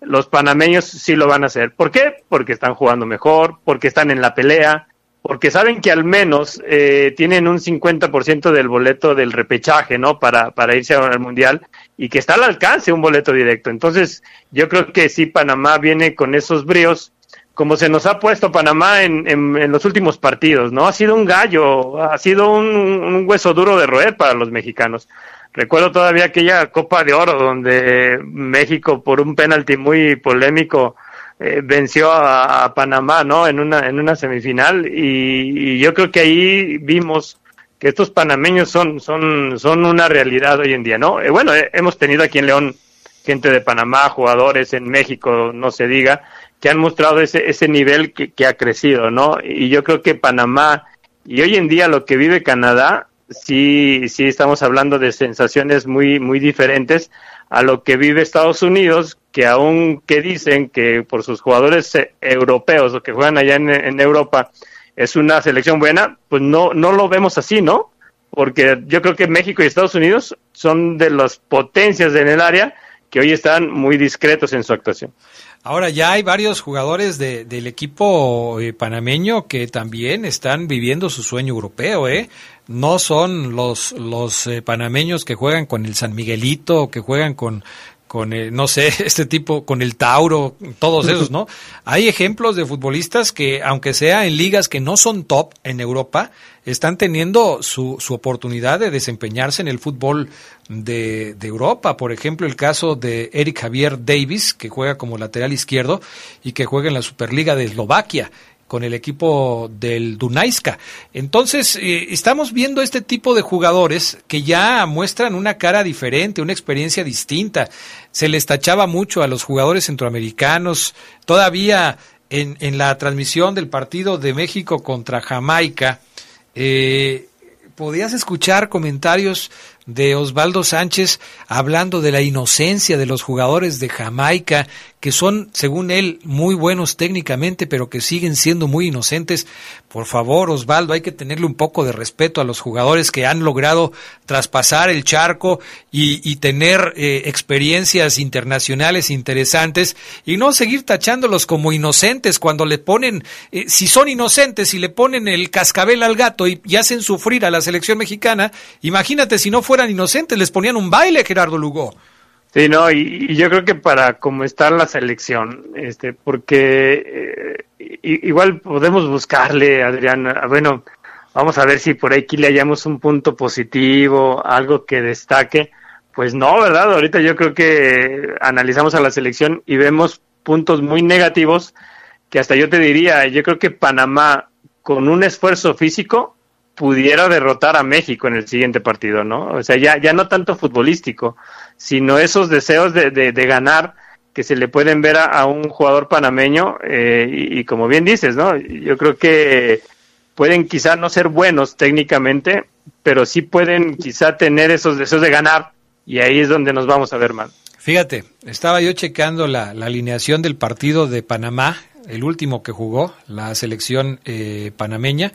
[SPEAKER 16] los panameños sí lo van a hacer. ¿Por qué? Porque están jugando mejor, porque están en la pelea, porque saben que al menos eh, tienen un 50% del boleto del repechaje, ¿no? Para, para irse al Mundial y que está al alcance un boleto directo. Entonces, yo creo que sí, Panamá viene con esos bríos, como se nos ha puesto Panamá en, en, los últimos partidos, ¿no? Ha sido un gallo, ha sido un, un hueso duro de roer para los mexicanos. Recuerdo todavía aquella Copa de Oro donde México por un penalti muy polémico eh, venció a, Panamá, ¿no? En una en una semifinal y, y, yo creo que ahí vimos que estos panameños son son son una realidad hoy en día, ¿no? Eh, bueno, eh, hemos tenido aquí en León gente de Panamá, jugadores en México, no se diga, que han mostrado ese ese nivel que, que ha crecido, ¿no? Y yo creo que Panamá y hoy en día lo que vive Canadá sí, sí estamos hablando de sensaciones muy, muy diferentes a lo que vive Estados Unidos, que aún que dicen que por sus jugadores eh, europeos o que juegan allá en, Europa es una selección buena, pues no, no lo vemos así, ¿no? Porque yo creo que México y Estados Unidos son de las potencias en el área que hoy están muy discretos en su actuación.
[SPEAKER 2] Ahora ya hay varios jugadores de, del equipo eh, panameño que también están viviendo su sueño europeo, ¿eh? No son los, los eh, panameños que juegan con el San Miguelito, que juegan con, con eh, no sé, (laughs) este tipo, con el Tauro, todos esos, ¿no? (laughs) Hay ejemplos de futbolistas que, aunque sea en ligas que no son top en Europa, están teniendo su, su oportunidad de desempeñarse en el fútbol de, de, Europa. Por ejemplo, el caso de Eric Javier Davis, que juega como lateral izquierdo y que juega en la Superliga de Eslovaquia con el equipo del Dunaiska. Entonces, eh, estamos viendo este tipo de jugadores que ya muestran una cara diferente, una experiencia distinta. Se les tachaba mucho a los jugadores centroamericanos. Todavía en, en la transmisión del partido de México contra Jamaica, eh, podías escuchar comentarios de Osvaldo Sánchez hablando de la inocencia de los jugadores de Jamaica, que son, según él, muy buenos técnicamente, pero que siguen siendo muy inocentes. Por favor, Osvaldo, hay que tenerle un poco de respeto a los jugadores que han logrado traspasar el charco y, tener eh, experiencias internacionales interesantes y no seguir tachándolos como inocentes cuando le ponen, eh, si son inocentes y le ponen el cascabel al gato y, y hacen sufrir a la selección mexicana, imagínate si no fueran inocentes, les ponían un baile, Gerardo Lugo.
[SPEAKER 16] Sí, no, y, y, yo creo que para cómo está la selección, este, porque eh, igual podemos buscarle, Adrián, bueno, vamos a ver si por aquí le hallamos un punto positivo, algo que destaque. Pues no, ¿verdad? Ahorita yo creo que analizamos a la selección y vemos puntos muy negativos que hasta yo te diría, yo creo que Panamá con un esfuerzo físico pudiera derrotar a México en el siguiente partido, ¿no? O sea, ya, ya no tanto futbolístico, sino esos deseos de, de, ganar que se le pueden ver a, un jugador panameño eh, y, y, como bien dices, ¿no? Yo creo que pueden quizá no ser buenos técnicamente, pero sí pueden quizá tener esos deseos de ganar y ahí es donde nos vamos a ver mal.
[SPEAKER 2] Fíjate, estaba yo checando la, la alineación del partido de Panamá, el último que jugó, la selección eh, panameña,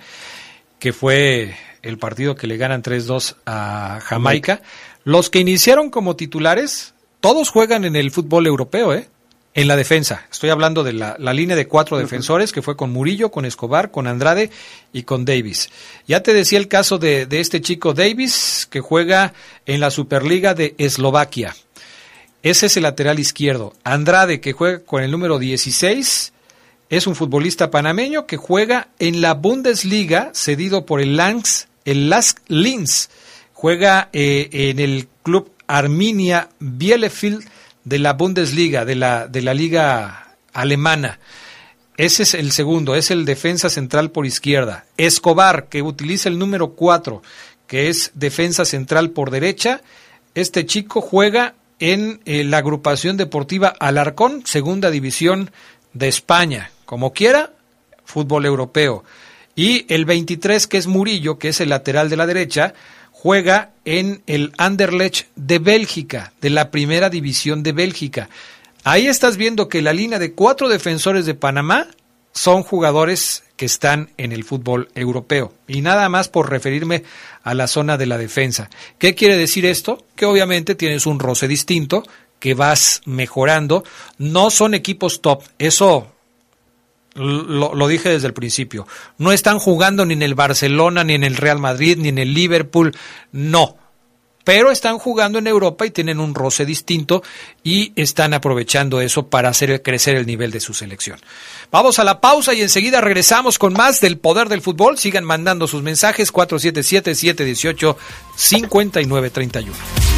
[SPEAKER 2] que fue el partido que le ganan 3-2 a Jamaica. Los que iniciaron como titulares, todos juegan en el fútbol europeo, ¿eh? En la defensa. Estoy hablando de la, la línea de cuatro uh -huh. defensores, que fue con Murillo, con Escobar, con Andrade y con Davis. Ya te decía el caso de, de este chico Davis, que juega en la Superliga de Eslovaquia. Ese es el lateral izquierdo. Andrade, que juega con el número 16, es un futbolista panameño que juega en la Bundesliga, cedido por el Lanz, el Lask Linz. Juega eh, en el club Arminia Bielefeld de la Bundesliga, de la, de la liga alemana. Ese es el segundo, es el defensa central por izquierda. Escobar, que utiliza el número 4, que es defensa central por derecha. Este chico juega en eh, la agrupación deportiva Alarcón, segunda división de España. Como quiera, fútbol europeo. Y el 23, que es Murillo, que es el lateral de la derecha, juega en el Anderlecht de Bélgica, de la primera división de Bélgica. Ahí estás viendo que la línea de cuatro defensores de Panamá son jugadores que están en el fútbol europeo. Y nada más por referirme a la zona de la defensa. ¿Qué quiere decir esto? Que obviamente tienes un roce distinto, que vas mejorando. No son equipos top, eso lo, dije desde el principio. No están jugando ni en el Barcelona, ni en el Real Madrid, ni en el Liverpool, no. Pero están jugando en Europa y tienen un roce distinto y están aprovechando eso para hacer crecer el nivel de su selección. Vamos a la pausa y enseguida regresamos con más del poder del fútbol. Sigan mandando sus mensajes 477-718-5931.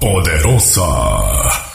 [SPEAKER 1] poderosa.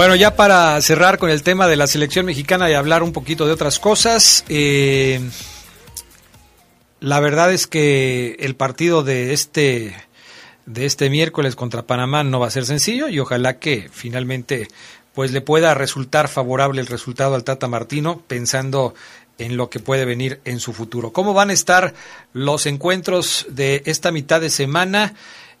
[SPEAKER 2] Bueno, ya para cerrar con el tema de la selección mexicana y hablar un poquito de otras cosas, eh, la verdad es que el partido de este de este miércoles contra Panamá no va a ser sencillo y ojalá que finalmente pues le pueda resultar favorable el resultado al Tata Martino pensando en lo que puede venir en su futuro. ¿Cómo van a estar los encuentros de esta mitad de semana?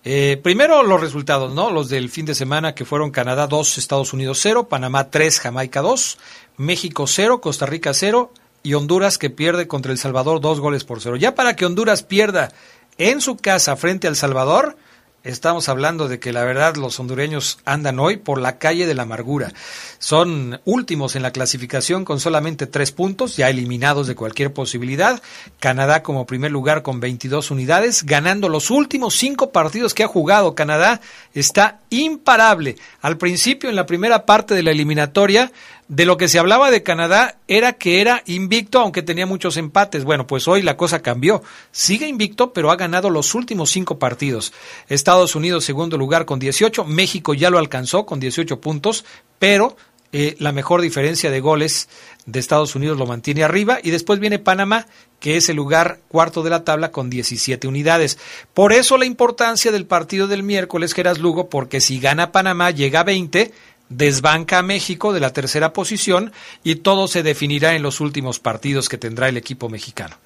[SPEAKER 2] Eh, primero los resultados, ¿no? Los del fin de semana que fueron Canadá 2, Estados Unidos 0, Panamá 3, Jamaica 2, México 0, Costa Rica 0 y Honduras que pierde contra El Salvador 2 goles por 0. Ya para que Honduras pierda en su casa frente al Salvador, Estamos hablando de que la verdad los hondureños andan hoy por la calle de la amargura. Son últimos en la clasificación con solamente tres puntos, ya eliminados de cualquier posibilidad. Canadá como primer lugar con 22 unidades, ganando los últimos cinco partidos que ha jugado. Canadá está imparable. Al principio, en la primera parte de la eliminatoria, de lo que se hablaba de Canadá era que era invicto, aunque tenía muchos empates. Bueno, pues hoy la cosa cambió. Sigue invicto, pero ha ganado los últimos cinco partidos. Estados Unidos, segundo lugar con 18. México ya lo alcanzó con 18 puntos, pero eh, la mejor diferencia de goles de Estados Unidos lo mantiene arriba. Y después viene Panamá, que es el lugar cuarto de la tabla con 17 unidades. Por eso la importancia del partido del miércoles, Geras Lugo, porque si gana Panamá, llega a 20 desbanca a México de la tercera posición y todo se definirá en los últimos partidos que tendrá el equipo mexicano.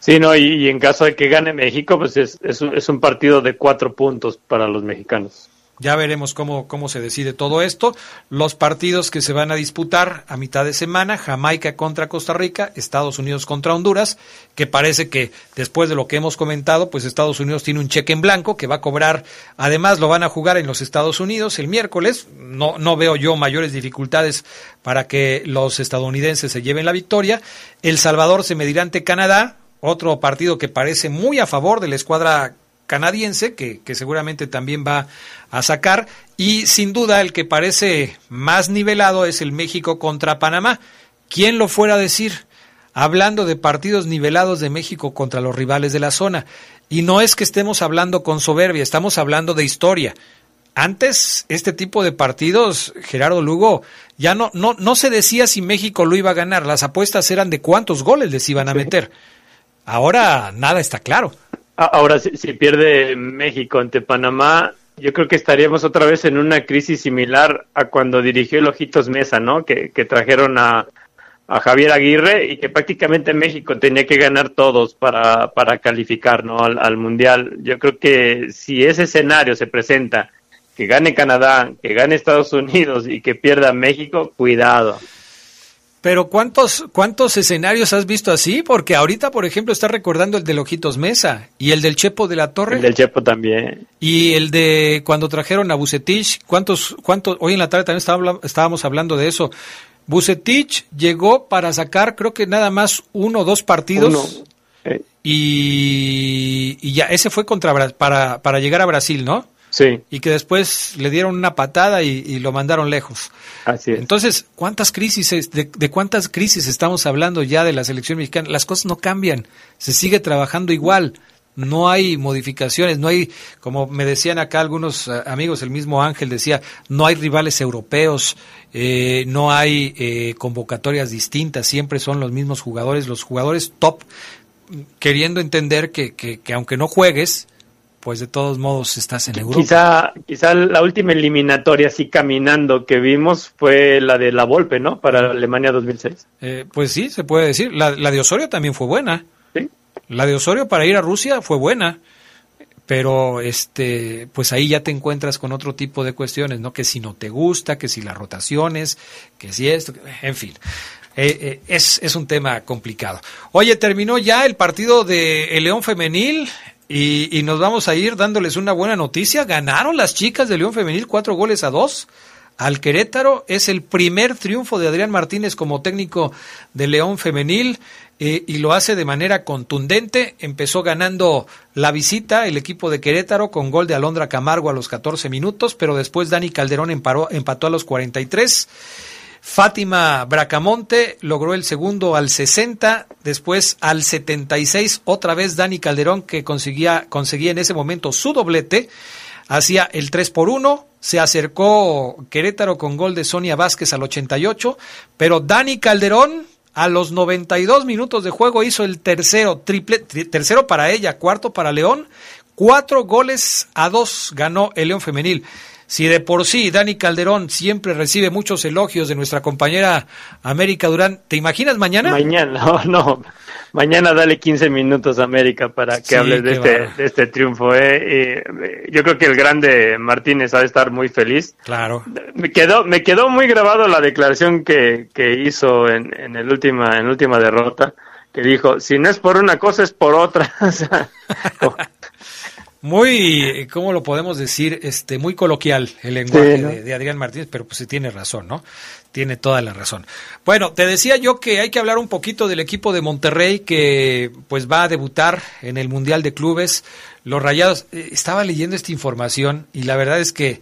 [SPEAKER 16] Sí, no, y, en caso de que gane México, pues es, es, un partido de cuatro puntos para los mexicanos.
[SPEAKER 2] Ya veremos cómo, cómo se decide todo esto. Los partidos que se van a disputar a mitad de semana, Jamaica contra Costa Rica, Estados Unidos contra Honduras, que parece que después de lo que hemos comentado, pues Estados Unidos tiene un cheque en blanco que va a cobrar, además lo van a jugar en los Estados Unidos el miércoles. No, no veo yo mayores dificultades para que los estadounidenses se lleven la victoria. El Salvador se medirá ante Canadá, otro partido que parece muy a favor de la escuadra canadiense, que, que, seguramente también va a sacar. Y sin duda el que parece más nivelado es el México contra Panamá. ¿Quién lo fuera a decir? Hablando de partidos nivelados de México contra los rivales de la zona. Y no es que estemos hablando con soberbia, estamos hablando de historia. Antes, este tipo de partidos, Gerardo Lugo, ya no, no, no se decía si México lo iba a ganar. Las apuestas eran de cuántos goles les iban a meter. Ahora nada está claro.
[SPEAKER 16] Ahora, si, pierde México ante Panamá, yo creo que estaríamos otra vez en una crisis similar a cuando dirigió el Ojitos Mesa, ¿no? Que, que trajeron a, a, Javier Aguirre y que prácticamente México tenía que ganar todos para, para calificar, ¿no? Al Mundial. Yo creo que si ese escenario se presenta, que gane Canadá, que gane Estados Unidos y que pierda México, cuidado.
[SPEAKER 2] Pero ¿cuántos, ¿cuántos escenarios has visto así? Porque ahorita, por ejemplo, está recordando el del Ojitos Mesa y el del Chepo de la Torre.
[SPEAKER 16] El del Chepo también.
[SPEAKER 2] Y el de cuando trajeron a Bucetich. ¿Cuántos, cuántos? Hoy en la tarde también estábamos hablando de eso. Bucetich llegó para sacar, creo que nada más uno o dos partidos.
[SPEAKER 16] Uno. Eh.
[SPEAKER 2] Y, y, ya, ese fue contra para, para llegar a Brasil, ¿no?
[SPEAKER 16] Sí.
[SPEAKER 2] Y que después le dieron una patada y, y lo mandaron lejos.
[SPEAKER 16] Así es.
[SPEAKER 2] Entonces, ¿cuántas crisis, de, de, cuántas crisis estamos hablando ya de la selección mexicana? Las cosas no cambian, se sigue trabajando igual, no hay modificaciones, no hay, como me decían acá algunos amigos, el mismo Ángel decía, no hay rivales europeos, eh, no hay eh, convocatorias distintas, siempre son los mismos jugadores, los jugadores top, queriendo entender que, que, que aunque no juegues, pues de todos modos estás en Europa.
[SPEAKER 16] Quizá, quizá la última eliminatoria así caminando que vimos fue la de la Volpe, ¿no? Para Alemania 2006.
[SPEAKER 2] Eh, pues sí, se puede decir. La, la, de Osorio también fue buena.
[SPEAKER 16] Sí.
[SPEAKER 2] La de Osorio para ir a Rusia fue buena. Pero este, pues ahí ya te encuentras con otro tipo de cuestiones, ¿no? Que si no te gusta, que si las rotaciones, que si esto, en fin. Eh, eh, es, es un tema complicado. Oye, terminó ya el partido de el León Femenil. Y, y, nos vamos a ir dándoles una buena noticia. Ganaron las chicas de León Femenil cuatro goles a dos al Querétaro. Es el primer triunfo de Adrián Martínez como técnico de León Femenil eh, y lo hace de manera contundente. Empezó ganando la visita el equipo de Querétaro con gol de Alondra Camargo a los 14 minutos, pero después Dani Calderón emparó, empató a los 43. Fátima Bracamonte logró el segundo al 60, después al 76, otra vez Dani Calderón que conseguía, conseguía en ese momento su doblete, hacía el 3 por 1, se acercó Querétaro con gol de Sonia Vázquez al 88, pero Dani Calderón a los 92 minutos de juego hizo el tercero, triple, tercero para ella, cuarto para León, cuatro goles a dos ganó el León Femenil. Si de por sí Dani Calderón siempre recibe muchos elogios de nuestra compañera América Durán, ¿te imaginas mañana?
[SPEAKER 16] Mañana, (laughs) no, no. Mañana dale 15 minutos a América para que sí, hables de este, de este, triunfo. ¿eh? Y yo creo que el grande Martínez ha de estar muy feliz.
[SPEAKER 2] Claro.
[SPEAKER 16] Me quedó, me quedó muy grabado la declaración que, que hizo en, en, el última, en la última derrota, que dijo, si no es por una cosa, es por otra. (laughs) o sea, (laughs)
[SPEAKER 2] muy, ¿cómo lo podemos decir? Este, muy coloquial el lenguaje
[SPEAKER 16] Sí, ¿no?
[SPEAKER 2] de, de Adrián Martínez, pero pues sí tiene razón, ¿no? Tiene toda la razón. Bueno, te decía yo que hay que hablar un poquito del equipo de Monterrey que pues va a debutar en el Mundial de Clubes. Los Rayados, eh, estaba leyendo esta información y la verdad es que,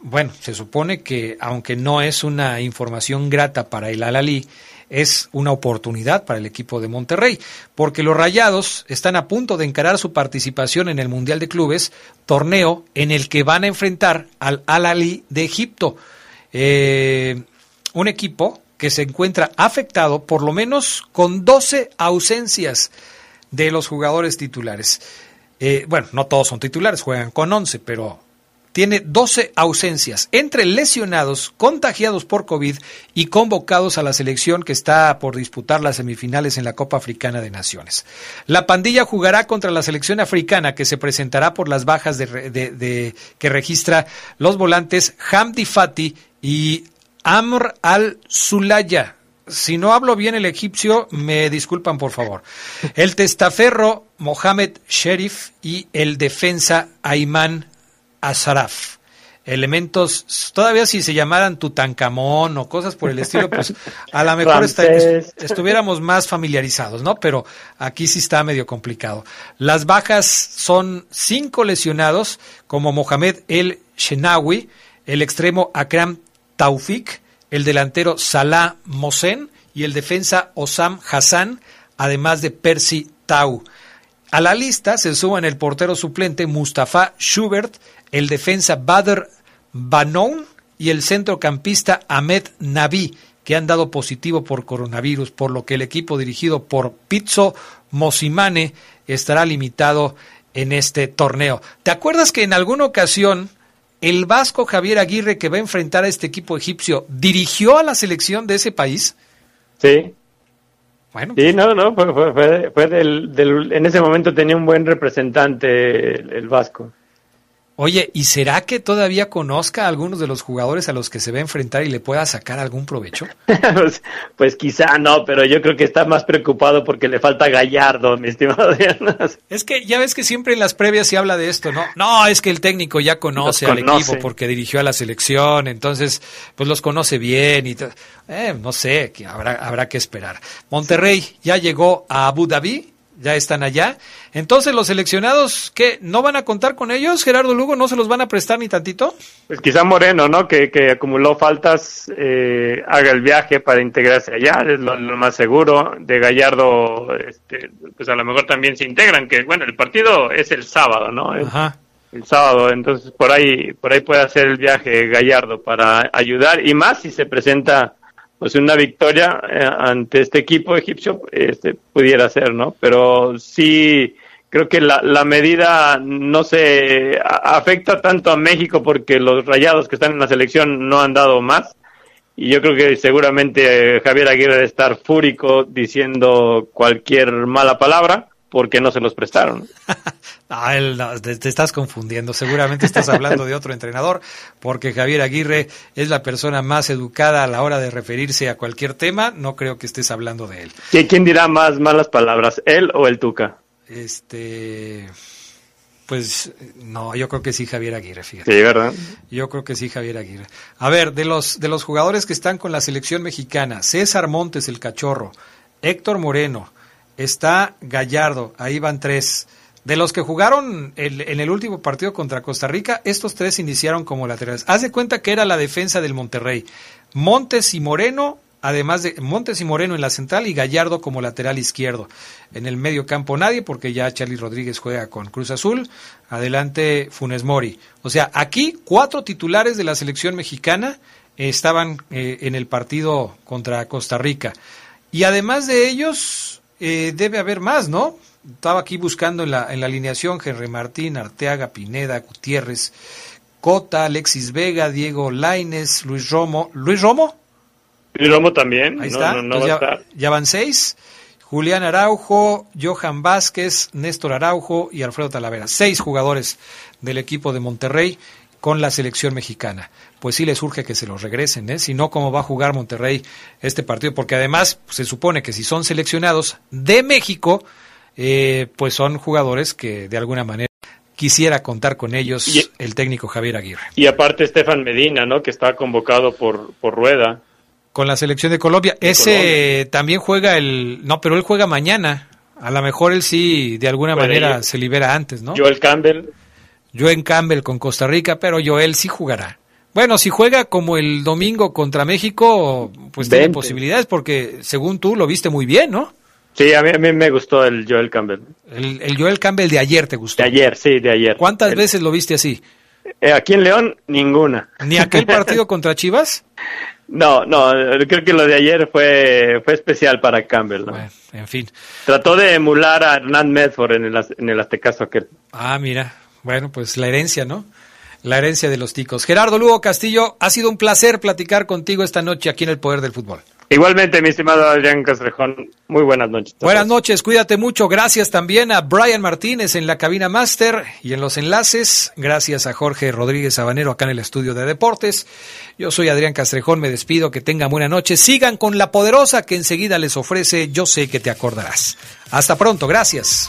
[SPEAKER 2] bueno, se supone que aunque no es una información grata para el Alalí, es una oportunidad para el equipo de Monterrey, porque los Rayados están a punto de encarar su participación en el Mundial de Clubes, torneo en el que van a enfrentar al Al-Ali de Egipto, Eh, un equipo que se encuentra afectado por lo menos con 12 ausencias de los jugadores titulares. Eh, bueno, no todos son titulares, juegan con 11, pero tiene 12 ausencias entre lesionados, contagiados por COVID y convocados a la selección que está por disputar las semifinales en la Copa Africana de Naciones. La pandilla jugará contra la selección africana que se presentará por las bajas de, de- de- que registra los volantes Hamdi Fati y Amr al-Sulaya. Si no hablo bien el egipcio, me disculpan por favor. El testaferro Mohamed Sherif y el defensa Ayman Asaraf. Elementos, todavía si se llamaran Tutankamón o cosas por el (laughs) estilo, pues a lo mejor está-
[SPEAKER 16] Ramsés.
[SPEAKER 2] estuviéramos más familiarizados, ¿no? Pero aquí sí está medio complicado. Las bajas son cinco lesionados, como Mohamed El Shenawi, el extremo Akram Taufik, el delantero Salah Mosen y el defensa Osam Hassan, además de Percy Tau. A la lista se suman el portero suplente Mustafa Schubert, el defensa Badr Banon y el centrocampista Ahmed Nabi, que han dado positivo por coronavirus, por lo que el equipo dirigido por Pizzo Mosimane estará limitado en este torneo. ¿Te acuerdas que en alguna ocasión el vasco Javier Aguirre, que va a enfrentar a este equipo egipcio, dirigió a la selección de ese país?
[SPEAKER 16] Sí.
[SPEAKER 2] Bueno.
[SPEAKER 16] Sí, no, no, fue, fue, fue, fue del, del- en ese momento tenía un buen representante el, el Vasco.
[SPEAKER 2] Oye, ¿y será que todavía conozca a algunos de los jugadores a los que se va a enfrentar y le pueda sacar algún provecho? (laughs)
[SPEAKER 16] pues, pues quizá no, pero yo creo que está más preocupado porque le falta Gallardo, mi estimado Adrián. (laughs)
[SPEAKER 2] Es que ya ves que siempre en las previas se habla de esto, ¿no? No, es que el técnico ya conoce al equipo porque dirigió a la selección, entonces pues los conoce bien y eh, no sé, que habrá habrá que esperar. Monterrey ya llegó a Abu Dhabi, ya están allá. Entonces los seleccionados que no van a contar con ellos, Gerardo Lugo, no se los van a prestar ni tantito.
[SPEAKER 16] Pues quizá Moreno, ¿no? Que, que acumuló faltas, eh, haga el viaje para integrarse allá, es lo, lo más seguro. De Gallardo, este, pues a lo mejor también se integran, que bueno, el partido es el sábado, ¿no?
[SPEAKER 2] Ajá.
[SPEAKER 16] El sábado, entonces por ahí, por ahí puede hacer el viaje Gallardo para ayudar y más si se presenta pues una victoria eh, ante este equipo egipcio, este pudiera ser, ¿no? Pero sí creo que la, la medida no se afecta tanto a México porque los rayados que están en la selección no han dado más. Y yo creo que seguramente eh, Javier Aguirre estar fúrico diciendo cualquier mala palabra porque no se los prestaron. (laughs)
[SPEAKER 2] Ah, él, no, te, te estás confundiendo. Seguramente estás hablando de otro entrenador, porque Javier Aguirre es la persona más educada a la hora de referirse a cualquier tema. No creo que estés hablando de él.
[SPEAKER 16] ¿Qui- ¿Quién dirá más malas palabras, él o el Tuca?
[SPEAKER 2] Este, pues no, yo creo que sí Javier Aguirre, fíjate.
[SPEAKER 16] Sí, ¿verdad?
[SPEAKER 2] Yo creo que sí Javier Aguirre. A ver, de los de los jugadores que están con la selección mexicana, César Montes el cachorro, Héctor Moreno, está Gallardo, ahí van tres. De los que jugaron en el último partido contra Costa Rica, estos tres iniciaron como laterales. Haz de cuenta que era la defensa del Monterrey. Montes y Moreno, además de Montes y Moreno en la central y Gallardo como lateral izquierdo. En el medio campo nadie, porque ya Charlie Rodríguez juega con Cruz Azul. Adelante Funes Mori. O sea, aquí cuatro titulares de la selección mexicana estaban eh, en el partido contra Costa Rica. Y además de ellos, eh, debe haber más, ¿no? Estaba aquí buscando en la, en la alineación Henry Martín, Arteaga, Pineda, Gutiérrez, Cota, Alexis Vega, Diego Laines, Luis Romo. ¿Luis Romo?
[SPEAKER 16] Y Romo también.
[SPEAKER 2] Ahí
[SPEAKER 16] no,
[SPEAKER 2] está.
[SPEAKER 16] no, no
[SPEAKER 2] Entonces
[SPEAKER 16] va a
[SPEAKER 2] ya,
[SPEAKER 16] estar.
[SPEAKER 2] ya van seis. Julián Araujo, Johan Vázquez, Néstor Araujo y Alfredo Talavera. Seis jugadores del equipo de Monterrey con la selección mexicana. Pues sí les urge que se los regresen, ¿eh? Si no, ¿cómo va a jugar Monterrey este partido? Porque además pues, se supone que si son seleccionados de México, eh, pues son jugadores que de alguna manera quisiera contar con ellos el técnico Javier Aguirre.
[SPEAKER 16] Y aparte Estefan Medina, ¿no? Que está convocado por, por Rueda.
[SPEAKER 2] Con la selección de Colombia. Ese también juega el... No, pero él juega mañana. A lo mejor él sí, de alguna manera, se libera antes, ¿no?
[SPEAKER 16] Joel Campbell.
[SPEAKER 2] Joel Campbell con Costa Rica, pero Joel sí jugará. Bueno, si juega como el domingo contra México, pues tiene posibilidades, porque según tú lo viste muy bien, ¿no?
[SPEAKER 16] Sí, a mí, a mí me gustó el Joel Campbell.
[SPEAKER 2] El, Joel Campbell de ayer te gustó.
[SPEAKER 16] De ayer, sí, de ayer.
[SPEAKER 2] ¿Cuántas veces lo viste así?
[SPEAKER 16] Eh, aquí en León, ninguna.
[SPEAKER 2] ¿Ni aquel (laughs) partido contra Chivas?
[SPEAKER 16] No, no, creo que lo de ayer fue, fue especial para Campbell. ¿no?
[SPEAKER 2] en fin.
[SPEAKER 16] Trató de emular a Hernán Medford en el, en el Aztecaso aquel.
[SPEAKER 2] Ah, mira. Bueno, pues la herencia, ¿no? La herencia de los ticos. Gerardo Lugo Castillo, ha sido un placer platicar contigo esta noche aquí en el Poder del Fútbol.
[SPEAKER 16] Igualmente, mi estimado Adrián Castrejón, muy buenas noches.
[SPEAKER 2] Buenas noches, cuídate mucho. Gracias también a Brian Martínez en la cabina máster y en los enlaces. Gracias a Jorge Rodríguez Sabanero acá en el estudio de deportes. Yo soy Adrián Castrejón, me despido, que tengan buena noche. Sigan con la poderosa que enseguida les ofrece Yo sé que te acordarás. Hasta pronto, gracias.